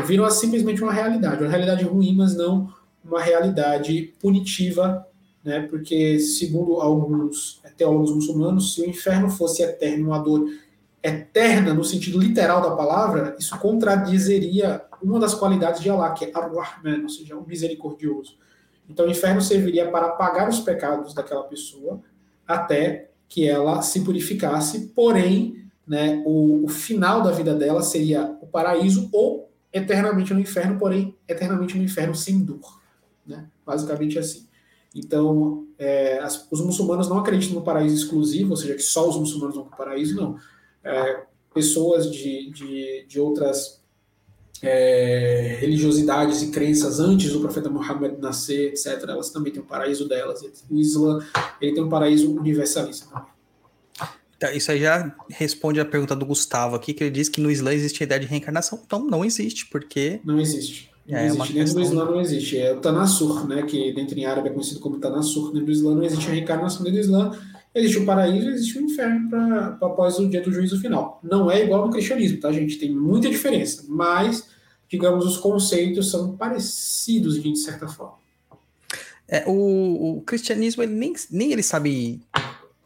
viram simplesmente uma realidade, uma realidade ruim, mas não uma realidade punitiva, né? Porque segundo alguns teólogos muçulmanos, se o inferno fosse eterno, uma dor eterna no sentido literal da palavra, isso contradizeria uma das qualidades de Allah, que é Ar-Rahman, ou seja, o misericordioso. Então o inferno serviria para apagar os pecados daquela pessoa, até que ela se purificasse, porém, né, o, o final da vida dela seria o paraíso ou eternamente no inferno, porém eternamente no inferno sem dor. Né? Basicamente assim. Então, é, as, os muçulmanos não acreditam no paraíso exclusivo, ou seja, que só os muçulmanos vão para o paraíso, não. É, pessoas de, de, de outras é, religiosidades e crenças antes do profeta Muhammad nascer, etc., elas também têm um paraíso delas. O Islã ele tem um paraíso universalista também. Tá, isso aí já responde a pergunta do Gustavo aqui, que ele diz que no Islã existe a ideia de reencarnação. Então, não existe, porque... Não existe. Não é, existe. Dentro do Islã não existe. É o Tanassur, né? Que dentro em árabe é conhecido como Tanassur. Dentro do Islã não existe a reencarnação. Dentro do Islã existe o paraíso existe o inferno para após o dia do juízo final. Não é igual no cristianismo, tá, gente? Tem muita diferença. Mas, digamos, os conceitos são parecidos de certa forma. É, o, o cristianismo, ele nem, nem ele sabe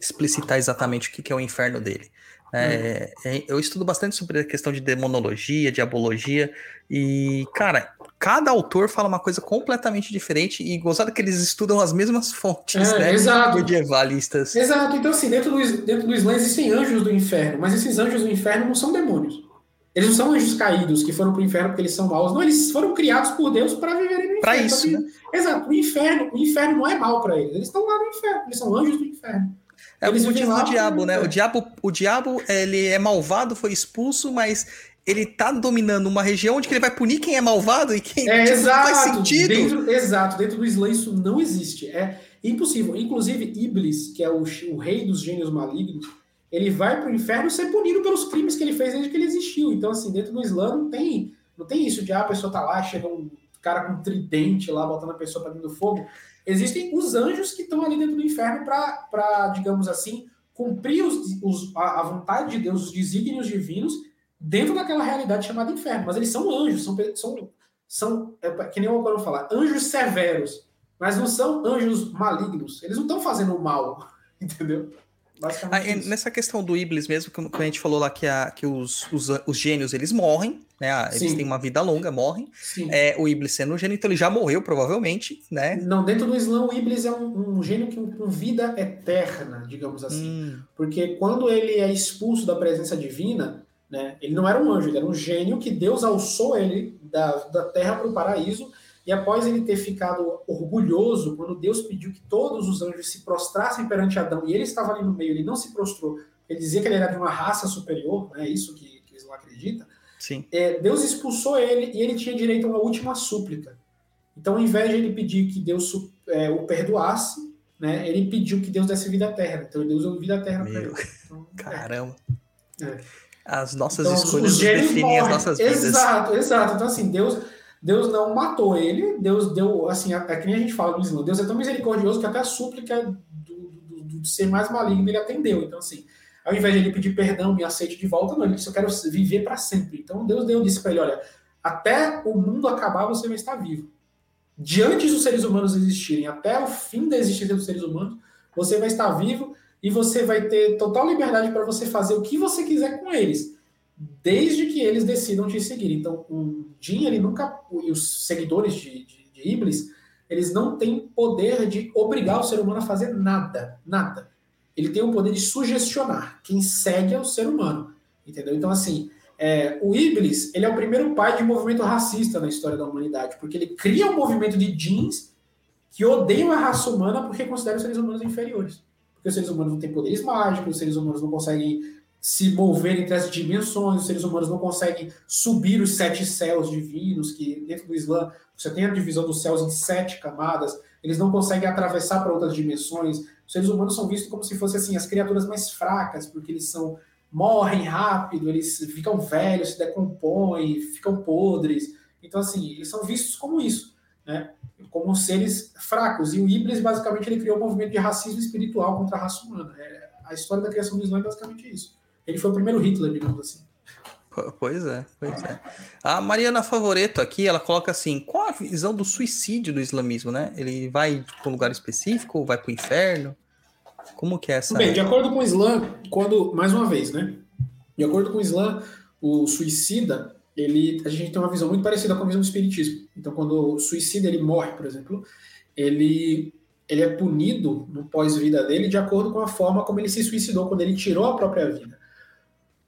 explicitar exatamente o que, que é o inferno dele. É, hum. eu estudo bastante sobre a questão de demonologia, diabologia, e, cara, cada autor fala uma coisa completamente diferente, e gozado que eles estudam as mesmas fontes é, né, exato. medievalistas. Exato, então assim, dentro do, dentro do Islã existem anjos do inferno, mas esses anjos do inferno não são demônios. Eles não são anjos caídos que foram para o inferno porque eles são maus, não, eles foram criados por Deus para viverem no inferno. Para isso, então, né? Exato, o inferno, o inferno não é mal para eles, eles estão lá no inferno, eles são anjos do inferno. É o motivo do diabo, né? O diabo, o diabo, ele é malvado, foi expulso, mas ele tá dominando uma região onde ele vai punir quem é malvado e quem é, tipo, exato, faz sentido. Dentro, exato, dentro do Islã isso não existe. É impossível. Inclusive, Iblis, que é o, o rei dos gênios malignos, ele vai para o inferno ser punido pelos crimes que ele fez desde que ele existiu. Então, assim, dentro do Islã não tem, não tem isso de ah, a pessoa tá lá, chega um cara com um tridente lá, botando a pessoa para dentro do fogo. Existem os anjos que estão ali dentro do inferno para, digamos assim, cumprir os, os, a, vontade de Deus, os desígnios divinos, dentro daquela realidade chamada inferno. Mas eles são anjos, são, são, são é, que nem o Alcorão fala, anjos severos, mas não são anjos malignos. Eles não estão fazendo mal, entendeu? Ah, nessa questão do Iblis mesmo, como a gente falou lá que, a, que os, os, os gênios eles morrem, né? Ah, eles Sim. têm uma vida longa, morrem. É, o Iblis sendo um gênio, então ele já morreu, provavelmente, né? Não, dentro do Islã, o Iblis é um, um gênio que, com vida eterna, digamos assim. Hum. Porque quando ele é expulso da presença divina, né? Ele não era um anjo, ele era um gênio que Deus alçou ele da, da terra para o paraíso e após ele ter ficado orgulhoso, quando Deus pediu que todos os anjos se prostrassem perante Adão, e ele estava ali no meio, ele não se prostrou, ele dizia que ele era de uma raça superior, é né, isso que, que Islã acredita. Sim. É, Deus expulsou ele e ele tinha direito a uma última súplica. Então, ao invés de ele pedir que Deus é, o perdoasse, né, ele pediu que Deus desse vida eterna. Então, Deus deu vida eterna para ele. Então. Caramba. É. As nossas então, escolhas definem morrem. as nossas vidas. Exato, exato. Então, assim, Deus Deus não matou ele, Deus deu, assim, é, que nem a gente fala no Islã, Deus é tão misericordioso que até a súplica do, do, do ser mais maligno ele atendeu. Então, assim, ao invés de ele pedir perdão, me aceite de volta, não, ele disse, eu quero viver para sempre. Então, Deus deu, disse para ele, olha, até o mundo acabar, você vai estar vivo. Diante dos seres humanos existirem, até o fim da existência dos seres humanos, você vai estar vivo e você vai ter total liberdade para você fazer o que você quiser com eles desde que eles decidam te seguir. Então, o Jin, ele nunca, e os seguidores de, de, de Iblis, eles não têm poder de obrigar o ser humano a fazer nada, nada. Ele tem o poder de sugestionar. Quem segue é o ser humano, entendeu? Então, assim, é, o Iblis, ele é o primeiro pai de movimento racista na história da humanidade, porque ele cria um movimento de jeans que odeiam a raça humana porque consideram os seres humanos inferiores. Porque os seres humanos não têm poderes mágicos, os seres humanos não conseguem se mover entre as dimensões, os seres humanos não conseguem subir os sete céus divinos, que dentro do Islã você tem a divisão dos céus em sete camadas, eles não conseguem atravessar para outras dimensões. Os seres humanos são vistos como se fossem assim, as criaturas mais fracas, porque eles são morrem rápido, eles ficam velhos, se decompõem, ficam podres. Então, assim, eles são vistos como isso, né? como seres fracos. E o Iblis, basicamente, ele criou um movimento de racismo espiritual contra a raça humana. É, a história da criação do Islã é basicamente isso. Ele foi o primeiro Hitler, digamos assim. Pois é, pois é. A Mariana Favoreto aqui, ela coloca assim: qual a visão do suicídio do islamismo, né? Ele vai para um lugar específico ou vai para o inferno? Como que é essa. Bem, de acordo com o Islã, quando, mais uma vez, né? De acordo com o Islã, o suicida, ele, a gente tem uma visão muito parecida com a visão do espiritismo. Então, quando o suicida ele morre, por exemplo, ele ele é punido no pós-vida dele de acordo com a forma como ele se suicidou quando ele tirou a própria vida.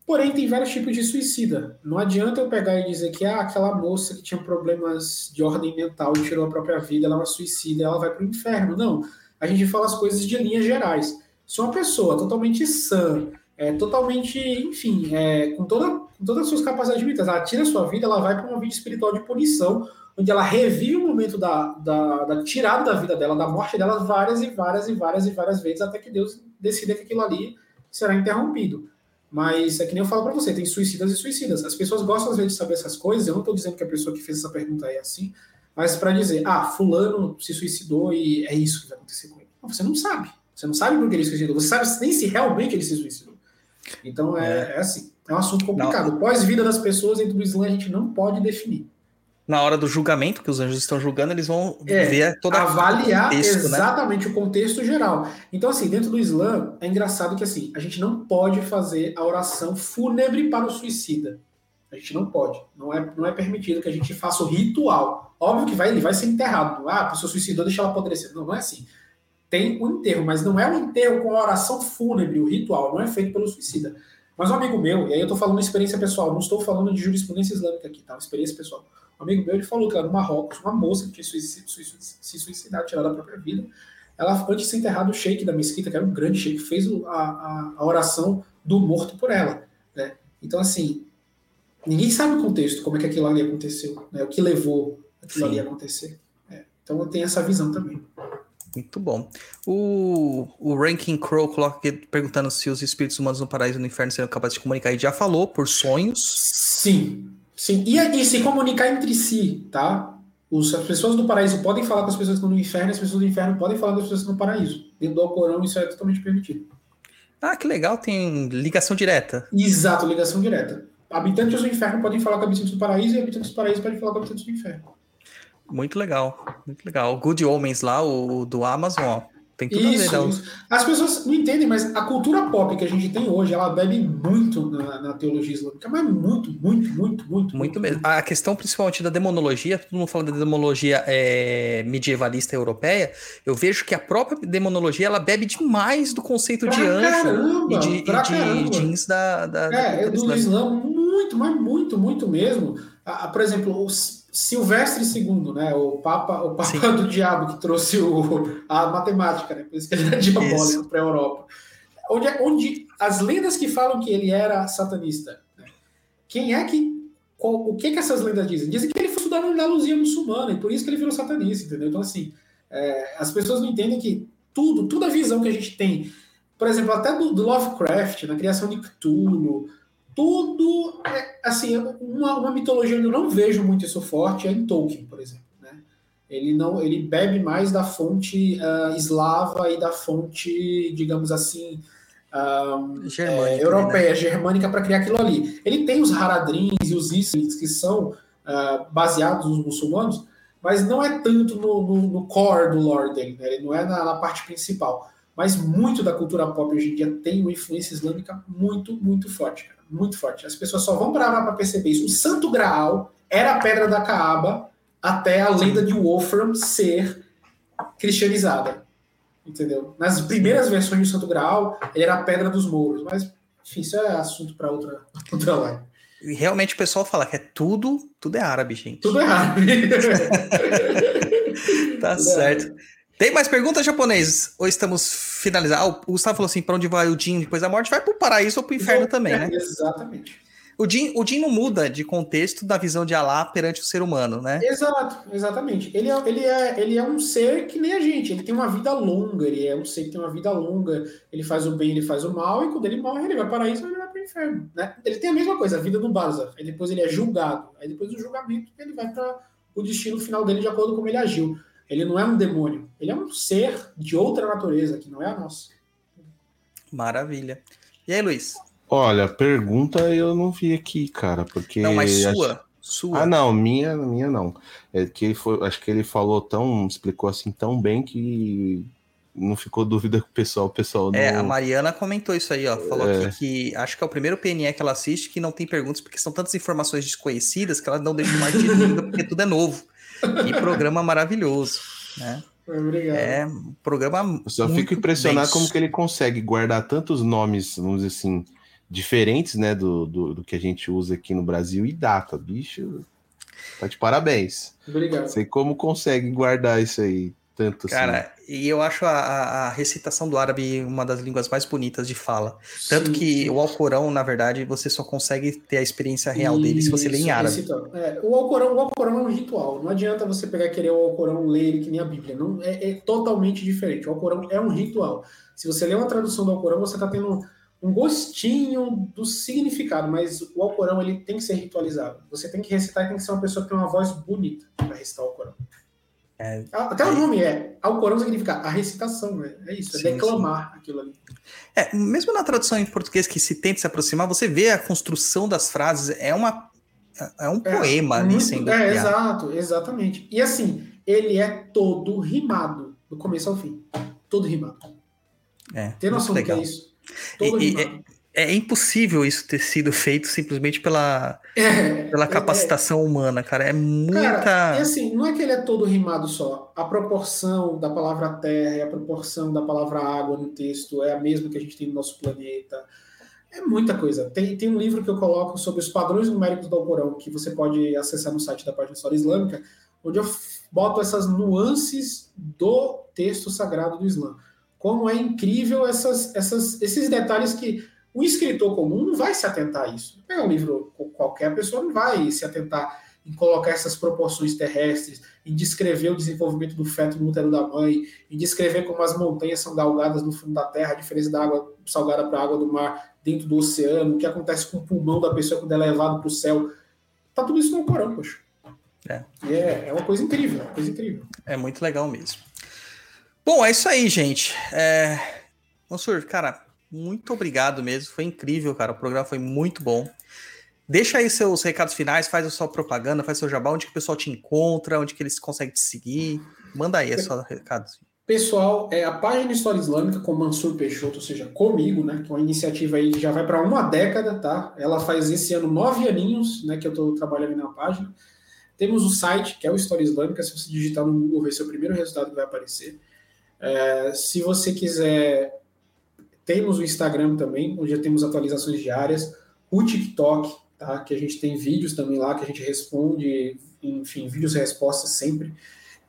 Porém, tem vários tipos de suicida. Não adianta eu pegar e dizer que ah, aquela moça que tinha problemas de ordem mental e tirou a própria vida, ela é uma suicida, ela vai para o inferno. Não. A gente fala as coisas de linhas gerais. Se uma pessoa totalmente sã, é, totalmente, enfim, é, com, toda, com todas as suas capacidades mentais, ela tira a sua vida, ela vai para uma vida espiritual de punição, onde ela revive o momento da, da, da tirada da vida dela, da morte dela, várias e várias e várias e várias vezes, até que Deus decida que aquilo ali será interrompido. Mas é que nem eu falo para você, tem suicidas e suicidas. As pessoas gostam às vezes de saber essas coisas. Eu não estou dizendo que a pessoa que fez essa pergunta é assim, mas para dizer, ah, fulano se suicidou e é isso que vai acontecer com ele. Não, você não sabe. Você não sabe por que ele se suicidou. Você sabe nem se realmente ele se suicidou. Então é, é. é assim. É um assunto complicado. Pós-vida das pessoas dentro do Islã a gente não pode definir na hora do julgamento, que os anjos estão julgando, eles vão é, ver toda avaliar contexto, né? exatamente né? o contexto geral. Então, assim, dentro do Islã, é engraçado que assim, a gente não pode fazer a oração fúnebre para o suicida. A gente não pode. Não é, não é permitido que a gente faça o ritual. Óbvio que vai, ele vai ser enterrado. Ah, a pessoa suicidou, deixa ela apodrecer. Não, não é assim. Tem o um enterro, mas não é o um enterro com a oração fúnebre, o ritual. Não é feito pelo suicida. Mas um amigo meu, e aí eu estou falando uma experiência pessoal, não estou falando de jurisprudência islâmica aqui, tá? Uma experiência pessoal. Um amigo meu ele falou que lá no Marrocos, uma moça que tinha se suicidado, tirado a própria vida, ela, antes de ser enterrado, o sheik da mesquita, que era um grande sheik, fez a, a, a oração do morto por ela. Né? Então, assim, ninguém sabe o contexto, como é que aquilo ali aconteceu, né? o que levou aquilo Sim. ali a acontecer. É. Então, eu tenho essa visão também. Muito bom. O, o Ranking Crow coloca aqui perguntando se os espíritos humanos no paraíso e no inferno seriam capazes de comunicar. E já falou, por sonhos. Sim, Sim, e, e se comunicar entre si, tá? Os, as pessoas do paraíso podem falar com as pessoas que estão no inferno, as pessoas do inferno podem falar com as pessoas que estão no paraíso. Dentro do Alcorão, isso é totalmente permitido. Ah, que legal, tem ligação direta. Exato, ligação direta. Habitantes do inferno podem falar com habitantes do paraíso e habitantes do paraíso podem falar com habitantes do inferno. Muito legal, muito legal. O Good Homens lá, o do Amazon, ó. Tem tudo isso, a ver, isso. As pessoas não entendem, mas a cultura pop que a gente tem hoje, ela bebe muito na, na teologia islâmica, mas muito, muito, muito, muito. Muito mesmo. A questão principalmente da demonologia, todo mundo fala da demonologia é, medievalista europeia, eu vejo que a própria demonologia, ela bebe demais do conceito pra de anjo caramba, e de, e de jeans da, da... É, é do Islã, muito, mas muito, muito mesmo. Ah, por exemplo, os Silvestre II, né? O Papa, o Papa do Diabo que trouxe o, a matemática, né? Por isso que ele é diabólico para a Europa. Onde, onde as lendas que falam que ele era satanista, né? quem é que. Qual, o que, que essas lendas dizem? Dizem que ele foi estudar na Andaluzia muçulmana e por isso que ele virou satanista, entendeu? Então, assim, é, as pessoas não entendem que tudo, toda a visão que a gente tem, por exemplo, até do, do Lovecraft, na criação de Cthulhu, tudo, é, assim, uma, uma, mitologia onde eu não vejo muito isso forte é em Tolkien, por exemplo. Né? Ele não, ele bebe mais da fonte uh, eslava e da fonte, digamos assim, uh, germânica, é, europeia, né? germânica para criar aquilo ali. Ele tem os Haradrins e os Islins que são uh, baseados nos muçulmanos, mas não é tanto no, no, no core do lore dele, né? ele não é na, na parte principal. Mas muito da cultura pop hoje em dia tem uma influência islâmica muito, muito forte, cara muito forte. As pessoas só vão parar para perceber isso. O Santo Graal era a pedra da Caaba até a lenda de Wolfram ser cristianizada. Entendeu? Nas primeiras versões do Santo Graal, ele era a pedra dos mouros. Mas, enfim, isso é assunto para outra, outra live. E realmente o pessoal fala que é tudo, tudo é árabe, gente. Tudo é árabe. tá tudo certo. É árabe. Tem mais perguntas, japoneses? Ou estamos finalizando? Ah, o Gustavo falou assim: para onde vai o Jin depois da morte? Vai para o paraíso ou para o inferno também, né? Exatamente. O Jin, o Jin não muda de contexto da visão de Alá perante o ser humano, né? Exato, exatamente. Ele é, ele, é, ele é um ser que nem a gente, ele tem uma vida longa, ele é um ser que tem uma vida longa, ele faz o bem, ele faz o mal, e quando ele morre, ele vai para o paraíso ou ele vai para o inferno. Né? Ele tem a mesma coisa, a vida do Barzakh, aí depois ele é julgado, aí depois do julgamento ele vai para o destino final dele de acordo com como ele agiu. Ele não é um demônio, ele é um ser de outra natureza, que não é a nossa. Maravilha. E aí, Luiz? Olha, pergunta eu não vi aqui, cara, porque. Não, mas sua. Acho... Sua. Ah, não, minha, minha não. É que ele foi, acho que ele falou tão, explicou assim tão bem que não ficou dúvida com o pessoal, o pessoal É, a Mariana comentou isso aí, ó, falou é. aqui que acho que é o primeiro PNE que ela assiste que não tem perguntas porque são tantas informações desconhecidas que ela não deixa mais de dúvida porque tudo é novo. Que programa maravilhoso, né? Obrigado. É um programa. Eu só muito fico impressionado denso. como que ele consegue guardar tantos nomes, vamos dizer assim, diferentes, né, do, do, do que a gente usa aqui no Brasil e data, bicho. Tá de parabéns. Obrigado. Sei como consegue guardar isso aí, tanto assim. E eu acho a, a- recitação do árabe uma das línguas mais bonitas de fala. Tanto Sim, que sim. o Alcorão, na verdade, você só consegue ter a experiência real dele se você lê em árabe. É, o, Alcorão, o Alcorão é um ritual. Não adianta você pegar e querer o Alcorão ler ele que nem a Bíblia. Não, é, é totalmente diferente. O Alcorão é um ritual. Se você lê uma tradução do Alcorão, você está tendo um gostinho do significado, mas o Alcorão ele tem que ser ritualizado. Você tem que recitar e tem que ser uma pessoa que tem uma voz bonita para recitar o Alcorão. É. Até o nome é. Alcorão significa a recitação, né? É isso, é Sim, declamar aquilo ali. É, mesmo na tradução em português que se tenta se aproximar, você vê a construção das frases, é uma é um É, poema ali sendo É, criado. exato, exatamente. E assim, ele é todo rimado, do começo ao fim. Todo rimado. É, Tem noção do que é isso? Todo E- e- rimado. É impossível isso ter sido feito simplesmente pela, É, pela é, capacitação humana, cara. É é, muita. Cara, e assim, não é que ele é todo rimado só. A proporção da palavra terra e a proporção da palavra água no texto é a mesma que a gente tem no nosso planeta. É muita coisa. Tem, tem um livro que eu coloco sobre os padrões numéricos do Alcorão, que você pode acessar no site da página História Islâmica, onde eu boto essas nuances do texto sagrado do Islã. Como é incrível essas, essas, esses detalhes que o escritor comum não vai se atentar a isso. Pegar um livro, qualquer pessoa não vai se atentar em colocar essas proporções terrestres, em descrever o desenvolvimento do feto no útero da mãe, em descrever como as montanhas são galgadas no fundo da terra, a diferença da água salgada para a água do mar dentro do oceano, o que acontece com o pulmão da pessoa quando ela é levado para o céu. Tá tudo isso no Corão, poxa. É. É, é uma coisa incrível, uma coisa incrível. É muito legal mesmo. Bom, é isso aí, gente. É... Mansur, cara, muito obrigado mesmo. Foi incrível, cara. O programa foi muito bom. Deixa aí seus recados finais, faz a sua propaganda, faz seu jabá, onde que o pessoal te encontra, onde que eles conseguem te seguir. Manda aí a sua recados. Pessoal, é a página História Islâmica com Mansur Peixoto, ou seja, comigo, né? Que é uma iniciativa aí que já vai para uma década, tá? Ela faz esse ano nove aninhos, né? Que eu estou trabalhando na página. Temos o site, que é o História Islâmica. Se você digitar no Google, vai ser o primeiro resultado que vai aparecer. É, se você quiser, temos o Instagram também, onde já temos atualizações diárias. O TikTok, tá? Que a gente tem vídeos também lá, que a gente responde, enfim, vídeos e respostas sempre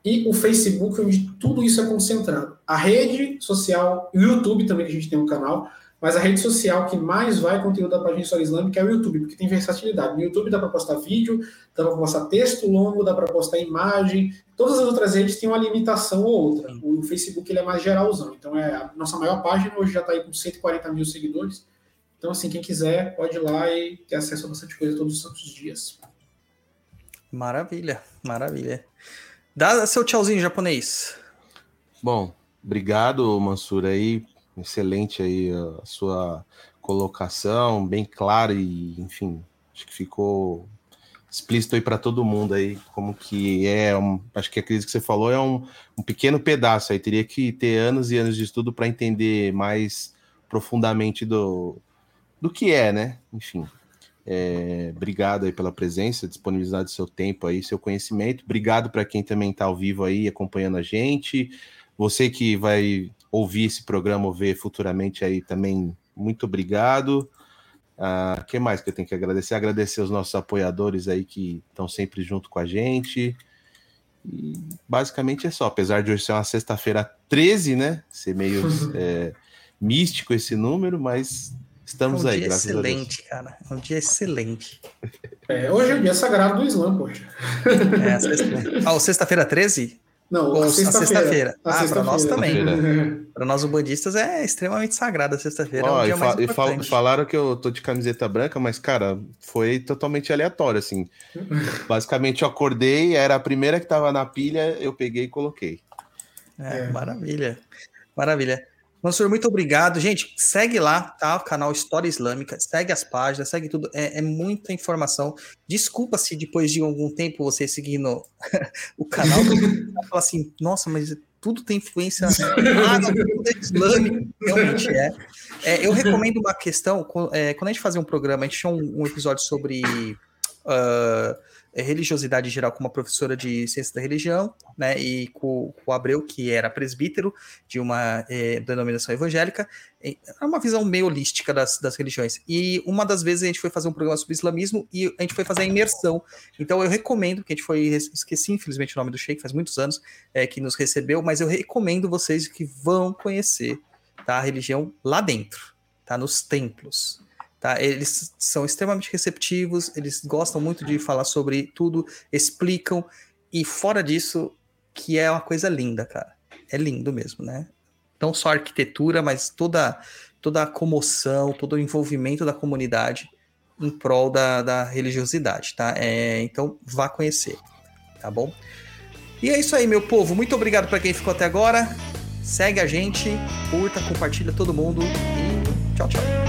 e o Facebook, onde tudo isso é concentrado. A rede social, o YouTube também, que a gente tem um canal, mas a rede social que mais vai conteúdo da página História Islâmica é o YouTube, porque tem versatilidade. No YouTube dá para postar vídeo, dá para postar texto longo, dá para postar imagem. Todas as outras redes têm uma limitação ou outra. O Facebook ele é mais geralzão. Então, é a nossa maior página hoje já está aí com 140 mil seguidores. Então, assim, quem quiser pode ir lá e ter acesso a bastante coisa todos os santos dias. Maravilha, maravilha. Dá seu tchauzinho japonês. Bom, obrigado, Mansur, aí. Excelente aí a sua colocação, bem clara e, enfim, acho que ficou explícito aí para todo mundo aí, como que é, um, acho que a crise que você falou é um, um pequeno pedaço aí, teria que ter anos e anos de estudo para entender mais profundamente do, do que é, né? Enfim, é, obrigado aí pela presença, disponibilidade do seu tempo aí, seu conhecimento. Obrigado para quem também está ao vivo aí acompanhando a gente. Você que vai ouvir esse programa ou ver futuramente aí também, muito obrigado. O uh, que mais que eu tenho que agradecer? Agradecer os nossos apoiadores aí que estão sempre junto com a gente. E basicamente é só. Apesar de hoje ser uma sexta-feira 13, né? Ser meio é, místico esse número, mas Estamos é um aí, dia graças excelente, cara. É um dia excelente. É, hoje é o dia sagrado do Islã, poxa. É, sexta... ah, sexta-feira 13? Não, Ou a sexta-feira. Sexta ah, para nós também. para nós ubandistas é extremamente sagrada a sexta-feira. É um e, fa e fal falaram que eu tô de camiseta branca, mas, cara, foi totalmente aleatório, assim. Basicamente, eu acordei, era a primeira que tava na pilha, eu peguei e coloquei. É, é. maravilha. Maravilha. Mansur, muito obrigado. Gente, segue lá, tá? O canal História Islâmica, segue as páginas, segue tudo. É, é muita informação. Desculpa se depois de algum tempo você seguindo o canal, fala assim, nossa, mas tudo tem influência ah, islâmico. Realmente é. é. Eu recomendo uma questão, é, quando a gente fazia um programa, a gente tinha um, um episódio sobre uh, religiosidade em geral com uma professora de ciência da religião, né, e com, com o Abreu, que era presbítero de uma eh, denominação evangélica, é uma visão meio holística das, das religiões. E uma das vezes a gente foi fazer um programa sobre islamismo e a gente foi fazer a imersão. Então eu recomendo, que a gente foi, esqueci infelizmente o nome do Sheik, faz muitos anos é, que nos recebeu, mas eu recomendo vocês que vão conhecer tá, a religião lá dentro, tá, nos templos. Tá? Eles são extremamente receptivos, eles gostam muito de falar sobre tudo, explicam, e fora disso, que é uma coisa linda, cara. É lindo mesmo, né? Não só a arquitetura, mas toda, toda a comoção, todo o envolvimento da comunidade em prol da, da religiosidade, tá? É, então, vá conhecer, tá bom? E é isso aí, meu povo. Muito obrigado para quem ficou até agora. Segue a gente, curta, compartilha todo mundo e tchau, tchau.